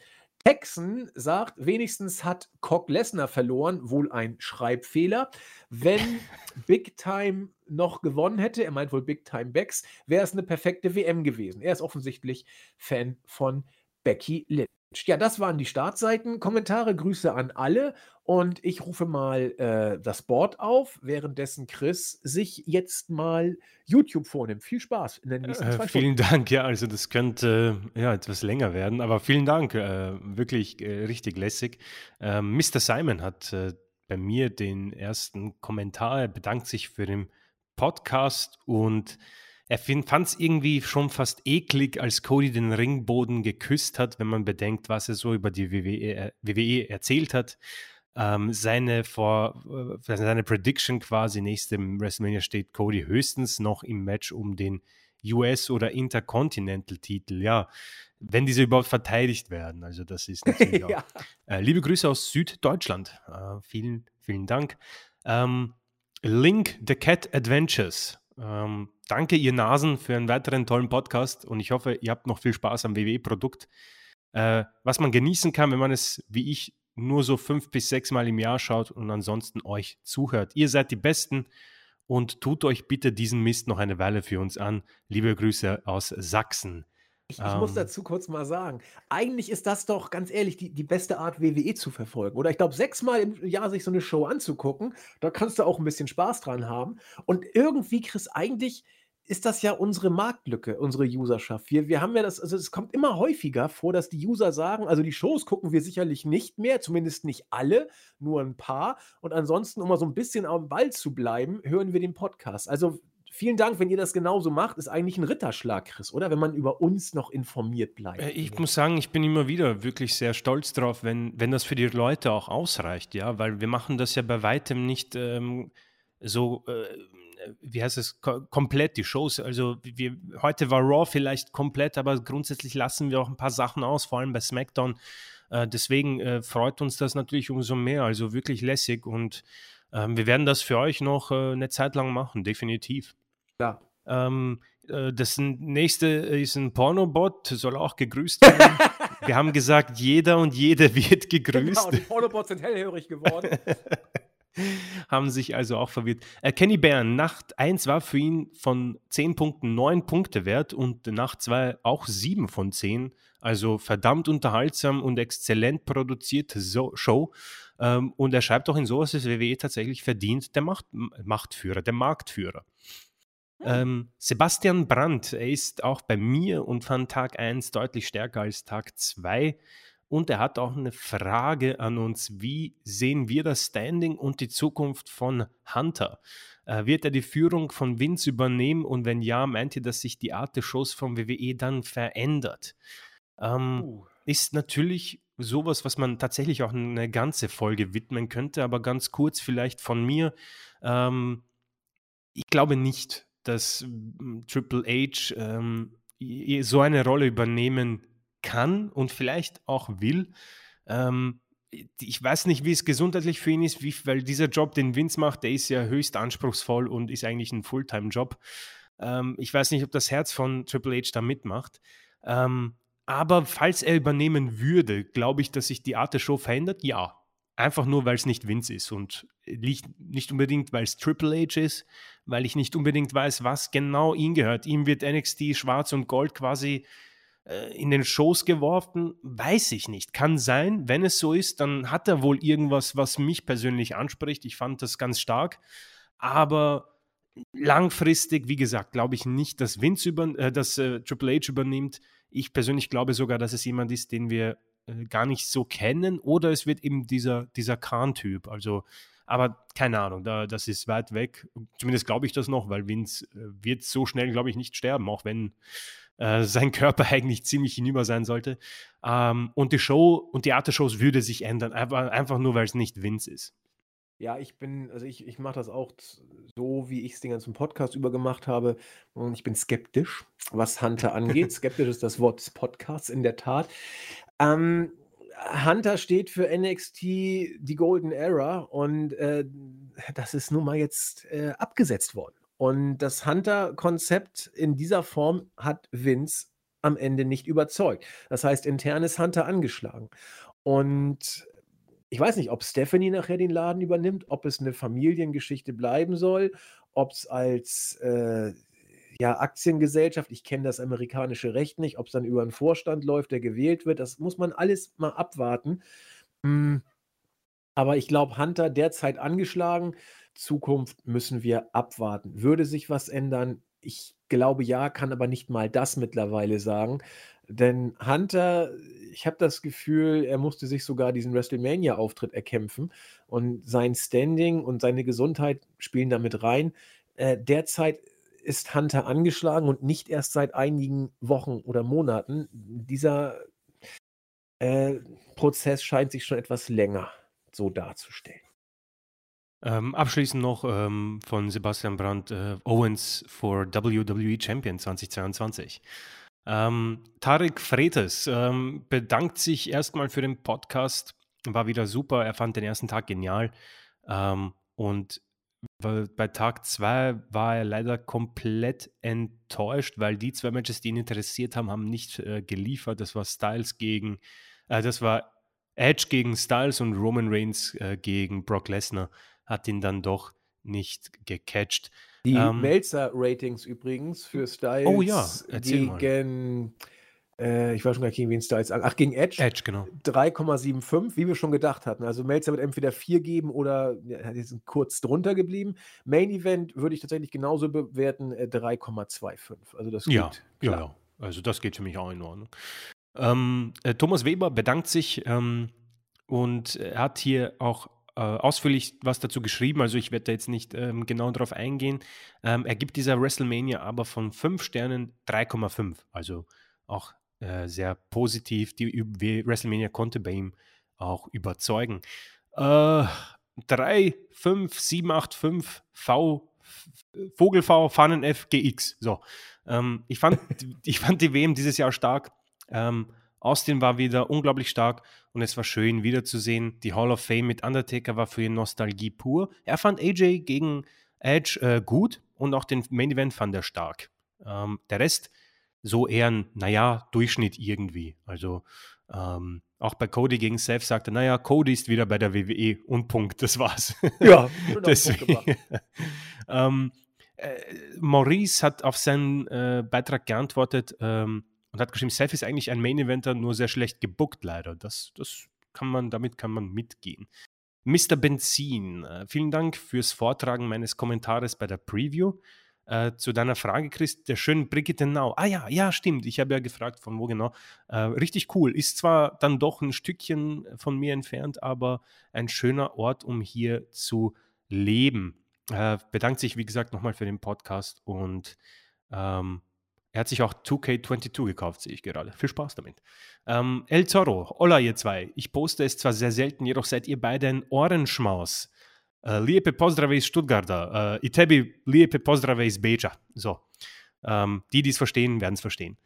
Texan sagt, wenigstens hat Cock Lesnar verloren, wohl ein Schreibfehler. Wenn Big Time noch gewonnen hätte, er meint wohl Big Time Becks, wäre es eine perfekte WM gewesen. Er ist offensichtlich Fan von Becky Lynch. Ja, das waren die Startseiten. Kommentare, Grüße an alle. Und ich rufe mal äh, das Board auf, währenddessen Chris sich jetzt mal YouTube vornimmt. Viel Spaß in den nächsten äh, zwei äh, Vielen Dank, ja, also das könnte äh, ja etwas länger werden, aber vielen Dank, äh, wirklich äh, richtig lässig. Mr. Ähm, Simon hat bei mir den ersten Kommentar, er bedankt sich für den Podcast und er fand es irgendwie schon fast eklig, als Cody den Ringboden geküsst hat, wenn man bedenkt, was er so über die WWE, WWE erzählt hat. ähm, seine, vor, äh, seine Prediction quasi nächste WrestleMania steht Cody höchstens noch im Match um den US- oder Intercontinental-Titel. Ja, wenn diese überhaupt verteidigt werden. Also das ist natürlich ja. auch. Äh, liebe Grüße aus Süddeutschland. Äh, vielen, vielen Dank. Ähm, Link The Cat Adventures. Ähm, danke, ihr Nasen, für einen weiteren tollen Podcast und ich hoffe, ihr habt noch viel Spaß am WWE-Produkt. Äh, was man genießen kann, wenn man es, wie ich, nur so fünf bis sechs Mal im Jahr schaut und ansonsten euch zuhört. Ihr seid die Besten und tut euch bitte diesen Mist noch eine Weile für uns an. Liebe Grüße aus Sachsen. Ich, ich muss ähm. dazu kurz mal sagen, eigentlich ist das doch ganz ehrlich die, die beste Art, WWE zu verfolgen. Oder ich glaube, sechsmal im Jahr sich so eine Show anzugucken, da kannst du auch ein bisschen Spaß dran haben. Und irgendwie, Chris, eigentlich ist das ja unsere Marktlücke, unsere Userschaft. Wir, wir haben ja das, also es kommt immer häufiger vor, dass die User sagen, also die Shows gucken wir sicherlich nicht mehr, zumindest nicht alle, nur ein paar. Und ansonsten, um mal so ein bisschen am Ball zu bleiben, hören wir den Podcast. Also vielen Dank, wenn ihr das genauso macht, ist eigentlich ein Ritterschlag, Chris, oder? Wenn man über uns noch informiert bleibt. Äh, ich muss sagen, ich bin immer wieder wirklich sehr stolz drauf, wenn, wenn das für die Leute auch ausreicht, ja, weil wir machen das ja bei weitem nicht ähm, so. Äh, wie heißt es, komplett die Shows. Also wir, heute war Raw vielleicht komplett, aber grundsätzlich lassen wir auch ein paar Sachen aus, vor allem bei SmackDown. Äh, deswegen äh, freut uns das natürlich umso mehr. Also wirklich lässig und ähm, wir werden das für euch noch äh, eine Zeit lang machen, definitiv. Ja. Ähm, äh, das nächste ist ein Pornobot, soll auch gegrüßt werden. wir haben gesagt, jeder und jede wird gegrüßt. Genau, die Pornobots sind hellhörig geworden. haben sich also auch verwirrt. Äh, Kenny Bern, Nacht 1 war für ihn von 10 Punkten 9 Punkte wert und Nacht 2 auch 7 von 10. Also verdammt unterhaltsam und exzellent produzierte so Show. Ähm, und er schreibt auch in sowas, dass WWE tatsächlich verdient der Macht Machtführer, der Marktführer. Hm. Ähm, Sebastian Brandt, er ist auch bei mir und fand Tag 1 deutlich stärker als Tag 2. Und er hat auch eine Frage an uns. Wie sehen wir das Standing und die Zukunft von Hunter? Äh, wird er die Führung von Vince übernehmen? Und wenn ja, meint ihr, dass sich die Art des Shows vom WWE dann verändert? Ähm, uh. Ist natürlich sowas, was man tatsächlich auch eine ganze Folge widmen könnte, aber ganz kurz vielleicht von mir. Ähm, ich glaube nicht, dass hm, Triple H ähm, so eine Rolle übernehmen kann und vielleicht auch will. Ähm, ich weiß nicht, wie es gesundheitlich für ihn ist, wie, weil dieser Job, den Vince macht, der ist ja höchst anspruchsvoll und ist eigentlich ein Fulltime-Job. Ähm, ich weiß nicht, ob das Herz von Triple H da mitmacht. Ähm, aber falls er übernehmen würde, glaube ich, dass sich die Art der Show verändert? Ja. Einfach nur, weil es nicht Vince ist und nicht unbedingt, weil es Triple H ist, weil ich nicht unbedingt weiß, was genau ihm gehört. Ihm wird NXT Schwarz und Gold quasi äh, in den Shows geworfen? Weiß ich nicht. Kann sein. Wenn es so ist, dann hat er wohl irgendwas, was mich persönlich anspricht. Ich fand das ganz stark. Aber langfristig, wie gesagt, glaube ich nicht, dass Vince über, äh, dass äh, Triple H übernimmt. Ich persönlich glaube sogar, dass es jemand ist, den wir äh, gar nicht so kennen. Oder es wird eben dieser, dieser Khan-Typ. Also aber keine Ahnung, da, das ist weit weg. Zumindest glaube ich das noch, weil Vince äh, wird so schnell, glaube ich, nicht sterben, auch wenn äh, sein Körper eigentlich ziemlich hinüber sein sollte. Ähm, und die Show und die Art der Shows würde sich ändern, einfach, einfach nur, weil es nicht Vince ist. Ja, ich bin, also ich, ich mache das auch so, wie ich es den ganzen Podcast über gemacht habe. Und ich bin skeptisch, was Hunter angeht. skeptisch ist das Wort des Podcasts in der Tat. Ähm, Hunter steht für NXT die Golden Era und äh, das ist nun mal jetzt äh, abgesetzt worden. Und das Hunter-Konzept in dieser Form hat Vince am Ende nicht überzeugt. Das heißt, intern ist Hunter angeschlagen. Und ich weiß nicht, ob Stephanie nachher den Laden übernimmt, ob es eine Familiengeschichte bleiben soll, ob es als äh, ja, Aktiengesellschaft, ich kenne das amerikanische Recht nicht, ob es dann über einen Vorstand läuft, der gewählt wird, das muss man alles mal abwarten. Hm. Aber ich glaube, Hunter derzeit angeschlagen. Zukunft müssen wir abwarten. Würde sich was ändern? Ich glaube ja, kann aber nicht mal das mittlerweile sagen. Denn Hunter, ich habe das Gefühl, er musste sich sogar diesen WrestleMania-Auftritt erkämpfen. Und sein Standing und seine Gesundheit spielen damit rein. Äh, derzeit ist Hunter angeschlagen und nicht erst seit einigen Wochen oder Monaten. Dieser äh, Prozess scheint sich schon etwas länger so darzustellen. Ähm, abschließend noch ähm, von Sebastian Brandt äh, Owens for WWE Champion 2022. Ähm, Tarek Fretes ähm, bedankt sich erstmal für den Podcast, war wieder super, er fand den ersten Tag genial ähm, und bei Tag 2 war er leider komplett enttäuscht, weil die zwei Matches, die ihn interessiert haben, haben nicht äh, geliefert. Das war Styles gegen, äh, das war Edge gegen Styles und Roman Reigns äh, gegen Brock Lesnar hat ihn dann doch nicht gecatcht. Die ähm, Melzer-Ratings übrigens für Styles oh ja, gegen, äh, ich weiß schon gar nicht, gegen wen Styles, ach, gegen Edge. Edge, genau. 3,75, wie wir schon gedacht hatten. Also Melzer wird entweder 4 geben oder ja, die sind kurz drunter geblieben. Main Event würde ich tatsächlich genauso bewerten, äh, 3,25. Also das geht. Ja, klar. ja. Also das geht für mich auch in Ordnung. Ähm, äh, Thomas Weber bedankt sich ähm, und hat hier auch ausführlich was dazu geschrieben, also ich werde da jetzt nicht ähm, genau darauf eingehen. Ähm, er gibt dieser WrestleMania aber von 5 Sternen 3,5, also auch äh, sehr positiv. Die WrestleMania konnte bei ihm auch überzeugen. Äh, 3, 5, 7, 8, 5, V, Vogel V, Fannen F, GX. So. Ähm, ich, fand, ich fand die WM dieses Jahr stark. Ähm, Austin war wieder unglaublich stark und es war schön wiederzusehen. Die Hall of Fame mit Undertaker war für ihn Nostalgie pur. Er fand AJ gegen Edge äh, gut und auch den Main Event fand er stark. Ähm, der Rest so eher ein, naja, Durchschnitt irgendwie. Also ähm, auch bei Cody gegen Seth sagte, naja, Cody ist wieder bei der WWE und Punkt, das war's. Ja, deswegen. ähm, äh, Maurice hat auf seinen äh, Beitrag geantwortet, ähm, und hat geschrieben, Seth ist eigentlich ein Main Eventer, nur sehr schlecht gebuckt leider. Das, das kann man, damit kann man mitgehen. Mr. Benzin, äh, vielen Dank fürs Vortragen meines Kommentares bei der Preview. Äh, zu deiner Frage, Chris, der schönen Brigitte Nau. Ah ja, ja, stimmt. Ich habe ja gefragt, von wo genau. Äh, richtig cool. Ist zwar dann doch ein Stückchen von mir entfernt, aber ein schöner Ort, um hier zu leben. Äh, bedankt sich, wie gesagt, nochmal für den Podcast und ähm, er hat sich auch 2K22 gekauft, sehe ich gerade. Viel Spaß damit. Ähm, El Zorro, hola ihr zwei. Ich poste es zwar sehr selten, jedoch seid ihr beide ein Ohrenschmaus. Uh, lijepe pozdrave iz Stuttgarta. Uh, I lijepe pozdrave iz Beja. So. Ähm, die, die es verstehen, werden es verstehen.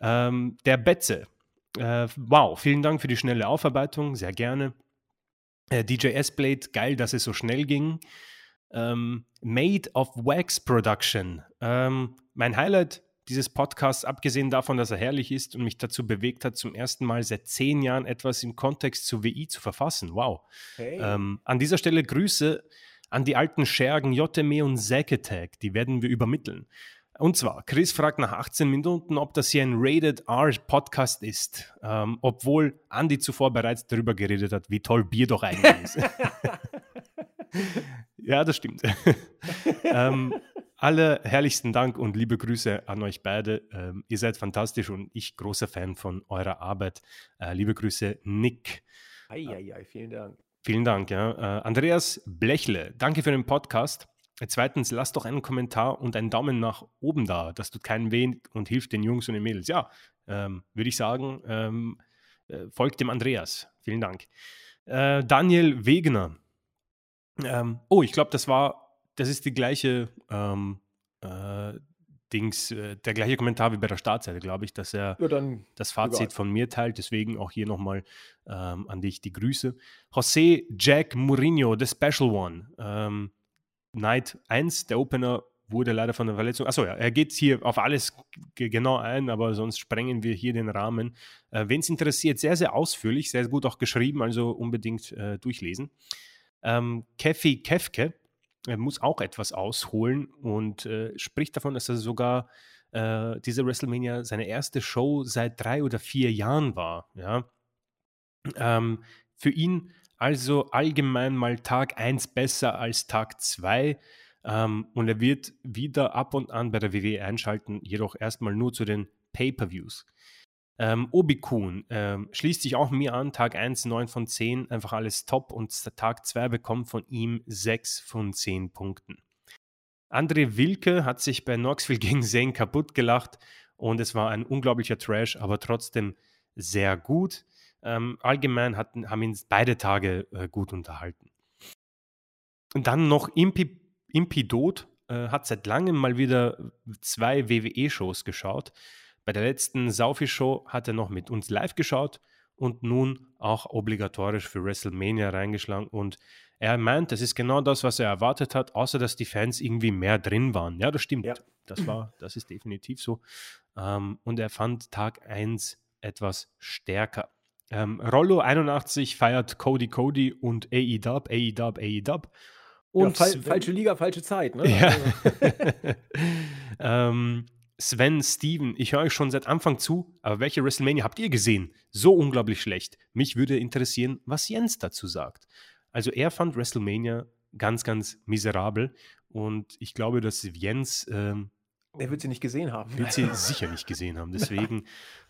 Ähm, der Betze. Äh, wow, vielen Dank für die schnelle Aufarbeitung. Sehr gerne. Äh, DJ S-Blade, geil, dass es so schnell ging. Ähm, Made of Wax Production. Ähm, mein Highlight dieses Podcasts, abgesehen davon, dass er herrlich ist und mich dazu bewegt hat, zum ersten Mal seit zehn Jahren etwas im Kontext zu WI zu verfassen. Wow. Hey. Ähm, an dieser Stelle Grüße an die alten Schergen JME und Zack die werden wir übermitteln. Und zwar, Chris fragt nach 18 Minuten, ob das hier ein Rated R Podcast ist, ähm, obwohl Andy zuvor bereits darüber geredet hat, wie toll Bier doch eigentlich ist. ja, das stimmt. ähm, alle herrlichsten Dank und liebe Grüße an euch beide. Ähm, ihr seid fantastisch und ich großer Fan von eurer Arbeit. Äh, liebe Grüße, Nick. Eieiei, vielen Dank. Vielen Dank. Ja. Äh, Andreas Blechle, danke für den Podcast. Zweitens, lasst doch einen Kommentar und einen Daumen nach oben da. Das tut keinen weh und hilft den Jungs und den Mädels. Ja, ähm, würde ich sagen, ähm, äh, folgt dem Andreas. Vielen Dank. Äh, Daniel Wegner. Ähm, oh, ich glaube, das war das ist die gleiche ähm, äh, Dings, äh, der gleiche Kommentar wie bei der Startseite, glaube ich, dass er ja, das Fazit egal. von mir teilt. Deswegen auch hier nochmal ähm, an dich die Grüße. José Jack Mourinho, the Special One. Ähm, Night 1, der Opener, wurde leider von der Verletzung. Achso, ja, er geht hier auf alles genau ein, aber sonst sprengen wir hier den Rahmen. Äh, Wen es interessiert, sehr, sehr ausführlich, sehr gut auch geschrieben, also unbedingt äh, durchlesen. Ähm, Kefi Kefke er muss auch etwas ausholen und äh, spricht davon, dass er sogar äh, diese WrestleMania seine erste Show seit drei oder vier Jahren war. Ja? Ähm, für ihn also allgemein mal Tag 1 besser als Tag 2. Ähm, und er wird wieder ab und an bei der WWE einschalten, jedoch erstmal nur zu den Pay-per-Views. Ähm, Obikun ähm, schließt sich auch mir an, Tag 1 9 von 10, einfach alles top und Tag 2 bekommt von ihm 6 von 10 Punkten. André Wilke hat sich bei Knoxville gegen Zane kaputt gelacht und es war ein unglaublicher Trash, aber trotzdem sehr gut. ähm, allgemein hatten, haben ihn beide Tage äh, gut unterhalten. Und dann noch Impi, Impidot äh, hat seit langem mal wieder zwei WWE-Shows geschaut. Bei der letzten Saufi-Show hat er noch mit uns live geschaut und nun auch obligatorisch für WrestleMania reingeschlagen. Und er meint, das ist genau das, was er erwartet hat, außer dass die Fans irgendwie mehr drin waren. Ja, das stimmt. Ja. Das war, das ist definitiv so. Ähm, und er fand Tag 1 etwas stärker. Ähm, Rollo 81 feiert Cody Cody und AEW, AEW, AEW. Und ja, fal falsche Liga, falsche Zeit, ne? Ja. Also ähm, Sven, Steven, ich höre euch schon seit Anfang zu, aber welche WrestleMania habt ihr gesehen? So unglaublich schlecht. Mich würde interessieren, was Jens dazu sagt. Also er fand WrestleMania ganz, ganz miserabel und ich glaube, dass Jens ähm, er wird sie nicht gesehen haben. Wird sie sicher nicht gesehen haben. Deswegen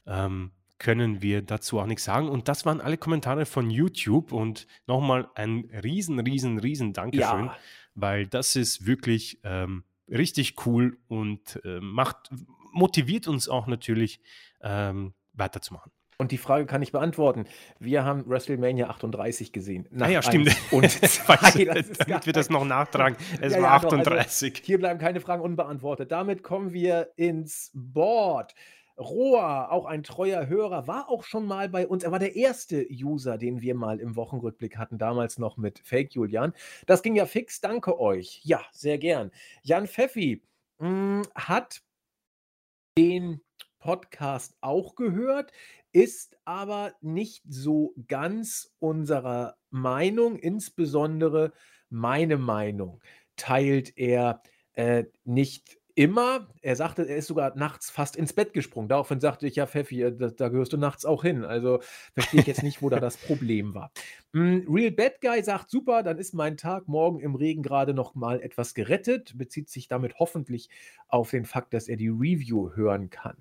ähm, können wir dazu auch nichts sagen. Und das waren alle Kommentare von YouTube. Und nochmal ein riesen, riesen, riesen Dankeschön, ja. weil das ist wirklich ähm, richtig cool und äh, macht, motiviert uns auch natürlich ähm, weiterzumachen. Und die Frage kann ich beantworten. Wir haben WrestleMania 38 gesehen. ah ja, stimmt. Und zwei, damit wir das noch nachtragen. Es ja, war ja, 38. Also hier bleiben keine Fragen unbeantwortet. Damit kommen wir ins Board. Roa, auch ein treuer Hörer, war auch schon mal bei uns. Er war der erste User, den wir mal im Wochenrückblick hatten, damals noch mit Fake Julian. Das ging ja fix, danke euch. Ja, sehr gern. Jan Pfeffi hm, hat den Podcast auch gehört, ist aber nicht so ganz unserer Meinung, insbesondere meine Meinung teilt er äh, nicht immer. Er sagte, er ist sogar nachts fast ins Bett gesprungen. Daraufhin sagte ich, ja, Pfeffi, äh, da, da gehörst du nachts auch hin. Also verstehe ich jetzt nicht, wo da das Problem war. Mm, Real Bad Guy sagt, super, dann ist mein Tag morgen im Regen gerade noch mal etwas gerettet. Bezieht sich damit hoffentlich auf den Fakt, dass er die Review hören kann.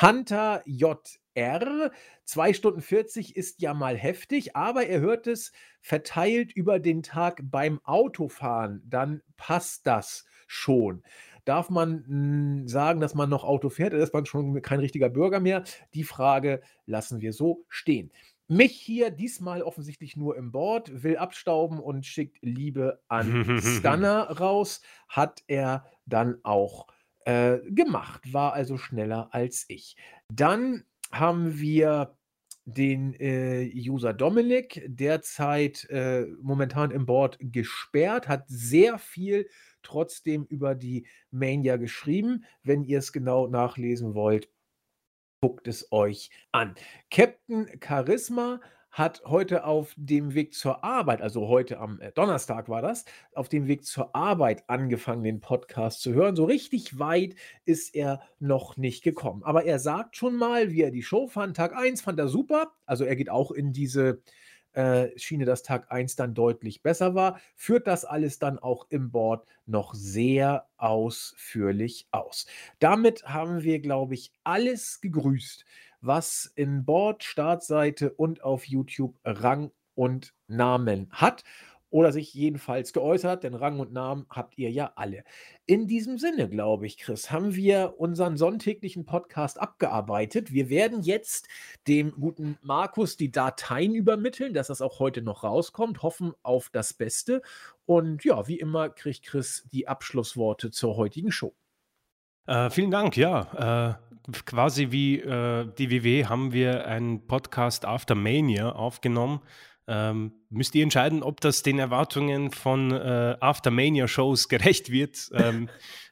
Hunter JR, 2 Stunden 40 ist ja mal heftig, aber er hört es verteilt über den Tag beim Autofahren. Dann passt das schon darf man hm, sagen, dass man noch Auto fährt, ist man schon kein richtiger Bürger mehr? Die Frage lassen wir so stehen. Mich hier diesmal offensichtlich nur im Board, will abstauben und schickt Liebe an Stunner raus. Hat er dann auch äh, gemacht, war also schneller als ich. Dann haben wir den äh, User Dominik, derzeit äh, momentan im Board gesperrt, hat sehr viel trotzdem über die Mania geschrieben. Wenn ihr es genau nachlesen wollt, guckt es euch an. Captain Charisma hat heute auf dem Weg zur Arbeit, also heute am äh, Donnerstag war das, auf dem Weg zur Arbeit angefangen, den Podcast zu hören. So richtig weit ist er noch nicht gekommen. Aber er sagt schon mal, wie er die Show fand. Tag 1 fand er super. Also er geht auch in diese äh, Schiene, dass Tag 1 dann deutlich besser war, führt das alles dann auch im Board noch sehr ausführlich aus. Damit haben wir, glaube ich, alles gegrüßt, was in Board, Startseite und auf YouTube Rang und Namen hat oder sich jedenfalls geäußert, denn Rang und Namen habt ihr ja alle. In diesem Sinne, glaube ich, Chris, haben wir unseren sonntäglichen Podcast abgearbeitet. Wir werden jetzt dem guten Markus die Dateien übermitteln, dass das auch heute noch rauskommt, hoffen auf das Beste. Und ja, wie immer kriegt Chris die Abschlussworte zur heutigen Show. Äh, vielen Dank, ja. Äh, quasi wie äh, die WW haben wir einen Podcast After Mania aufgenommen ähm, müsst ihr entscheiden, ob das den Erwartungen von äh, Aftermania-Shows gerecht wird. Ähm,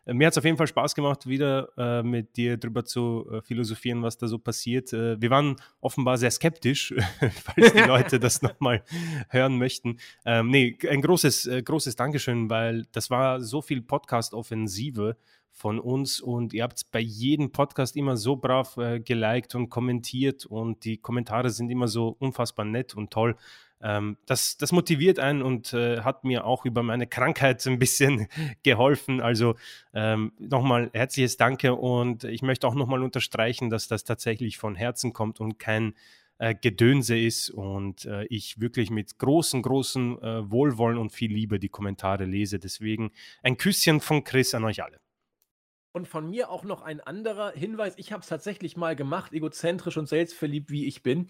mir hat es auf jeden Fall Spaß gemacht, wieder äh, mit dir drüber zu äh, philosophieren, was da so passiert. Äh, wir waren offenbar sehr skeptisch, falls die Leute das nochmal hören möchten. Ähm, nee, ein großes, äh, großes Dankeschön, weil das war so viel Podcast-Offensive von uns und ihr habt bei jedem Podcast immer so brav äh, geliked und kommentiert und die Kommentare sind immer so unfassbar nett und toll. Ähm, das, das motiviert einen und äh, hat mir auch über meine Krankheit ein bisschen geholfen. Also ähm, nochmal herzliches Danke und ich möchte auch nochmal unterstreichen, dass das tatsächlich von Herzen kommt und kein äh, Gedönse ist und äh, ich wirklich mit großen, großen äh, Wohlwollen und viel Liebe die Kommentare lese. Deswegen ein Küsschen von Chris an euch alle. Und von mir auch noch ein anderer Hinweis. Ich habe es tatsächlich mal gemacht, egozentrisch und selbstverliebt wie ich bin.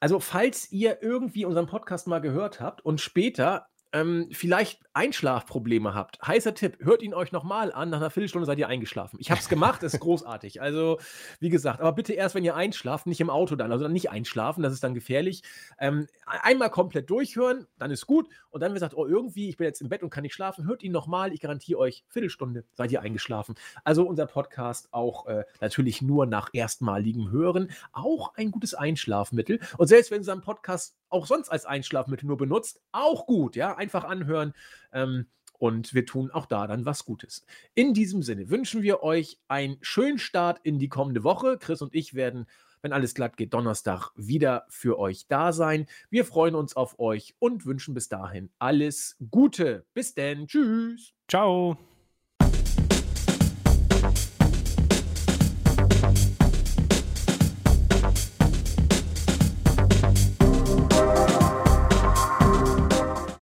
Also, falls ihr irgendwie unseren Podcast mal gehört habt und später ähm, vielleicht Einschlafprobleme habt, heißer Tipp, hört ihn euch nochmal an, nach einer Viertelstunde seid ihr eingeschlafen. Ich habe es gemacht, das ist großartig. Also, wie gesagt, aber bitte erst, wenn ihr einschlaft, nicht im Auto dann, also dann nicht einschlafen, das ist dann gefährlich. Ähm, einmal komplett durchhören, dann ist gut und dann, wenn ihr sagt: „Oh, irgendwie, ich bin jetzt im Bett und kann nicht schlafen“, hört ihn nochmal. Ich garantiere euch, Viertelstunde seid ihr eingeschlafen. Also, unser Podcast auch, äh, natürlich nur nach erstmaligem Hören, auch ein gutes Einschlafmittel und selbst wenn ihr unseren Podcast auch sonst als Einschlafmittel nur benutzt, auch gut, ja, einfach anhören, ähm, und wir tun auch da dann was Gutes. In diesem Sinne wünschen wir euch einen schönen Start in die kommende Woche. Chris und ich werden, wenn alles glatt geht, Donnerstag wieder für euch da sein. Wir freuen uns auf euch und wünschen bis dahin alles Gute. Bis denn. Tschüss. Ciao.